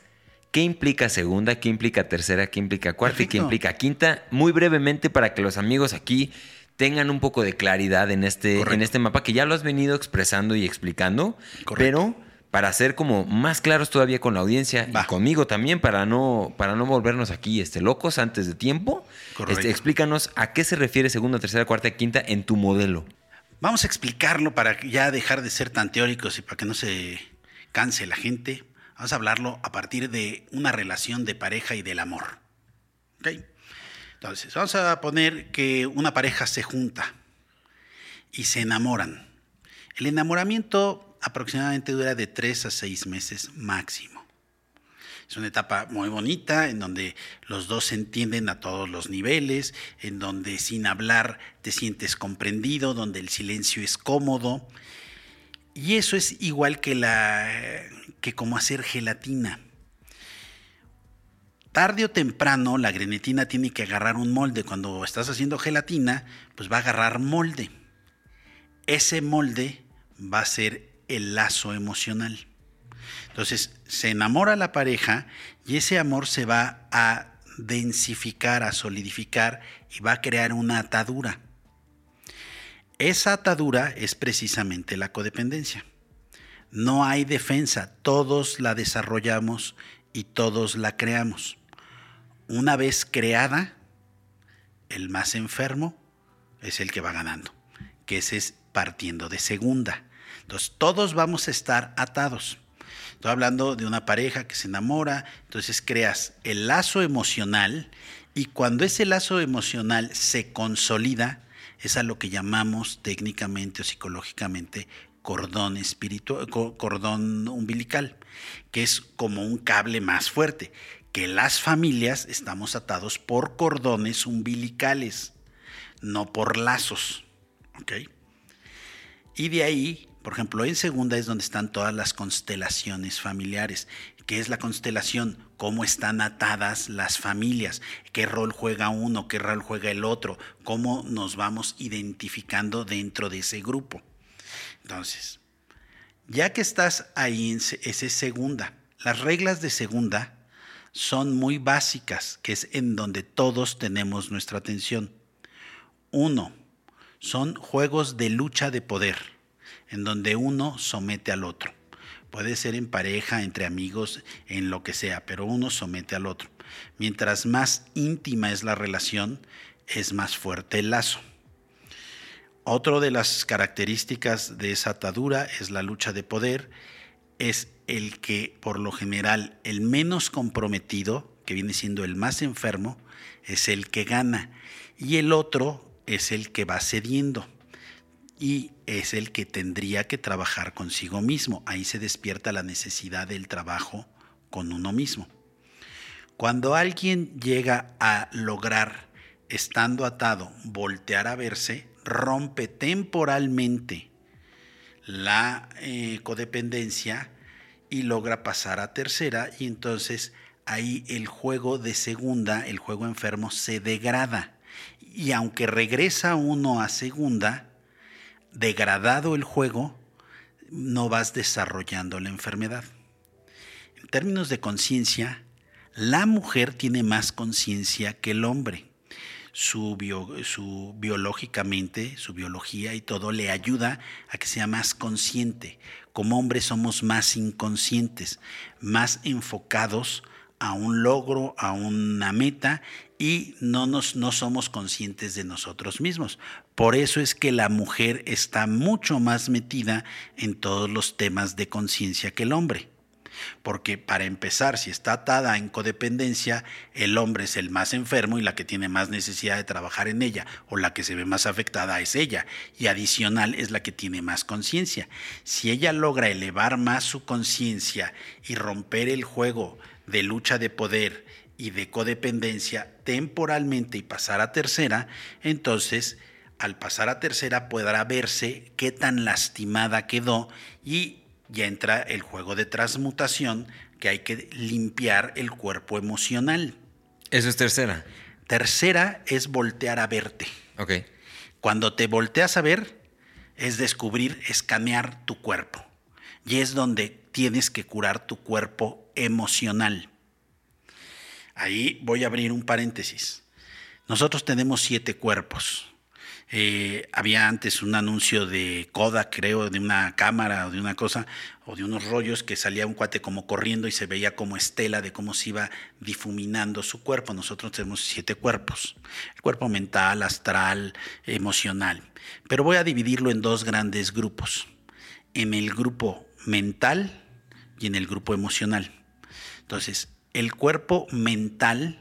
¿Qué implica segunda? ¿Qué implica tercera? ¿Qué implica cuarta? ¿Y qué implica quinta? Muy brevemente para que los amigos aquí tengan un poco de claridad en este, en este mapa que ya lo has venido expresando y explicando, pero para ser como más claros todavía con la audiencia y conmigo también para no, para no volvernos aquí este, locos antes de tiempo. Este, explícanos a qué se refiere segunda, tercera, cuarta y quinta en tu modelo. Vamos a explicarlo para ya dejar de ser tan teóricos y para que no se canse la gente. Vamos a hablarlo a partir de una relación de pareja y del amor. Entonces, vamos a poner que una pareja se junta y se enamoran. El enamoramiento aproximadamente dura de tres a seis meses máximo. Es una etapa muy bonita en donde los dos se entienden a todos los niveles, en donde sin hablar te sientes comprendido, donde el silencio es cómodo. Y eso es igual que la que como hacer gelatina. Tarde o temprano la grenetina tiene que agarrar un molde. Cuando estás haciendo gelatina, pues va a agarrar molde. Ese molde va a ser el lazo emocional. Entonces se enamora la pareja y ese amor se va a densificar, a solidificar y va a crear una atadura. Esa atadura es precisamente la codependencia. No hay defensa, todos la desarrollamos y todos la creamos. Una vez creada, el más enfermo es el que va ganando, que ese es partiendo de segunda. Entonces, todos vamos a estar atados. Estoy hablando de una pareja que se enamora, entonces creas el lazo emocional y cuando ese lazo emocional se consolida, es a lo que llamamos técnicamente o psicológicamente cordón espiritual, cordón umbilical, que es como un cable más fuerte, que las familias estamos atados por cordones umbilicales, no por lazos. Y de ahí, por ejemplo, en segunda es donde están todas las constelaciones familiares. ¿Qué es la constelación? ¿Cómo están atadas las familias? ¿Qué rol juega uno? ¿Qué rol juega el otro? ¿Cómo nos vamos identificando dentro de ese grupo? Entonces, ya que estás ahí, esa es segunda. Las reglas de segunda son muy básicas, que es en donde todos tenemos nuestra atención. Uno, son juegos de lucha de poder, en donde uno somete al otro. Puede ser en pareja, entre amigos, en lo que sea, pero uno somete al otro. Mientras más íntima es la relación, es más fuerte el lazo. Otra de las características de esa atadura es la lucha de poder, es el que por lo general el menos comprometido, que viene siendo el más enfermo, es el que gana y el otro es el que va cediendo y es el que tendría que trabajar consigo mismo. Ahí se despierta la necesidad del trabajo con uno mismo. Cuando alguien llega a lograr, estando atado, voltear a verse, rompe temporalmente la eh, codependencia y logra pasar a tercera y entonces ahí el juego de segunda, el juego enfermo, se degrada. Y aunque regresa uno a segunda, degradado el juego, no vas desarrollando la enfermedad. En términos de conciencia, la mujer tiene más conciencia que el hombre. Su, su, biológicamente, su biología y todo le ayuda a que sea más consciente. Como hombres somos más inconscientes, más enfocados a un logro, a una meta y no, nos, no somos conscientes de nosotros mismos. Por eso es que la mujer está mucho más metida en todos los temas de conciencia que el hombre. Porque para empezar, si está atada en codependencia, el hombre es el más enfermo y la que tiene más necesidad de trabajar en ella, o la que se ve más afectada es ella, y adicional es la que tiene más conciencia. Si ella logra elevar más su conciencia y romper el juego de lucha de poder y de codependencia temporalmente y pasar a tercera, entonces al pasar a tercera podrá verse qué tan lastimada quedó y ya entra el juego de transmutación que hay que limpiar el cuerpo emocional. Eso es tercera. Tercera es voltear a verte. Ok. Cuando te volteas a ver, es descubrir, escanear tu cuerpo. Y es donde tienes que curar tu cuerpo emocional. Ahí voy a abrir un paréntesis. Nosotros tenemos siete cuerpos. Eh, había antes un anuncio de Kodak, creo, de una cámara o de una cosa, o de unos rollos que salía un cuate como corriendo y se veía como estela de cómo se iba difuminando su cuerpo. Nosotros tenemos siete cuerpos, el cuerpo mental, astral, emocional. Pero voy a dividirlo en dos grandes grupos, en el grupo mental y en el grupo emocional. Entonces, el cuerpo mental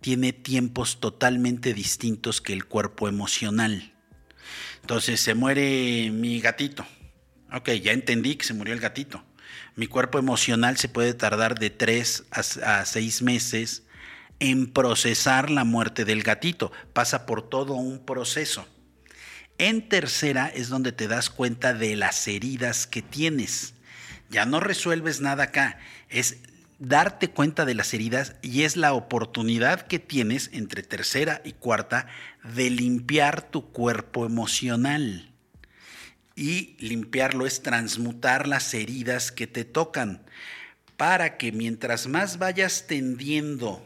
tiene tiempos totalmente distintos que el cuerpo emocional. Entonces se muere mi gatito. Ok, ya entendí que se murió el gatito. Mi cuerpo emocional se puede tardar de tres a, seis meses en procesar la muerte del gatito. Pasa por todo un proceso. En tercera es donde te das cuenta de las heridas que tienes. Ya no resuelves nada acá. Es darte cuenta de las heridas y es la oportunidad que tienes entre tercera y cuarta de limpiar tu cuerpo emocional. Y limpiarlo es transmutar las heridas que te tocan para que mientras más vayas tendiendo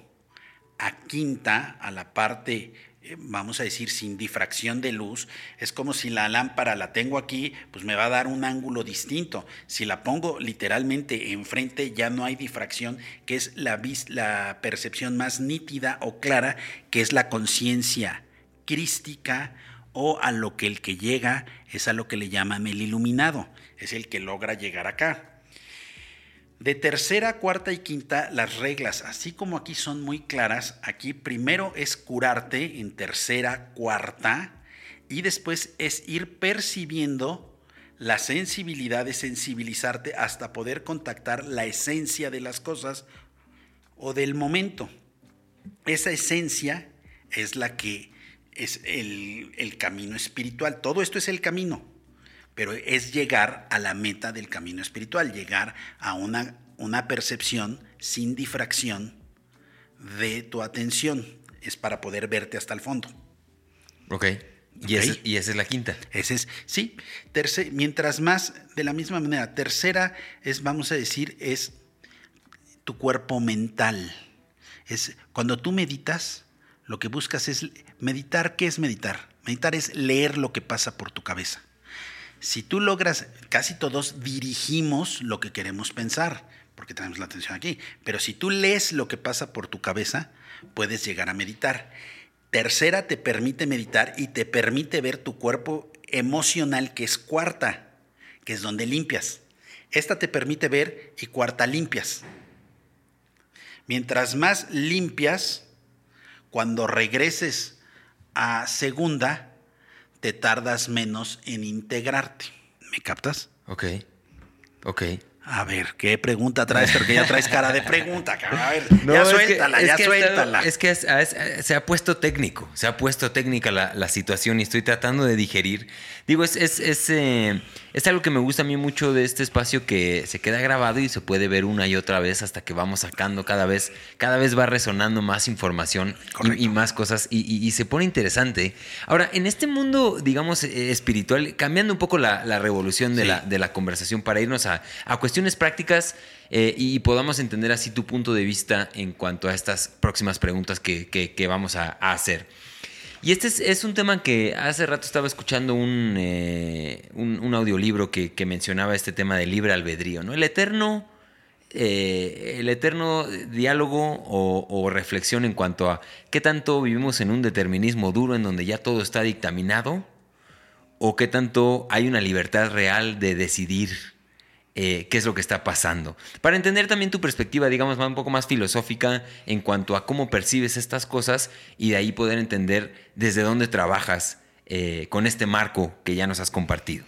a quinta, a la parte vamos a decir, sin difracción de luz, es como si la lámpara la tengo aquí, pues me va a dar un ángulo distinto. Si la pongo literalmente enfrente, ya no hay difracción, que es la, la percepción más nítida o clara, que es la conciencia crística o a lo que el que llega es a lo que le llaman el iluminado, es el que logra llegar acá. De tercera, cuarta y quinta, las reglas, así como aquí son muy claras, aquí primero es curarte en tercera, cuarta, y después es ir percibiendo la sensibilidad de sensibilizarte hasta poder contactar la esencia de las cosas o del momento. Esa esencia es la que es el, camino espiritual. Todo esto es el camino pero es llegar a la meta del camino espiritual, llegar a una, una percepción sin difracción de tu atención. Es para poder verte hasta el fondo. Ok. Y, Esa, y esa es la quinta. Ese es, sí. mientras más, de la misma manera, tercera es, vamos a decir, es tu cuerpo mental. Es cuando tú meditas, lo que buscas es meditar. ¿Qué es meditar? Meditar es leer lo que pasa por tu cabeza. Si tú logras, casi todos dirigimos lo que queremos pensar, porque tenemos la atención aquí, pero si tú lees lo que pasa por tu cabeza, puedes llegar a meditar. Tercera, te permite meditar y te permite ver tu cuerpo emocional, que es cuarta, que es donde limpias. Esta te permite ver y cuarta limpias. Mientras más limpias, cuando regreses a segunda, te tardas menos en integrarte. ¿Me captas? Ok. Ok. A ver, ¿qué pregunta traes? Porque ya traes cara de pregunta, *laughs* cabrón. A ver, ya suéltala, ya suéltala. es que se ha puesto técnico, se ha puesto técnica la, situación y estoy tratando de digerir. Digo, es, es, es, eh, es, algo que me gusta a mí mucho de este espacio que se queda grabado y se puede ver una y otra vez hasta que vamos sacando cada vez, cada vez va resonando más información y, más cosas y, se pone interesante. Ahora, en este mundo, digamos, eh, espiritual, cambiando un poco la, revolución de, la, de la conversación para irnos a, a cuestiones prácticas eh, y podamos entender así tu punto de vista en cuanto a estas próximas preguntas que, vamos a, hacer. Y este es, un tema que hace rato estaba escuchando un, eh, un, audiolibro que, mencionaba este tema del libre albedrío, ¿no? El eterno, eh, el eterno diálogo o, o, reflexión en cuanto a qué tanto vivimos en un determinismo duro en donde ya todo está dictaminado o qué tanto hay una libertad real de decidir eh, qué es lo que está pasando. Para entender también tu perspectiva, digamos, un poco más filosófica en cuanto a cómo percibes estas cosas y de ahí poder entender desde dónde trabajas eh, con este marco que ya nos has compartido.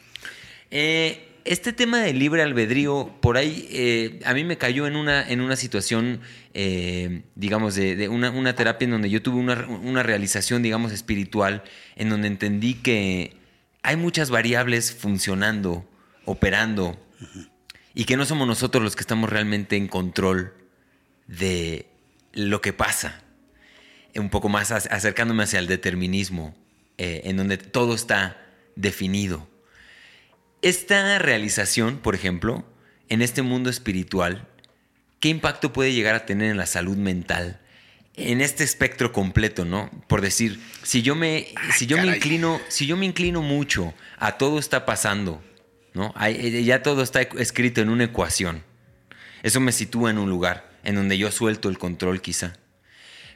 Eh, este tema del libre albedrío, por ahí a mí me cayó en una, en una situación, digamos, de, una, terapia en donde yo tuve una, realización, digamos, espiritual, en donde entendí que hay muchas variables funcionando, operando y que no somos nosotros los que estamos realmente en control de lo que pasa. Un poco más acercándome hacia el determinismo, eh, en donde todo está definido. Esta realización, por ejemplo, en este mundo espiritual, ¿qué impacto puede llegar a tener en la salud mental? En este espectro completo, ¿no? Por decir, si yo me, si yo me inclino, si yo me inclino mucho a todo está pasando, ¿no? Eh, ya todo está escrito en una ecuación. Eso me sitúa en un lugar en donde yo suelto el control quizá.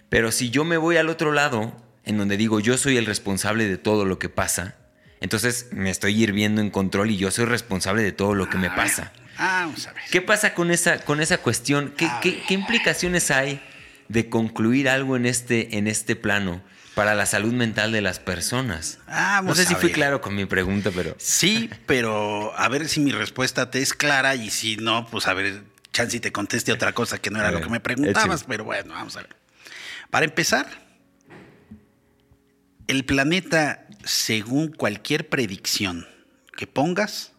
Pero si yo me voy al otro lado, en donde digo yo soy el responsable de todo lo que pasa, entonces me estoy hirviendo en control y yo soy responsable de todo lo que me pasa. Vamos a ver. ¿Qué pasa con esa, con esa cuestión? ¿Qué, qué, implicaciones hay de concluir algo en este, en este plano? Para la salud mental de las personas. no sé si fui claro con mi pregunta, pero. Sí, pero a ver si mi respuesta te es clara y si no, pues a ver, chance te conteste otra cosa que no era lo que me preguntabas, pero bueno, vamos a ver. Para empezar, el planeta, según cualquier predicción que pongas,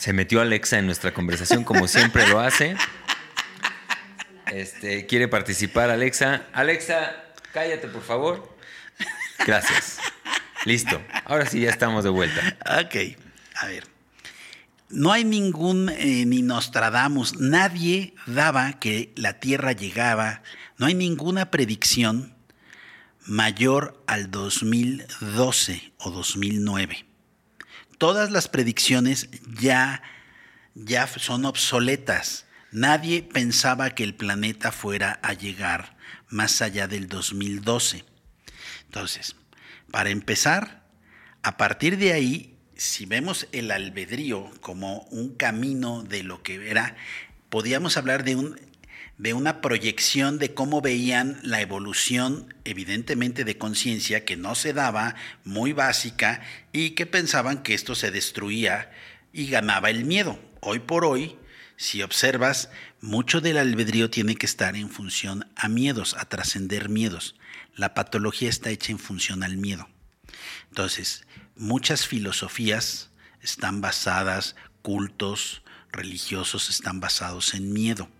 Se metió Alexa en nuestra conversación como siempre lo hace. *laughs* Este, quiere participar Alexa. Alexa, cállate, por favor. Gracias. Listo. Ahora sí ya estamos de vuelta. Ok. A ver. No hay ningún eh, ni Nostradamus, nadie daba que la Tierra llegaba, no hay ninguna predicción mayor al 2012 o 2009. Todas las predicciones ya, ya son obsoletas. Nadie pensaba que el planeta fuera a llegar más allá del 2012. Entonces, para empezar, a partir de ahí, si vemos el albedrío como un camino de lo que era, podíamos hablar de, un, de una proyección de cómo veían la evolución, evidentemente de conciencia, que no se daba, muy básica, y que pensaban que esto se destruía y ganaba el miedo. Hoy por hoy, si observas, mucho del albedrío tiene que estar en función a miedos, a trascender miedos. La patología está hecha en función al miedo. Entonces, muchas filosofías están basadas, cultos religiosos están basados en miedo,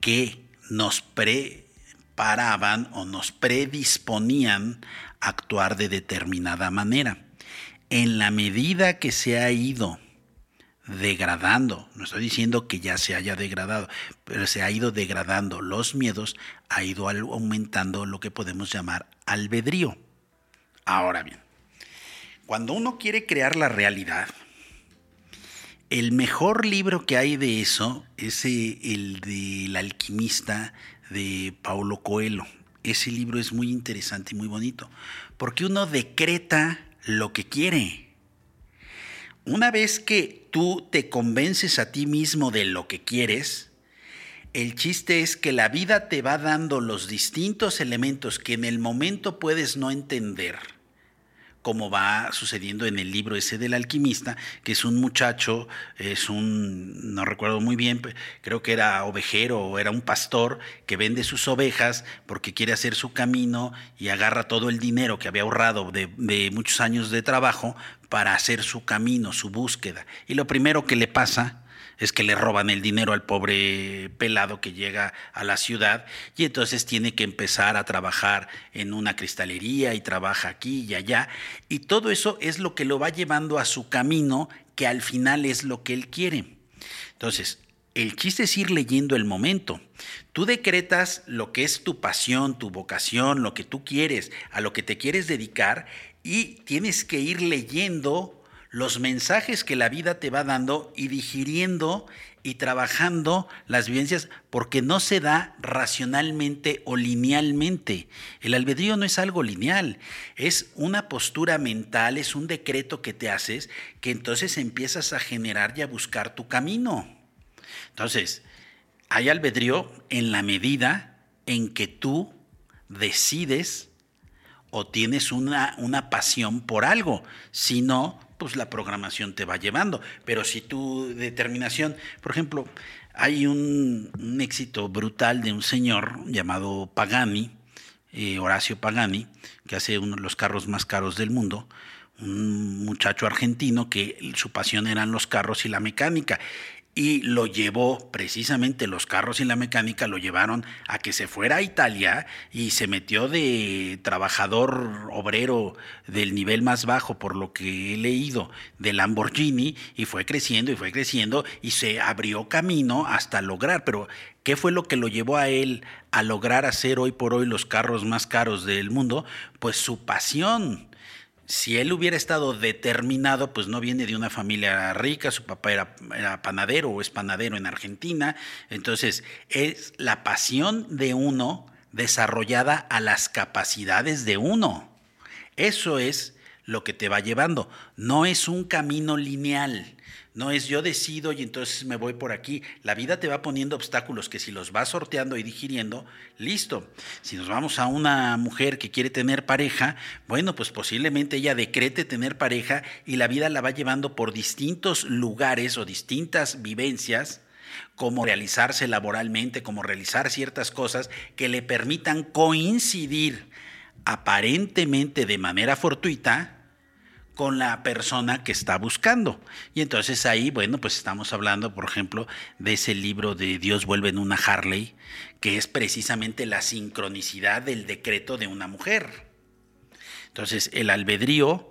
que nos preparaban o nos predisponían a actuar de determinada manera. En la medida que se ha ido degradando, no estoy diciendo que ya se haya degradado, pero se ha ido degradando los miedos, ha ido aumentando lo que podemos llamar albedrío. Ahora bien, cuando uno quiere crear la realidad, el mejor libro que hay de eso es eh, el del alquimista de Paulo Coelho. Ese libro es muy interesante y muy bonito, porque uno decreta lo que quiere. Una vez que tú te convences a ti mismo de lo que quieres, el chiste es que la vida te va dando los distintos elementos que en el momento puedes no entender, como va sucediendo en el libro ese del alquimista, que es un muchacho, es un, no recuerdo muy bien, creo que era ovejero o era un pastor que vende sus ovejas porque quiere hacer su camino y agarra todo el dinero que había ahorrado de, de muchos años de trabajo para hacer su camino, su búsqueda. Y lo primero que le pasa es que le roban el dinero al pobre pelado que llega a la ciudad y entonces tiene que empezar a trabajar en una cristalería y trabaja aquí y allá y todo eso es lo que lo va llevando a su camino que al final es lo que él quiere. Entonces, el chiste es ir leyendo el momento. Tú decretas lo que es tu pasión, tu vocación, lo que tú quieres, a lo que te quieres dedicar y tienes que ir leyendo los mensajes que la vida te va dando y digiriendo y trabajando las vivencias porque no se da racionalmente o linealmente. El albedrío no es algo lineal, es una postura mental, es un decreto que te haces que entonces empiezas a generar y a buscar tu camino. Entonces, hay albedrío en la medida en que tú decides o tienes una, una pasión por algo. Si no, pues la programación te va llevando. Pero si tu determinación, por ejemplo, hay un, éxito brutal de un señor llamado Pagani, eh, Horacio Pagani, que hace uno de los carros más caros del mundo, un muchacho argentino que su pasión eran los carros y la mecánica y lo llevó, precisamente los carros y la mecánica lo llevaron a que se fuera a Italia y se metió de trabajador obrero del nivel más bajo, por lo que he leído, de Lamborghini, y fue creciendo y fue creciendo y se abrió camino hasta lograr, pero ¿qué fue lo que lo llevó a él a lograr hacer hoy por hoy los carros más caros del mundo? Pues su pasión si él hubiera estado determinado, pues no viene de una familia rica, su papá era, panadero o es panadero en Argentina, entonces es la pasión de uno desarrollada a las capacidades de uno. Eso es lo que te va llevando, no es un camino lineal. No es yo decido y entonces me voy por aquí. La vida te va poniendo obstáculos que si los vas sorteando y digiriendo, listo. Si nos vamos a una mujer que quiere tener pareja, bueno, pues posiblemente ella decrete tener pareja y la vida la va llevando por distintos lugares o distintas vivencias como realizarse laboralmente, como realizar ciertas cosas que le permitan coincidir aparentemente de manera fortuita con la persona que está buscando. Y entonces ahí, bueno, pues estamos hablando, por ejemplo, de ese libro de Dios vuelve en una Harley, que es precisamente la sincronicidad del decreto de una mujer. Entonces, el albedrío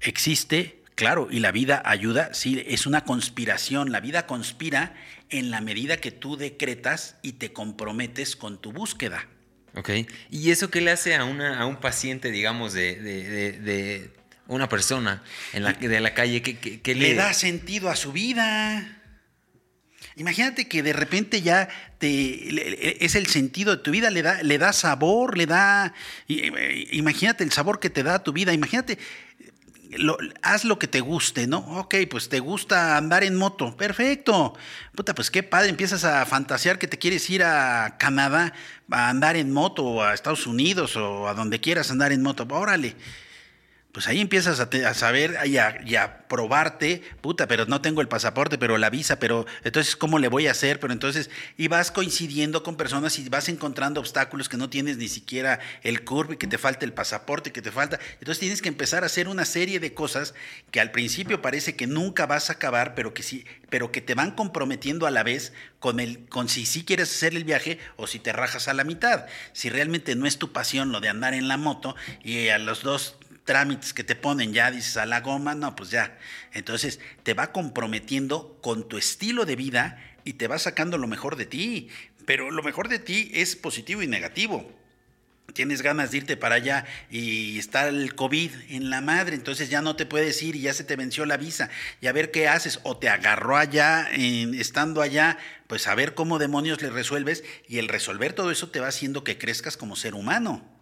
existe, claro, y la vida ayuda, sí, es una conspiración, la vida conspira en la medida que tú decretas y te comprometes con tu búsqueda. Ok, ¿y eso qué le hace a, una, a un paciente, digamos, de una persona en la, de la calle que, le... da sentido a su vida. Imagínate que de repente ya te, es el sentido de tu vida, le da, le da sabor, le da... Imagínate el sabor que te da a tu vida, imagínate, haz lo que te guste, ¿no? Ok, pues te gusta andar en moto, perfecto. Puta, pues qué padre, empiezas a fantasear que te quieres ir a Canadá a andar en moto, o a Estados Unidos, o a donde quieras andar en moto, órale pues ahí empiezas a, saber y a, probarte, puta, pero no tengo el pasaporte, pero la visa, pero entonces, ¿cómo le voy a hacer? Pero entonces, y vas coincidiendo con personas y vas encontrando obstáculos que no tienes ni siquiera el curve, que te falta el pasaporte, que te falta. Entonces tienes que empezar a hacer una serie de cosas que al principio parece que nunca vas a acabar, pero que sí, pero que te van comprometiendo a la vez con el, con si sí quieres hacer el viaje o si te rajas a la mitad. Si realmente no es tu pasión lo de andar en la moto y a los dos trámites que te ponen, ya dices a la goma, no, pues ya. Entonces te va comprometiendo con tu estilo de vida y te va sacando lo mejor de ti. Pero lo mejor de ti es positivo y negativo. Tienes ganas de irte para allá y está el COVID en la madre, entonces ya no te puedes ir y ya se te venció la visa. Y a ver qué haces. O te agarró allá, estando allá, pues a ver cómo demonios le resuelves. Y el resolver todo eso te va haciendo que crezcas como ser humano.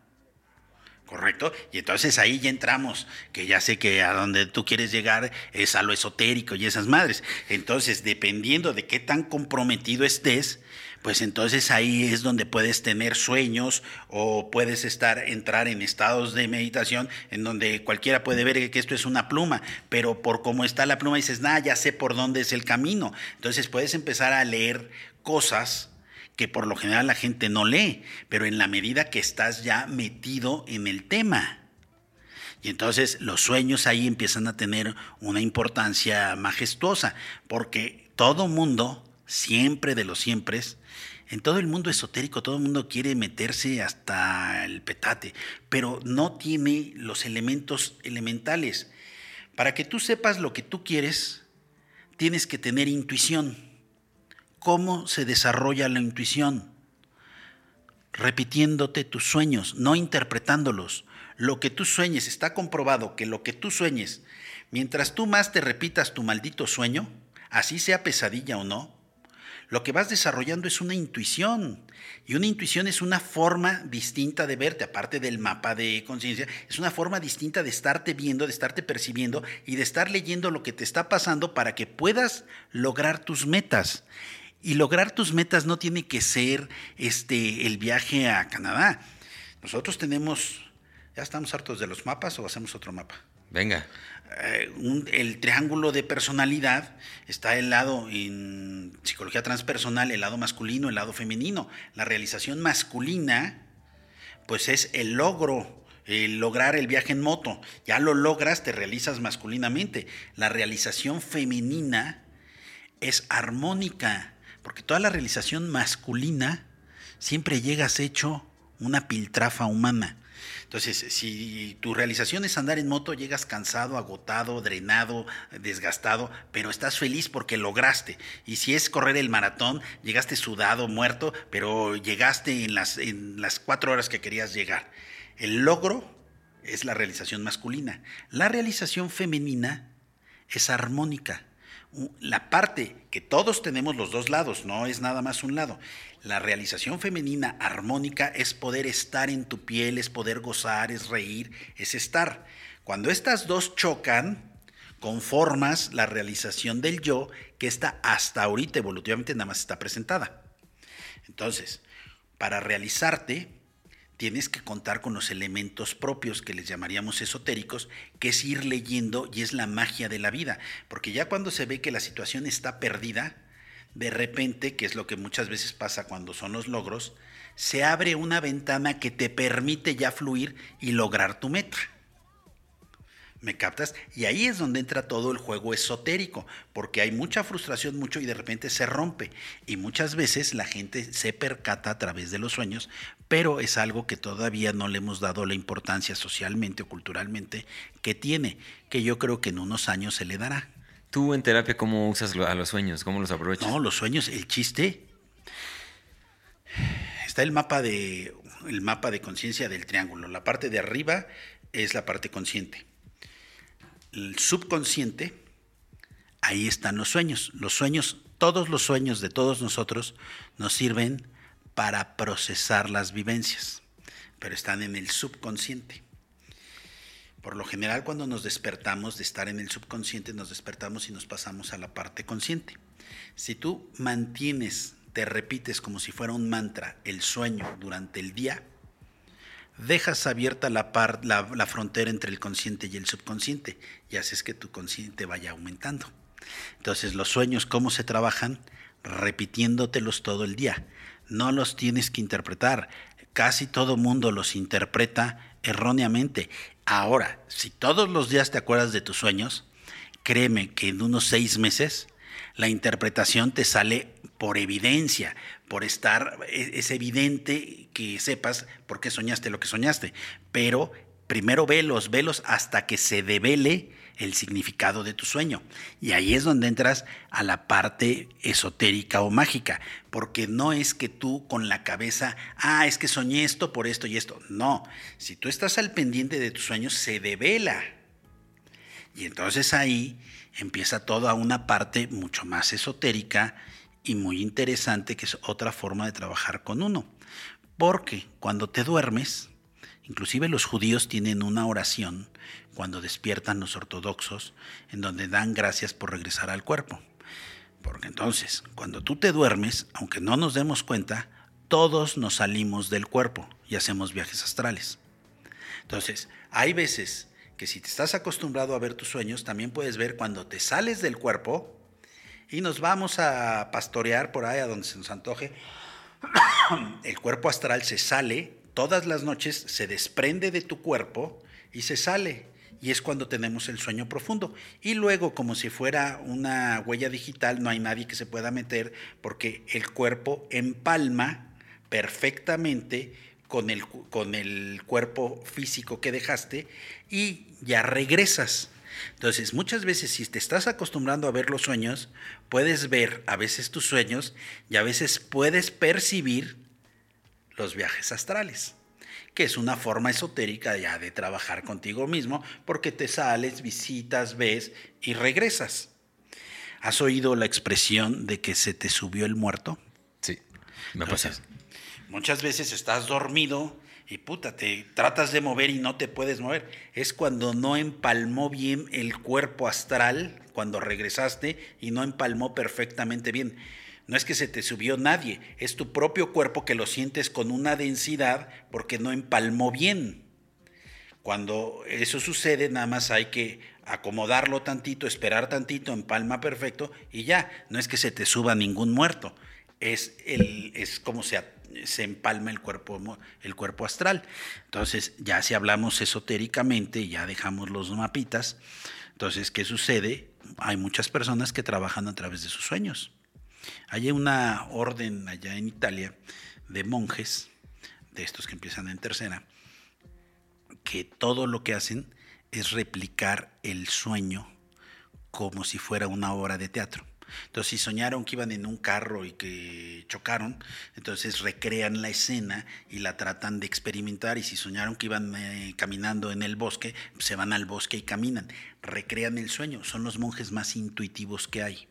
¿Correcto? Y entonces ahí ya entramos, que ya sé que a donde tú quieres llegar es a lo esotérico y esas madres. Entonces, dependiendo de qué tan comprometido estés, pues entonces ahí es donde puedes tener sueños o puedes estar entrar en estados de meditación en donde cualquiera puede ver que esto es una pluma, pero por cómo está la pluma dices, "Nah, ya sé por dónde es el camino." Entonces puedes empezar a leer cosas que por lo general la gente no lee, pero en la medida que estás ya metido en el tema. Y entonces los sueños ahí empiezan a tener una importancia majestuosa, porque todo mundo, siempre de los siempre, en todo el mundo esotérico, todo el mundo quiere meterse hasta el petate, pero no tiene los elementos elementales. Para que tú sepas lo que tú quieres, tienes que tener intuición. ¿Cómo se desarrolla la intuición? Repitiéndote tus sueños, no interpretándolos lo que tú sueñes, está comprobado que lo que tú sueñes, mientras tú más te repitas tu maldito sueño, así sea pesadilla o no, lo que vas desarrollando es una intuición. Y una intuición es una forma distinta de verte, aparte del mapa de conciencia, es una forma distinta de estarte viendo, de estarte percibiendo y de estar leyendo lo que te está pasando para que puedas lograr tus metas. Y lograr tus metas no tiene que ser este, el viaje a Canadá. Nosotros tenemos ¿Ya estamos hartos de los mapas o hacemos otro mapa? Venga. Eh, el triángulo de personalidad está el lado en psicología transpersonal, el lado masculino, el lado femenino. La realización masculina, pues es el logro, el lograr el viaje en moto. Ya lo logras, te realizas masculinamente. La realización femenina es armónica, porque toda la realización masculina siempre llegas hecho una piltrafa humana. Entonces, si tu realización es andar en moto, llegas cansado, agotado, drenado, desgastado, pero estás feliz porque lograste. Y si es correr el maratón, llegaste sudado, muerto, pero llegaste en las, en las cuatro horas que querías llegar. El logro es la realización masculina. La realización femenina es armónica la parte que todos tenemos los dos lados, no es nada más un lado. La realización femenina armónica es poder estar en tu piel, es poder gozar, es reír, es estar. Cuando estas dos chocan, conformas la realización del yo que está hasta ahorita evolutivamente nada más está presentada. Entonces, para realizarte, tienes que contar con los elementos propios que les llamaríamos esotéricos, que es ir leyendo y es la magia de la vida, porque ya cuando se ve que la situación está perdida, de repente, que es lo que muchas veces pasa cuando son los logros, se abre una ventana que te permite ya fluir y lograr tu meta. ¿Me captas? Y ahí es donde entra todo el juego esotérico, porque hay mucha frustración, mucho y de repente se rompe. Y muchas veces la gente se percata a través de los sueños, pero es algo que todavía no le hemos dado la importancia socialmente o culturalmente que tiene, que yo creo que en unos años se le dará. ¿Tú en terapia cómo usas a los sueños? ¿Cómo los aprovechas? No, los sueños, el chiste. Está el mapa de el mapa de conciencia del triángulo. La parte de arriba es la parte consciente el subconsciente, ahí están los sueños. Los sueños, todos los sueños de todos nosotros nos sirven para procesar las vivencias, pero están en el subconsciente. Por lo general, cuando nos despertamos de estar en el subconsciente, nos despertamos y nos pasamos a la parte consciente. Si tú mantienes, te repites como si fuera un mantra el sueño durante el día, dejas abierta la, la, frontera entre el consciente y el subconsciente y haces que tu consciente vaya aumentando. Entonces los sueños, ¿cómo se trabajan? Repitiéndotelos todo el día. No los tienes que interpretar. Casi todo mundo los interpreta erróneamente. Ahora, si todos los días te acuerdas de tus sueños, créeme que en unos seis meses la interpretación te sale por evidencia, por estar, e, es evidente que sepas por qué soñaste lo que soñaste, pero primero velos, velos hasta que se devele el significado de tu sueño. Y ahí es donde entras a la parte esotérica o mágica, porque no es que tú con la cabeza, ah, es que soñé esto por esto y esto. No, si tú estás al pendiente de tus sueños, se devela. Y entonces ahí empieza toda una parte mucho más esotérica y muy interesante, que es otra forma de trabajar con uno. Porque cuando te duermes, inclusive los judíos tienen una oración cuando despiertan los ortodoxos, en donde dan gracias por regresar al cuerpo. Porque entonces, cuando tú te duermes, aunque no nos demos cuenta, todos nos salimos del cuerpo y hacemos viajes astrales. Entonces, hay veces que si te estás acostumbrado a ver tus sueños, también puedes ver cuando te sales del cuerpo y nos vamos a pastorear por ahí a donde se nos antoje. El cuerpo astral se sale, todas las noches se desprende de tu cuerpo y se sale. Y es cuando tenemos el sueño profundo. Y luego, como si fuera una huella digital, no hay nadie que se pueda meter porque el cuerpo empalma perfectamente con el, con el cuerpo físico que dejaste y ya regresas. Entonces, muchas veces si te estás acostumbrando a ver los sueños, puedes ver a veces tus sueños y a veces puedes percibir los viajes astrales, que es una forma esotérica ya de trabajar contigo mismo, porque te sales, visitas, ves y regresas. ¿Has oído la expresión de que se te subió el muerto? Sí, me pasa. Muchas veces estás dormido y puta, te tratas de mover y no te puedes mover. Es cuando no empalmó bien el cuerpo astral, cuando regresaste y no empalmó perfectamente bien. No es que se te subió nadie, es tu propio cuerpo que lo sientes con una densidad porque no empalmó bien. Cuando eso sucede, nada más hay que acomodarlo tantito, esperar tantito, empalma perfecto y ya. No es que se te suba ningún muerto, es, el, es como se se empalma el cuerpo, el cuerpo astral. Entonces, ya si hablamos esotéricamente, ya dejamos los mapitas. Entonces, ¿qué sucede? Hay muchas personas que trabajan a través de sus sueños. Hay una orden allá en Italia de monjes, de estos que empiezan en tercera, que todo lo que hacen es replicar el sueño como si fuera una obra de teatro. Entonces, si soñaron que iban en un carro y que chocaron, entonces recrean la escena y la tratan de experimentar. Y si soñaron que iban eh, caminando en el bosque, se van al bosque y caminan. Recrean el sueño. Son los monjes más intuitivos que hay.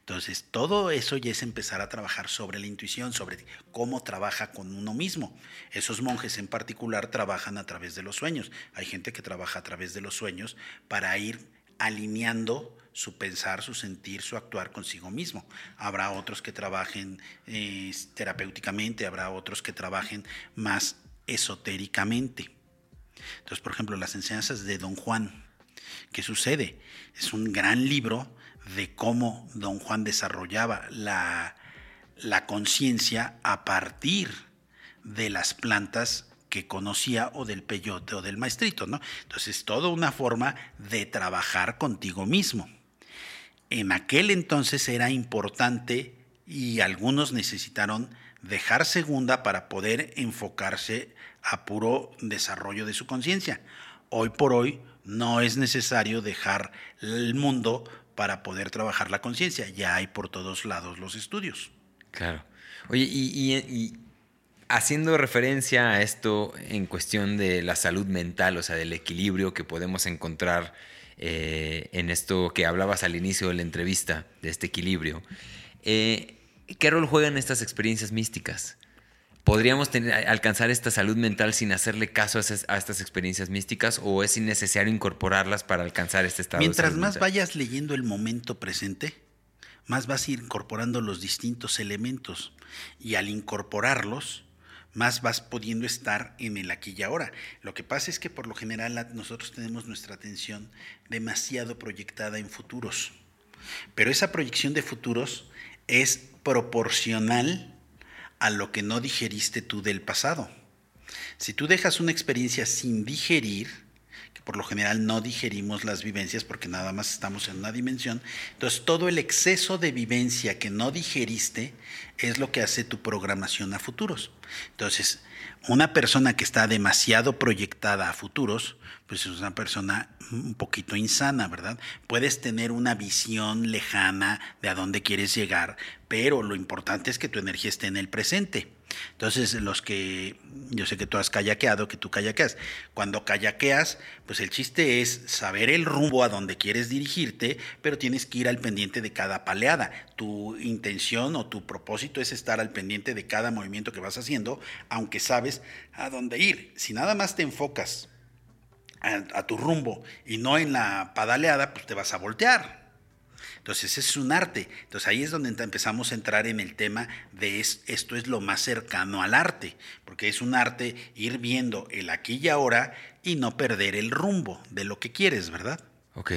Entonces, todo eso ya es empezar a trabajar sobre la intuición, sobre cómo trabaja con uno mismo. Esos monjes en particular trabajan a través de los sueños. Hay gente que trabaja a través de los sueños para ir alineando su pensar, su sentir, su actuar consigo mismo. Habrá otros que trabajen eh, terapéuticamente, habrá otros que trabajen más esotéricamente. Entonces, por ejemplo, las enseñanzas de Don Juan. ¿Qué sucede? Es un gran libro de cómo Don Juan desarrollaba la, la conciencia a partir de las plantas que conocía o del peyote o del maestrito, ¿no? Entonces, toda una forma de trabajar contigo mismo en aquel entonces era importante y algunos necesitaron dejar segunda para poder enfocarse a puro desarrollo de su conciencia. Hoy por hoy no es necesario dejar el mundo para poder trabajar la conciencia. Ya hay por todos lados los estudios. Claro. Oye, y, haciendo referencia a esto en cuestión de la salud mental, o sea, del equilibrio que podemos encontrar eh, en esto que hablabas al inicio de la entrevista, de este equilibrio. Eh, ¿Qué rol juegan estas experiencias místicas? ¿Podríamos alcanzar esta salud mental sin hacerle caso a, estas experiencias místicas o es innecesario incorporarlas para alcanzar este estado? Mientras más vayas leyendo el momento presente, más vas incorporando los distintos elementos y al incorporarlos, más vas pudiendo estar en el aquí y ahora. Lo que pasa es que por lo general nosotros tenemos nuestra atención demasiado proyectada en futuros, pero esa proyección de futuros es proporcional a lo que no digeriste tú del pasado. Si tú dejas una experiencia sin digerir, por lo general no digerimos las vivencias porque nada más estamos en una dimensión, entonces todo el exceso de vivencia que no digeriste es lo que hace tu programación a futuros. Entonces, una persona que está demasiado proyectada a futuros, pues es una persona un poquito insana, ¿verdad? Puedes tener una visión lejana de a dónde quieres llegar, pero lo importante es que tu energía esté en el presente. Entonces, los que, yo sé que tú has kayakeado, que tú kayakeas, cuando kayakeas, pues el chiste es saber el rumbo a donde quieres dirigirte, pero tienes que ir al pendiente de cada paleada. Tu intención o tu propósito es estar al pendiente de cada movimiento que vas haciendo, aunque sabes a dónde ir. Si nada más te enfocas a, a tu rumbo y no en la padaleada, pues te vas a voltear. Entonces es un arte. Entonces ahí es donde empezamos a entrar en el tema de esto es lo más cercano al arte, porque es un arte ir viendo el aquí y ahora y no perder el rumbo de lo que quieres, ¿verdad? Ok.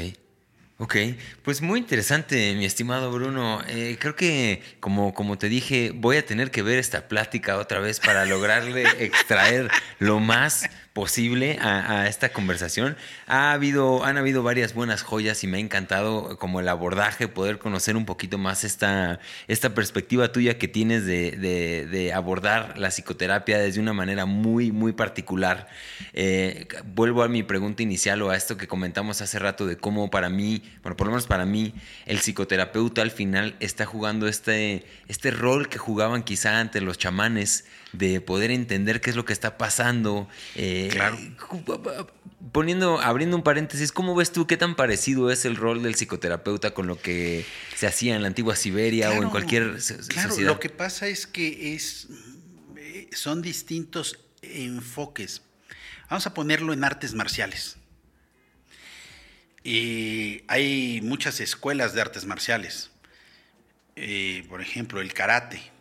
Ok, pues muy interesante, mi estimado Bruno. Eh, creo que, como, como te dije, voy a tener que ver esta plática otra vez para lograrle *laughs* extraer lo más posible a, esta conversación. Ha habido, han habido varias buenas joyas y me ha encantado como el abordaje, poder conocer un poquito más esta, esta perspectiva tuya que tienes de, abordar la psicoterapia desde una manera muy, muy particular. Eh, vuelvo a mi pregunta inicial o a esto que comentamos hace rato de cómo para mí, bueno, por lo menos para mí, el psicoterapeuta al final está jugando este, este rol que jugaban quizá ante los chamanes de poder entender qué es lo que está pasando. Eh, claro. Poniendo, abriendo un paréntesis, ¿cómo ves tú qué tan parecido es el rol del psicoterapeuta con lo que se hacía en la antigua Siberia o en cualquier claro, Lo que pasa es que es, eh, son distintos enfoques. Vamos a ponerlo en artes marciales. Y hay muchas escuelas de artes marciales. Eh, por ejemplo, el karate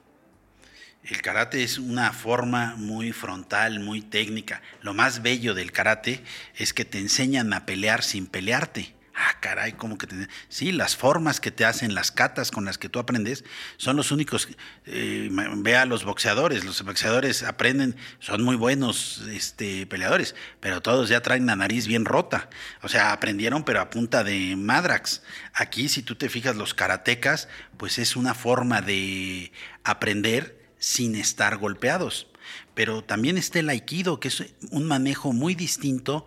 el karate es una forma muy frontal, muy técnica. Lo más bello del karate es que te enseñan a pelear sin pelearte. Ah, caray, como que te... Sí, las formas que te hacen, las catas con las que tú aprendes, son los únicos... Eh, ve a los boxeadores, los boxeadores aprenden, son muy buenos este, peleadores, pero todos ya traen la nariz bien rota. O sea, aprendieron, pero a punta de madrax. Aquí, si tú te fijas, los karatecas, pues es una forma de aprender sin estar golpeados. Pero también está el aikido, que es un manejo muy distinto.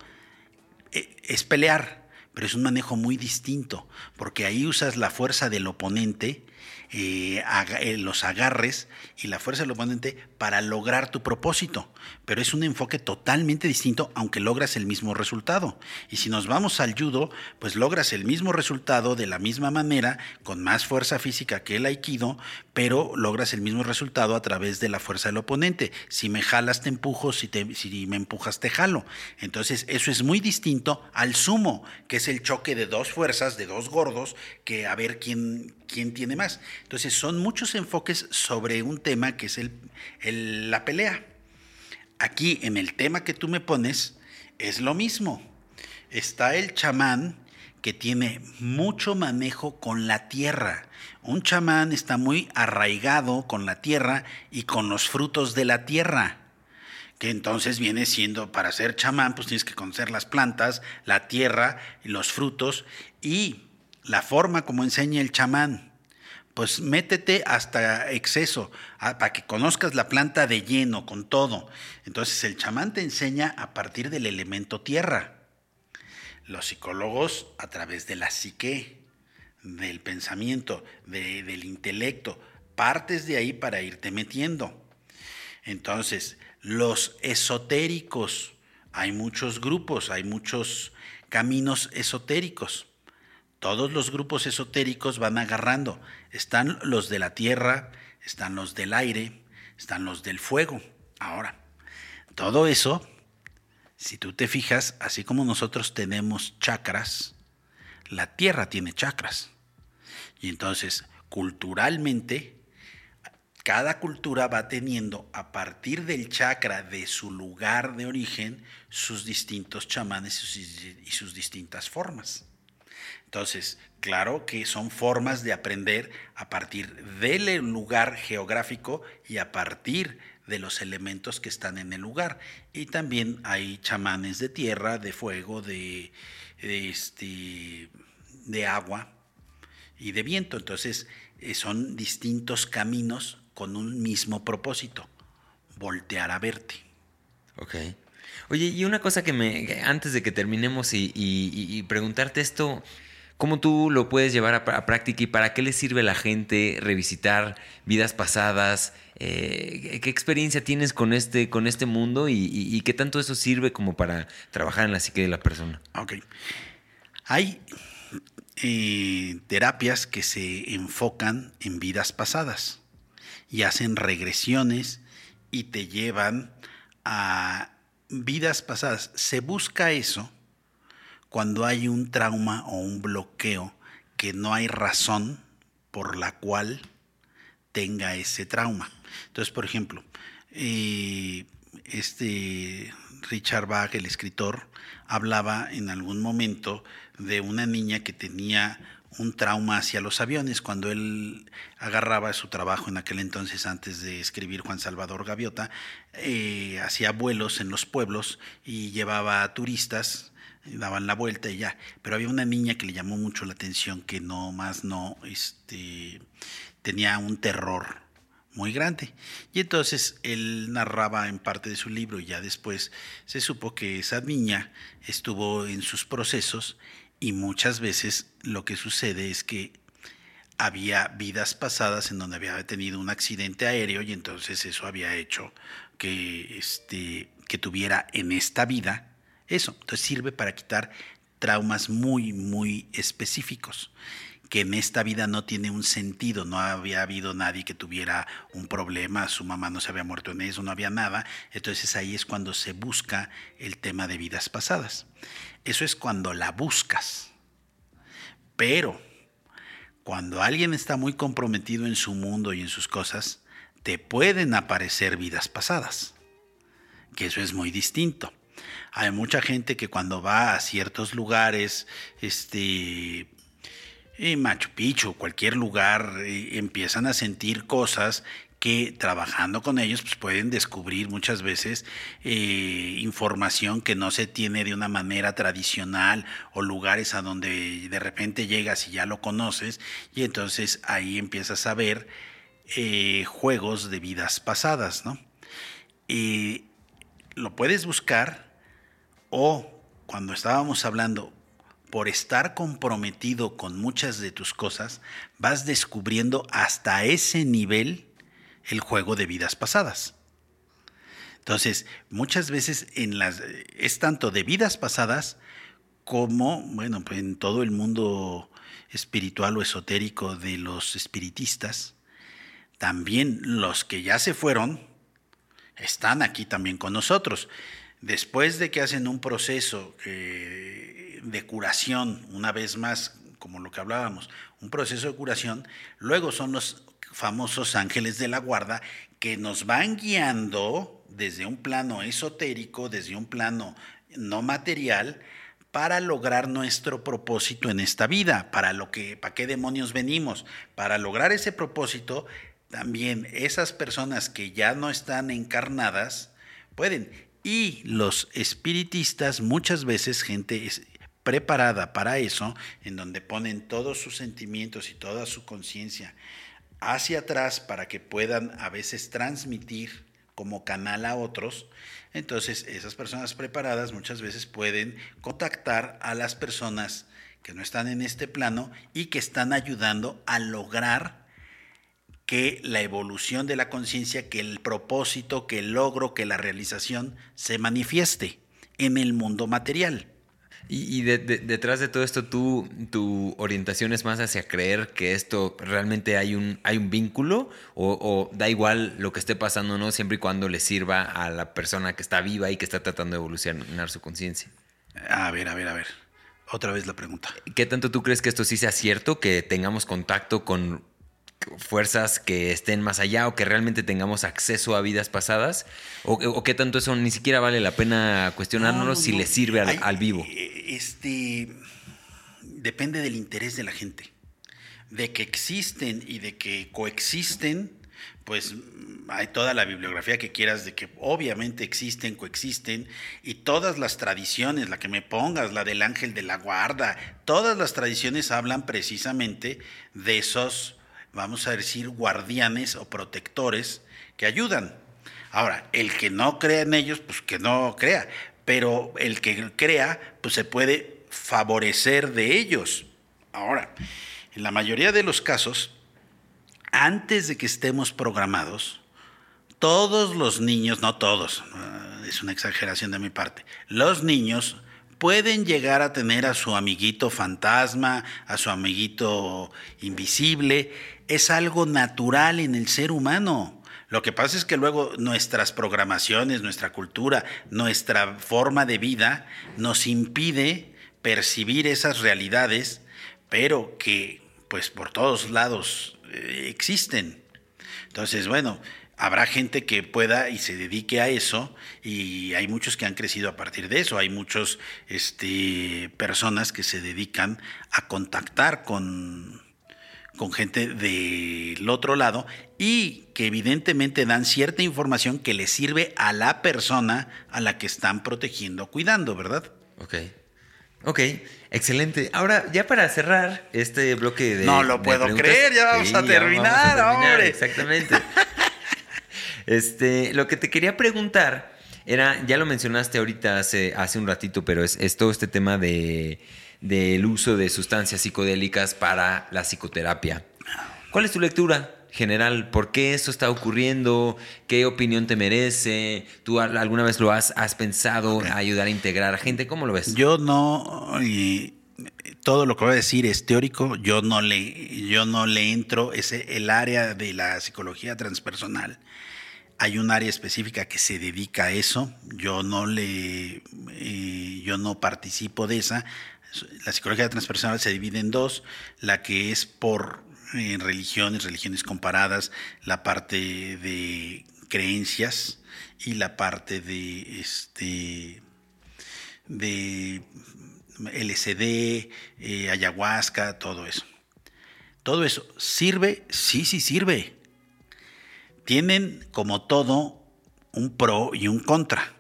Eh, es pelear, pero es un manejo muy distinto, porque ahí usas la fuerza del oponente eh, los agarres y la fuerza del oponente para lograr tu propósito. Pero es un enfoque totalmente distinto, aunque logras el mismo resultado. Y si nos vamos al judo, pues logras el mismo resultado de la misma manera, con más fuerza física que el aikido, pero logras el mismo resultado a través de la fuerza del oponente. Si me jalas, te empujo, si, te, si me empujas, te jalo. Entonces, eso es muy distinto al sumo, que es el choque de dos fuerzas, de dos gordos, que a ver quién, quién tiene más. Entonces son muchos enfoques sobre un tema que es el, la pelea. Aquí en el tema que tú me pones es lo mismo. Está el chamán que tiene mucho manejo con la tierra. Un chamán está muy arraigado con la tierra y con los frutos de la tierra que entonces viene siendo, para ser chamán, pues tienes que conocer las plantas, la tierra, los frutos y la forma como enseña el chamán. Pues métete hasta exceso, ah, para que conozcas la planta de lleno, con todo. Entonces el chamán te enseña a partir del elemento tierra. Los psicólogos a través de la psique, del pensamiento, del intelecto, partes de ahí para irte metiendo. Entonces, los esotéricos, hay muchos grupos, hay muchos caminos esotéricos todos los grupos esotéricos van agarrando. Están los de la tierra, están los del aire, están los del fuego. Ahora, todo eso, si tú te fijas, así como nosotros tenemos chakras, la tierra tiene chakras. Y entonces, culturalmente, cada cultura va teniendo a partir del chakra de su lugar de origen sus distintos chamanes y sus distintas formas. Entonces, claro que son formas de aprender a partir del lugar geográfico y a partir de los elementos que están en el lugar. Y también hay chamanes de tierra, de fuego, de, este, de agua y de viento. Entonces, eh, son distintos caminos con un mismo propósito, voltear a verte. Ok. Oye, y una cosa que me, antes de que terminemos y preguntarte esto, ¿Cómo tú lo puedes llevar a, práctica y para qué le sirve a la gente revisitar vidas pasadas? Eh, ¿Qué experiencia tienes con este, con este mundo y, qué tanto eso sirve como para trabajar en la psique de la persona? Ok. Hay eh, terapias que se enfocan en vidas pasadas y hacen regresiones y te llevan a vidas pasadas. Se busca eso cuando hay un trauma o un bloqueo que no hay razón por la cual tenga ese trauma. Entonces, por ejemplo, eh, este Richard Bach, el escritor, hablaba en algún momento de una niña que tenía un trauma hacia los aviones cuando él agarraba su trabajo en aquel entonces antes de escribir Juan Salvador Gaviota, eh, hacía vuelos en los pueblos y llevaba a turistas, daban la vuelta y ya, pero había una niña que le llamó mucho la atención que no más no este, tenía un terror muy grande. Y entonces él narraba en parte de su libro y ya después se supo que esa niña estuvo en sus procesos y muchas veces lo que sucede es que había vidas pasadas en donde había tenido un accidente aéreo y entonces eso había hecho que, este, que tuviera en esta vida eso. Entonces sirve para quitar traumas muy, muy específicos que en esta vida no tiene un sentido, no había habido nadie que tuviera un problema, su mamá no se había muerto en eso, no había nada, entonces ahí es cuando se busca el tema de vidas pasadas. Eso es cuando la buscas. Pero cuando alguien está muy comprometido en su mundo y en sus cosas, te pueden aparecer vidas pasadas, que eso es muy distinto. Hay mucha gente que cuando va a ciertos lugares, este, en Machu Picchu, cualquier lugar, eh, empiezan a sentir cosas que trabajando con ellos pues pueden descubrir muchas veces eh, información que no se tiene de una manera tradicional o lugares a donde de repente llegas y ya lo conoces y entonces ahí empiezas a ver eh, juegos de vidas pasadas, ¿no? Y lo puedes buscar o cuando estábamos hablando por estar comprometido con muchas de tus cosas, vas descubriendo hasta ese nivel el juego de vidas pasadas. Entonces, muchas veces en las, es tanto de vidas pasadas como, bueno, pues en todo el mundo espiritual o esotérico de los espiritistas, también los que ya se fueron están aquí también con nosotros. Después de que hacen un proceso de curación, una vez más, como lo que hablábamos, un proceso de curación, luego son los famosos ángeles de la guarda que nos van guiando desde un plano esotérico, desde un plano no material, para lograr nuestro propósito en esta vida, para lo que, para qué demonios venimos, para lograr ese propósito, también esas personas que ya no están encarnadas pueden. Y los espiritistas, muchas veces gente preparada para eso, en donde ponen todos sus sentimientos y toda su conciencia hacia atrás para que puedan a veces transmitir como canal a otros, entonces esas personas preparadas muchas veces pueden contactar a las personas que no están en este plano y que están ayudando a lograr que la evolución de la conciencia, que el propósito, que el logro, que la realización se manifieste en el mundo material. Y, detrás de todo esto, ¿tú, ¿tu orientación es más hacia creer que esto realmente hay un, hay un vínculo? O, da igual lo que esté pasando no? Siempre y cuando le sirva a la persona que está viva y que está tratando de evolucionar su conciencia. A ver, a ver, a ver. Otra vez la pregunta. ¿Qué tanto tú crees que esto sí sea cierto? Que tengamos contacto con fuerzas que estén más allá o que realmente tengamos acceso a vidas pasadas? ¿O, qué tanto eso ni siquiera vale la pena cuestionárnoslo si le sirve al, vivo? Eh, este, depende del interés de la gente. De que existen y de que coexisten, pues hay toda la bibliografía que quieras de que obviamente existen, coexisten, y todas las tradiciones, la que me pongas, la del ángel de la guarda, todas las tradiciones hablan precisamente de esos vamos a decir, guardianes o protectores que ayudan. Ahora, el que no crea en ellos, pues que no crea, pero el que crea, pues se puede favorecer de ellos. Ahora, en la mayoría de los casos, antes de que estemos programados, todos los niños, no todos, es una exageración de mi parte, los niños pueden llegar a tener a su amiguito fantasma, a su amiguito invisible, es algo natural en el ser humano. Lo que pasa es que luego nuestras programaciones, nuestra cultura, nuestra forma de vida nos impide percibir esas realidades pero que pues por todos lados eh, existen. Entonces, bueno, habrá gente que pueda y se dedique a eso y hay muchos que han crecido a partir de eso. Hay muchos este, personas que se dedican a contactar con, con gente del otro lado y que evidentemente dan cierta información que le sirve a la persona a la que están protegiendo, cuidando, ¿verdad? Ok. Ok, excelente. Ahora, ya para cerrar este bloque de. No lo puedo creer, ya vamos, a, terminar, hombre. Exactamente. *laughs* este, lo que te quería preguntar era, ya lo mencionaste ahorita hace, hace un ratito, pero es, es todo este tema de del uso de sustancias psicodélicas para la psicoterapia. ¿Cuál es tu lectura general? ¿Por qué eso está ocurriendo? ¿Qué opinión te merece? ¿Tú alguna vez lo has, has pensado ayudar a integrar a gente? ¿Cómo lo ves? Yo no, y todo lo que voy a decir es teórico, yo no le, yo no le entro, ese, el área de la psicología transpersonal. Hay un área específica que se dedica a eso. Yo no le, eh, yo no participo de esa la psicología transpersonal se divide en dos, la que es por eh, religiones, religiones comparadas, la parte de creencias y la parte de este de LSD, eh, ayahuasca, todo eso. Todo eso sirve, sí, sí sirve. Tienen como todo un pro y un contra.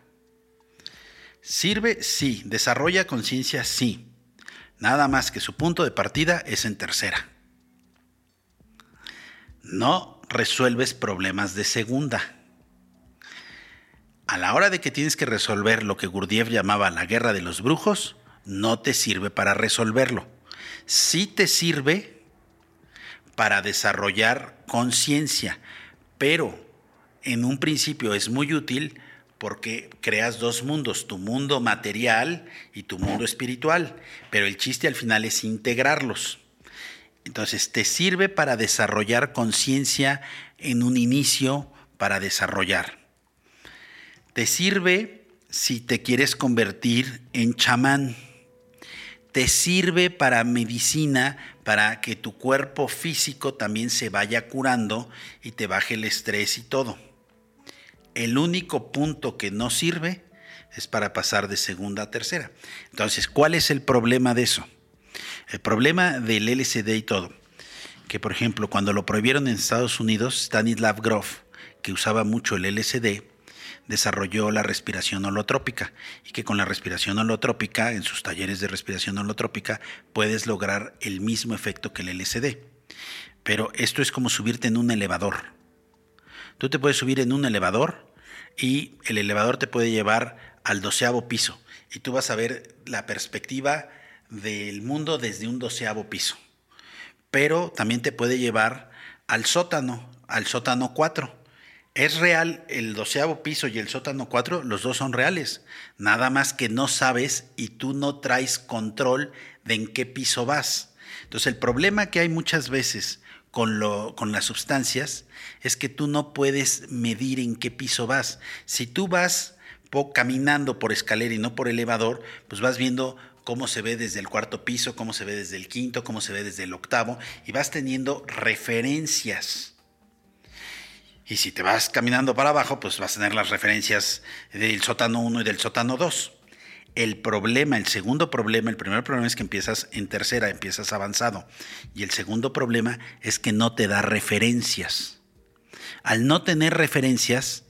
Sirve, sí. Desarrolla conciencia, sí. Nada más que su punto de partida es en tercera. No resuelves problemas de segunda. A la hora de que tienes que resolver lo que Gurdjieff llamaba la guerra de los brujos, no te sirve para resolverlo. Sí te sirve para desarrollar conciencia, pero en un principio es muy útil porque creas dos mundos, tu mundo material y tu mundo espiritual, pero el chiste al final es integrarlos. Entonces, te sirve para desarrollar conciencia en un inicio, para desarrollar. Te sirve si te quieres convertir en chamán. Te sirve para medicina, para que tu cuerpo físico también se vaya curando y te baje el estrés y todo el único punto que no sirve es para pasar de segunda a tercera. Entonces, ¿cuál es el problema de eso? El problema del LSD y todo, que por ejemplo, cuando lo prohibieron en Estados Unidos, Stanislav Grof, que usaba mucho el LSD, desarrolló la respiración holotrópica y que con la respiración holotrópica, en sus talleres de respiración holotrópica, puedes lograr el mismo efecto que el LSD. Pero esto es como subirte en un elevador. Tú te puedes subir en un elevador y el elevador te puede llevar al doceavo piso y tú vas a ver la perspectiva del mundo desde un doceavo piso. Pero también te puede llevar al sótano, al sótano 4. Es real el doceavo piso y el sótano 4, los dos son reales. Nada más que no sabes y tú no traes control de en qué piso vas. Entonces el problema que hay muchas veces con, lo, con las sustancias es que tú no puedes medir en qué piso vas. Si tú vas caminando por escalera y no por elevador, pues vas viendo cómo se ve desde el cuarto piso, cómo se ve desde el quinto, cómo se ve desde el octavo, y vas teniendo referencias. Y si te vas caminando para abajo, pues vas a tener las referencias del sótano 1 y del sótano 2. El problema, el segundo problema, el primer problema es que empiezas en tercera, empiezas avanzado. Y el segundo problema es que no te da referencias. Al no tener referencias,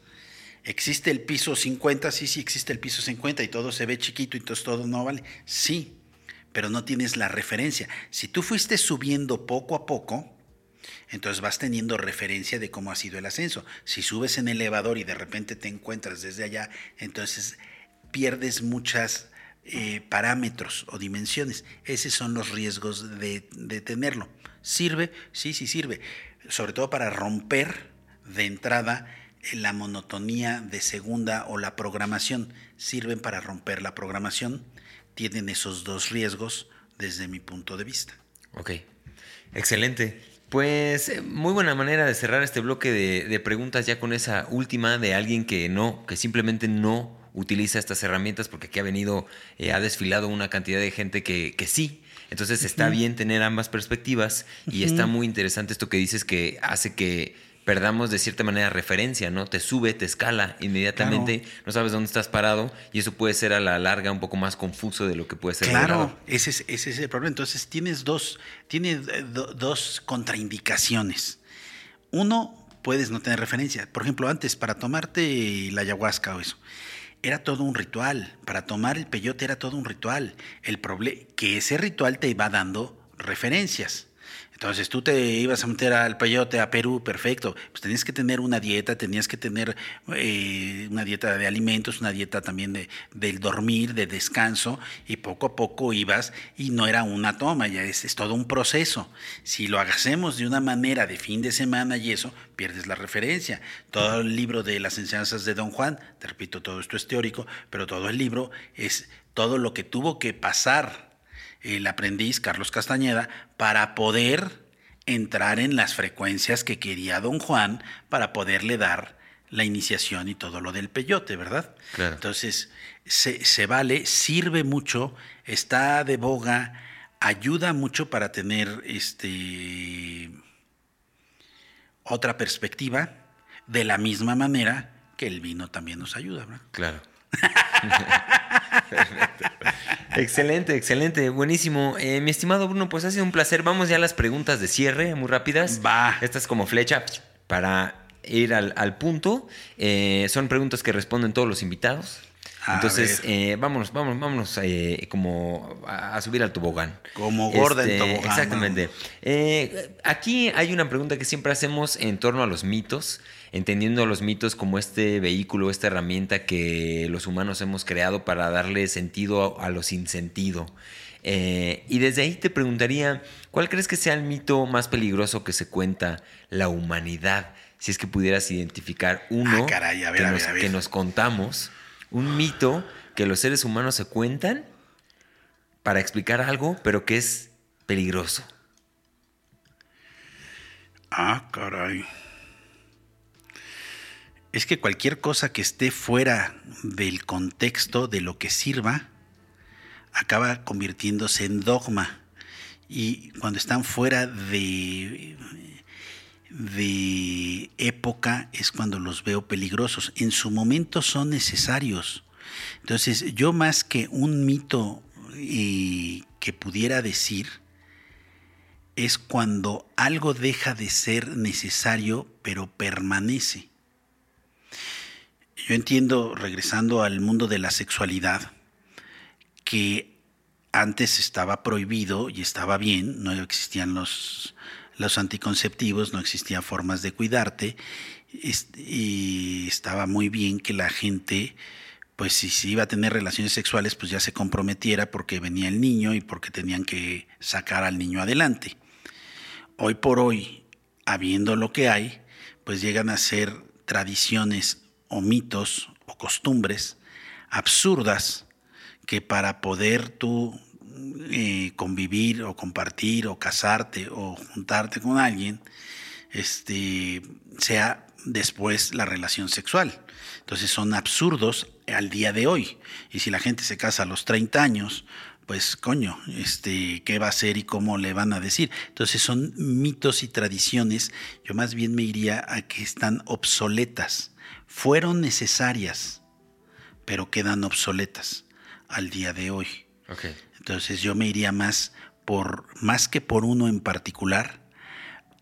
¿existe el piso 50? Sí, sí, existe el piso 50 y todo se ve chiquito y entonces todo no vale. Sí, pero no tienes la referencia. Si tú fuiste subiendo poco a poco, entonces vas teniendo referencia de cómo ha sido el ascenso. Si subes en elevador y de repente te encuentras desde allá, entonces pierdes muchos eh, parámetros o dimensiones. Esos son los riesgos de, tenerlo. ¿Sirve? Sí, sí sirve. Sobre todo para romper de entrada la monotonía de segunda o la programación. Sirven para romper la programación. Tienen esos dos riesgos desde mi punto de vista. Ok, excelente. Pues eh, muy buena manera de cerrar este bloque de, de, preguntas ya con esa última de alguien que no, que simplemente no utiliza estas herramientas porque aquí ha venido, eh, ha desfilado una cantidad de gente que, que sí. Entonces está bien tener ambas perspectivas y está muy interesante esto que dices que hace que perdamos de cierta manera referencia, ¿no? Te sube, te escala inmediatamente, no sabes dónde estás parado y eso puede ser a la larga un poco más confuso de lo que puede ser. Claro, ese es, ese es el problema. Entonces tienes dos, tienes eh, dos contraindicaciones. Uno, puedes no tener referencia. Por ejemplo, antes, para tomarte la ayahuasca o eso, era todo un ritual. Para tomar el peyote era todo un ritual. El problema, que ese ritual te iba dando referencias. Entonces tú te ibas a meter al peyote a Perú, perfecto. Pues tenías que tener una dieta, tenías que tener eh, una dieta de alimentos, una dieta también de, del dormir, de descanso, y poco a poco ibas y no era una toma, ya es, es todo un proceso. Si lo hacemos de una manera de fin de semana y eso, pierdes la referencia. Todo el libro de las enseñanzas de Don Juan, te repito, todo esto es teórico, pero todo el libro es todo lo que tuvo que pasar el aprendiz Carlos Castañeda para poder entrar en las frecuencias que quería don Juan para poderle dar la iniciación y todo lo del peyote, ¿verdad? Entonces, se, se, vale, sirve mucho, está de boga, ayuda mucho para tener este otra perspectiva, de la misma manera que el vino también nos ayuda, ¿verdad? Claro. *laughs* excelente, excelente, buenísimo. Eh, mi estimado Bruno, pues ha sido un placer. Vamos ya a las preguntas de cierre, muy rápidas. Va. Esta es como flecha para ir al, punto. Eh, son preguntas que responden todos los invitados. Entonces, eh, vámonos, vámonos, vámonos como a, subir al tobogán. Como gorda en este, tobogán. Exactamente. aquí hay una pregunta que siempre hacemos en torno a los mitos entendiendo los mitos como este vehículo, esta herramienta que los humanos hemos creado para darle sentido a, lo sin sentido. Eh, y desde ahí te preguntaría, ¿cuál crees que sea el mito más peligroso que se cuenta la humanidad? Si es que pudieras identificar uno que, nos, contamos, un mito que los seres humanos se cuentan para explicar algo, pero que es peligroso. Ah, caray es que cualquier cosa que esté fuera del contexto de lo que sirva, acaba convirtiéndose en dogma. Y cuando están fuera de, de época es cuando los veo peligrosos. En su momento son necesarios. Entonces, yo más que un mito eh, que pudiera decir, es cuando algo deja de ser necesario, pero permanece. Yo entiendo, regresando al mundo de la sexualidad, que antes estaba prohibido y estaba bien, no existían los, los anticonceptivos, no existían formas de cuidarte, y estaba muy bien que la gente, pues si se iba a tener relaciones sexuales, pues ya se comprometiera porque venía el niño y porque tenían que sacar al niño adelante. Hoy por hoy, habiendo lo que hay, pues llegan a ser tradiciones o mitos o costumbres absurdas que para poder tú eh, convivir o compartir o casarte o juntarte con alguien, este, sea después la relación sexual. Entonces son absurdos al día de hoy. Y si la gente se casa a los 30 años, pues coño, este, ¿qué va a hacer y cómo le van a decir? Entonces son mitos y tradiciones, yo más bien me iría a que están obsoletas fueron necesarias, pero quedan obsoletas al día de hoy. Entonces yo me iría más por, más que por uno en particular,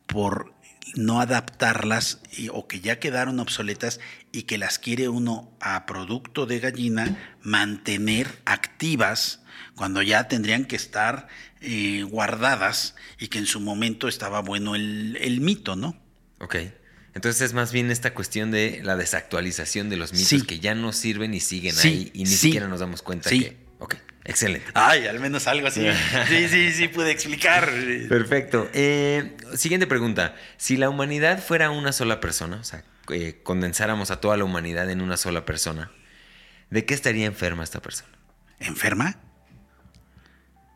por no adaptarlas o que ya quedaron obsoletas y que las quiere uno a producto de gallina mantener activas cuando ya tendrían que estar eh, guardadas y que en su momento estaba bueno el, el mito, ¿no? Ok. Entonces es más bien esta cuestión de la desactualización de los mitos que ya no sirven y siguen ahí y ni siquiera nos damos cuenta que. Ok, excelente. Ay, al menos algo así. *laughs* sí, sí, sí, pude explicar. Perfecto. Eh, siguiente pregunta. Si la humanidad fuera una sola persona, o sea, eh, condensáramos a toda la humanidad en una sola persona, ¿de qué estaría enferma esta persona? ¿Enferma?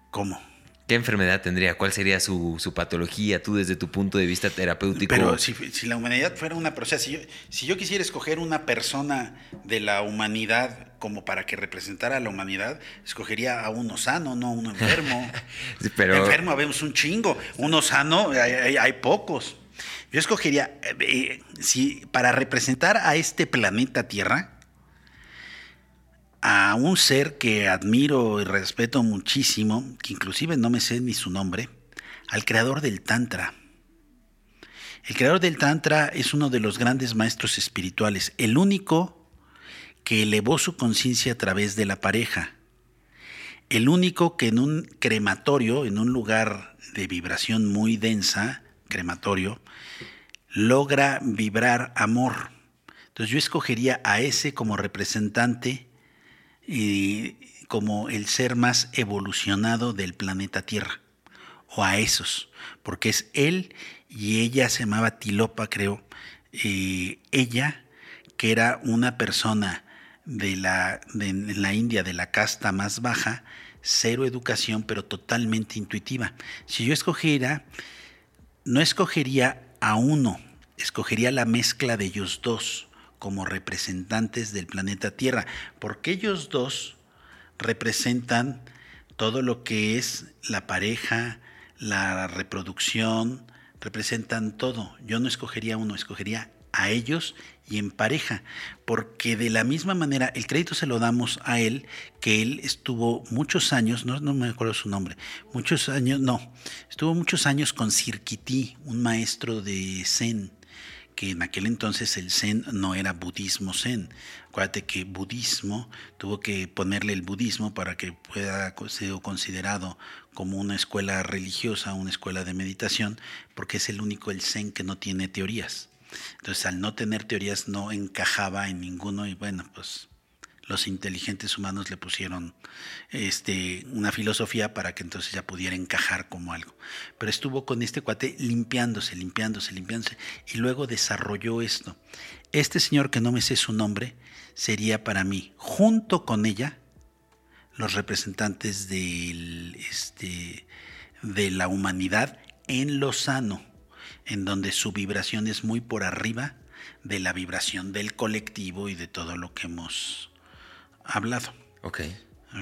¿Cómo? ¿Qué enfermedad tendría? ¿Cuál sería su, su, patología, tú desde tu punto de vista terapéutico? Pero si, si la humanidad fuera una persona, si yo, si yo quisiera escoger una persona de la humanidad como para que representara a la humanidad, escogería a uno sano, no a uno enfermo. *laughs* Pero... Enfermo vemos un chingo, uno sano hay, hay, hay pocos. Yo escogería, eh, si para representar a este planeta Tierra, a un ser que admiro y respeto muchísimo, que inclusive no me sé ni su nombre, al creador del Tantra. El creador del Tantra es uno de los grandes maestros espirituales, el único que elevó su conciencia a través de la pareja, el único que en un crematorio, en un lugar de vibración muy densa, crematorio, logra vibrar amor. Entonces yo escogería a ese como representante como el ser más evolucionado del planeta Tierra, o a esos, porque es él y ella se llamaba Tilopa, creo, ella, que era una persona de la, de la India, de la casta más baja, cero educación, pero totalmente intuitiva. Si yo escogiera, no escogería a uno, escogería la mezcla de ellos dos como representantes del planeta Tierra, porque ellos dos representan todo lo que es la pareja, la reproducción, representan todo. Yo no escogería uno, escogería a ellos y en pareja, porque de la misma manera el crédito se lo damos a él, que él estuvo muchos años, no, no me acuerdo su nombre, muchos años, no, estuvo muchos años con Sirkiti, un maestro de Zen, que en aquel entonces el Zen no era budismo Zen. Acuérdate que budismo tuvo que ponerle el budismo para que pueda ser considerado como una escuela religiosa, una escuela de meditación, porque es el único el Zen que no tiene teorías. Entonces, al no tener teorías, no encajaba en ninguno y bueno, pues los inteligentes humanos le pusieron este, una filosofía para que entonces ya pudiera encajar como algo. Pero estuvo con este cuate limpiándose, limpiándose, limpiándose, y luego desarrolló esto. Este señor que no me sé su nombre sería para mí, junto con ella, los representantes del, este, de la humanidad en lo sano, en donde su vibración es muy por arriba de la vibración del colectivo y de todo lo que hemos hablado. Ok.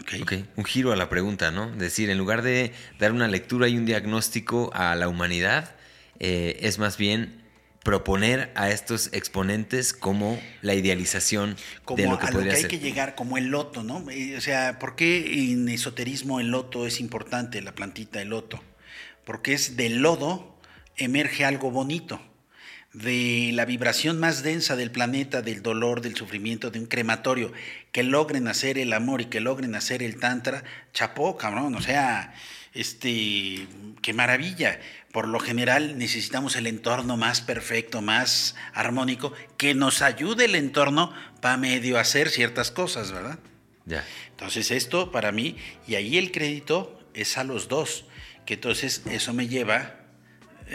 Okay. ok. Un giro a la pregunta, ¿no? Decir, en lugar de dar una lectura y un diagnóstico a la humanidad, eh, es más bien proponer a estos exponentes como la idealización como de lo que a podría lo que hay que llegar, como el loto, ¿no? O sea, ¿por qué en esoterismo el loto es importante, la plantita el loto? Porque es del lodo emerge algo bonito de la vibración más densa del planeta, del dolor, del sufrimiento, de un crematorio, que logren hacer el amor y que logren hacer el tantra, chapó, cabrón, o sea, este, qué maravilla. Por lo general necesitamos el entorno más perfecto, más armónico, que nos ayude el entorno para medio hacer ciertas cosas, ¿verdad? Ya. Entonces esto para mí, y ahí el crédito es a los dos, que entonces eso me lleva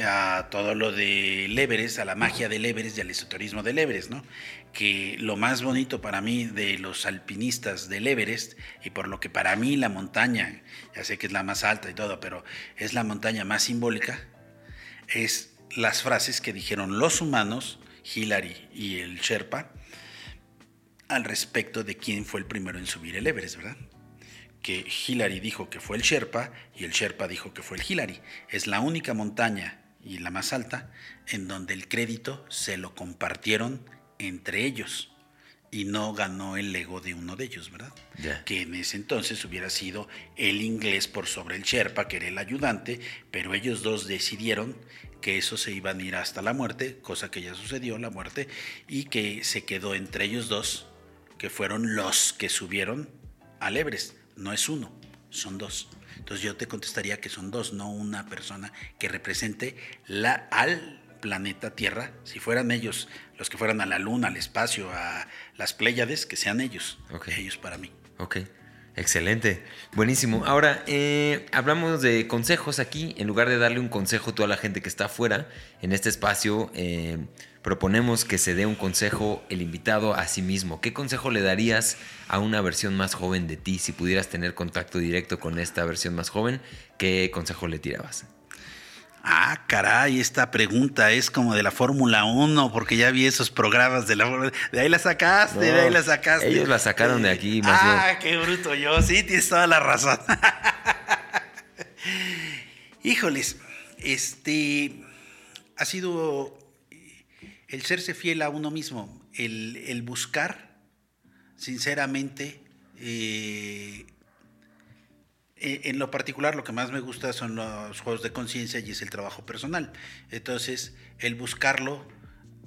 a todo lo del Everest, a la magia del Everest y al esoterismo del Everest, ¿no? Que lo más bonito para mí de los alpinistas del Everest, y por lo que para mí la montaña, ya sé que es la más alta y todo, pero es la montaña más simbólica, es las frases que dijeron los humanos, Hillary y el Sherpa, al respecto de quién fue el primero en subir el Everest, ¿verdad? Que Hillary dijo que fue el Sherpa y el Sherpa dijo que fue el Hillary. Es la única montaña y la más alta en donde el crédito se lo compartieron entre ellos y no ganó el ego de uno de ellos, ¿verdad? Ya. Que en ese entonces hubiera sido el inglés por sobre el Sherpa, que era el ayudante, pero ellos dos decidieron que eso se iban a ir hasta la muerte, cosa que ya sucedió, la muerte, y que se quedó entre ellos dos, que fueron los que subieron al Everest. No es uno, son dos. Entonces yo te contestaría que son dos, no una persona que represente la, al planeta Tierra. Si fueran ellos los que fueran a la Luna, al espacio, a las Pléyades, que sean ellos. Ok. Ellos para mí. Ok, excelente, buenísimo. Ahora, eh, hablamos de consejos aquí, en lugar de darle un consejo a toda la gente que está afuera, en este espacio, eh, proponemos que se dé un consejo el invitado a sí mismo. ¿Qué consejo le darías a una versión más joven de ti si pudieras tener contacto directo con esta versión más joven? ¿Qué consejo le tirabas? Ah, caray, esta pregunta es como de la Fórmula 1, porque ya vi esos programas de la De ahí la sacaste, de ahí la sacaste. Ellos la sacaron de aquí, más Ah, qué bruto yo, sí, tienes toda la razón. *laughs* Híjoles, este ha sido el serse fiel a uno mismo, el, buscar, sinceramente, eh, eh, en lo particular lo que más me gusta son los juegos de conciencia y es el trabajo personal. Entonces, el buscarlo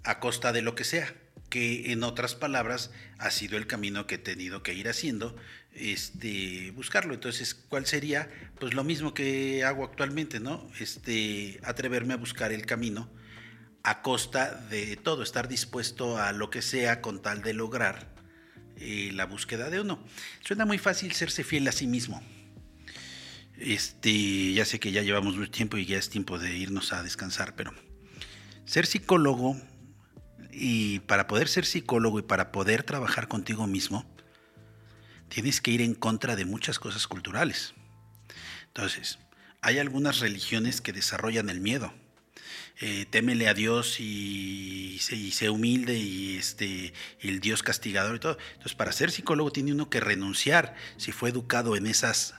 a costa de lo que sea, que en otras palabras ha sido el camino que he tenido que ir haciendo, este, buscarlo. Entonces, ¿cuál sería? Pues lo mismo que hago actualmente, ¿no? Este, atreverme a buscar el camino a costa de todo, estar dispuesto a lo que sea con tal de lograr eh, la búsqueda de uno. Suena muy fácil serse fiel a sí mismo este, ya sé que ya llevamos mucho tiempo y ya es tiempo de irnos a descansar, pero ser psicólogo y para poder ser psicólogo y para poder trabajar contigo mismo, tienes que ir en contra de muchas cosas culturales. Entonces, hay algunas religiones que desarrollan el miedo. Eh, témele a Dios y, sé humilde y este el Dios castigador y todo. Entonces, para ser psicólogo tiene uno que renunciar, si fue educado en esas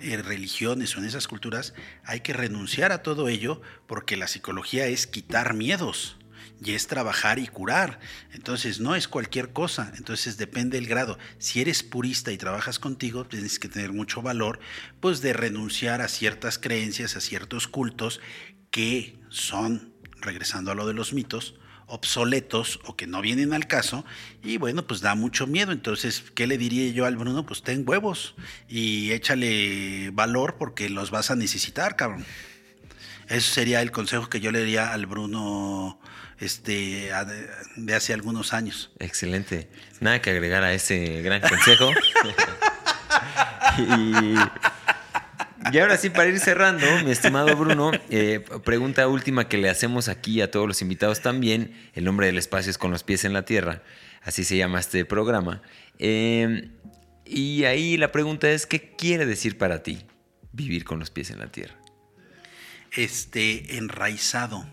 en religiones o en esas culturas, hay que renunciar a todo ello porque la psicología es quitar miedos y es trabajar y curar. Entonces no es cualquier cosa, entonces depende del grado. Si eres purista y trabajas contigo, tienes que tener mucho valor, pues de renunciar a ciertas creencias, a ciertos cultos que son, regresando a lo de los mitos, obsoletos o que no vienen al caso y bueno, pues da mucho miedo. Entonces, ¿qué le diría yo al Bruno? Pues ten huevos y échale valor porque los vas a necesitar, cabrón. Eso sería el consejo que yo le diría al Bruno este, de hace algunos años. Excelente. Nada que agregar a ese gran consejo. *laughs* y y ahora sí, para ir cerrando, mi estimado Bruno, eh, pregunta última que le hacemos aquí a todos los invitados también. El nombre del espacio es Con los pies en la tierra. Así se llama este programa. Eh, y ahí la pregunta es, ¿qué quiere decir para ti vivir con los pies en la tierra? Este, enraizado.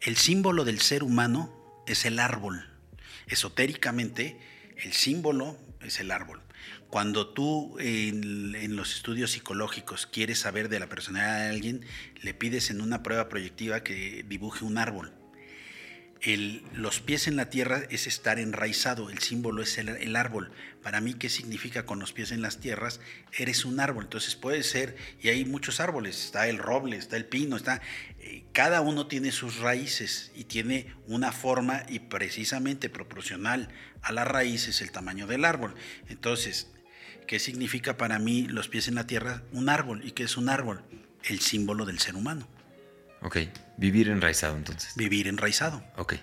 El símbolo del ser humano es el árbol. Esotéricamente, el símbolo es el árbol. Cuando tú en, los estudios psicológicos quieres saber de la personalidad de alguien, le pides en una prueba proyectiva que dibuje un árbol. los pies en la tierra es estar enraizado, el símbolo es el, árbol. Para mí, ¿qué significa con los pies en las tierras? Eres un árbol, entonces puede ser, y hay muchos árboles, está el roble, está el pino, está, eh, cada uno tiene sus raíces y tiene una forma y precisamente proporcional a las raíces el tamaño del árbol. Entonces, ¿Qué significa para mí los pies en la tierra? Un árbol. ¿Y qué es un árbol? El símbolo del ser humano. Ok, vivir enraizado entonces. Vivir enraizado. Ok.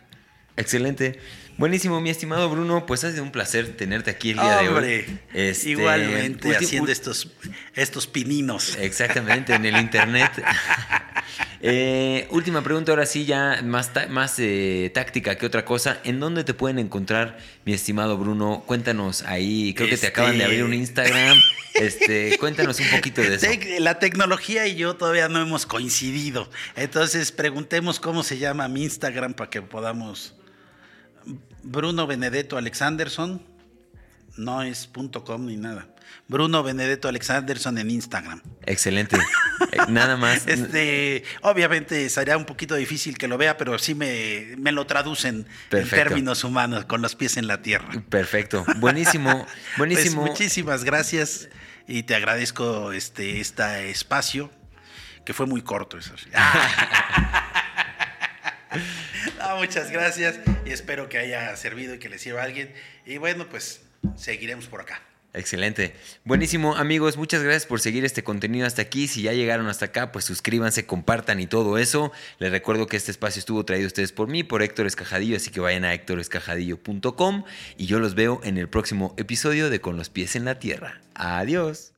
Excelente. Buenísimo, mi estimado Bruno. Pues ha sido un placer tenerte aquí el día de hoy. Este, igualmente, haciendo estos, estos pininos. Exactamente, en el internet. *laughs* Eh, última pregunta, ahora sí, ya más, más eh, táctica que otra cosa. ¿En dónde te pueden encontrar, mi estimado Bruno? Cuéntanos ahí. Creo que te acaban de abrir un este Instagram. *laughs* Este, cuéntanos un poquito de eso. La tecnología y yo todavía no hemos coincidido. Entonces, preguntemos cómo se llama mi Instagram para que podamos Bruno Benedetto Alexanderson, no es .com ni nada. Bruno Benedetto Alexanderson en Instagram. Excelente. Eh, nada más. *laughs* Este, obviamente sería un poquito difícil que lo vea, pero sí me, lo traducen en términos humanos, con los pies en la tierra. Perfecto. Buenísimo. *laughs* Pues buenísimo. muchísimas gracias y te agradezco este, este espacio, que fue muy corto eso. *laughs* muchas gracias y espero que haya servido y que le sirva a alguien. Y bueno, pues seguiremos por acá. Excelente. Buenísimo, amigos. Muchas gracias por seguir este contenido hasta aquí. Si ya llegaron hasta acá, pues suscríbanse, compartan y todo eso. Les recuerdo que este espacio estuvo traído a ustedes por mí, por Héctor Escajadillo, así que vayan a héctorescajadillo.com y yo los veo en el próximo episodio de Con los pies en la tierra. Adiós.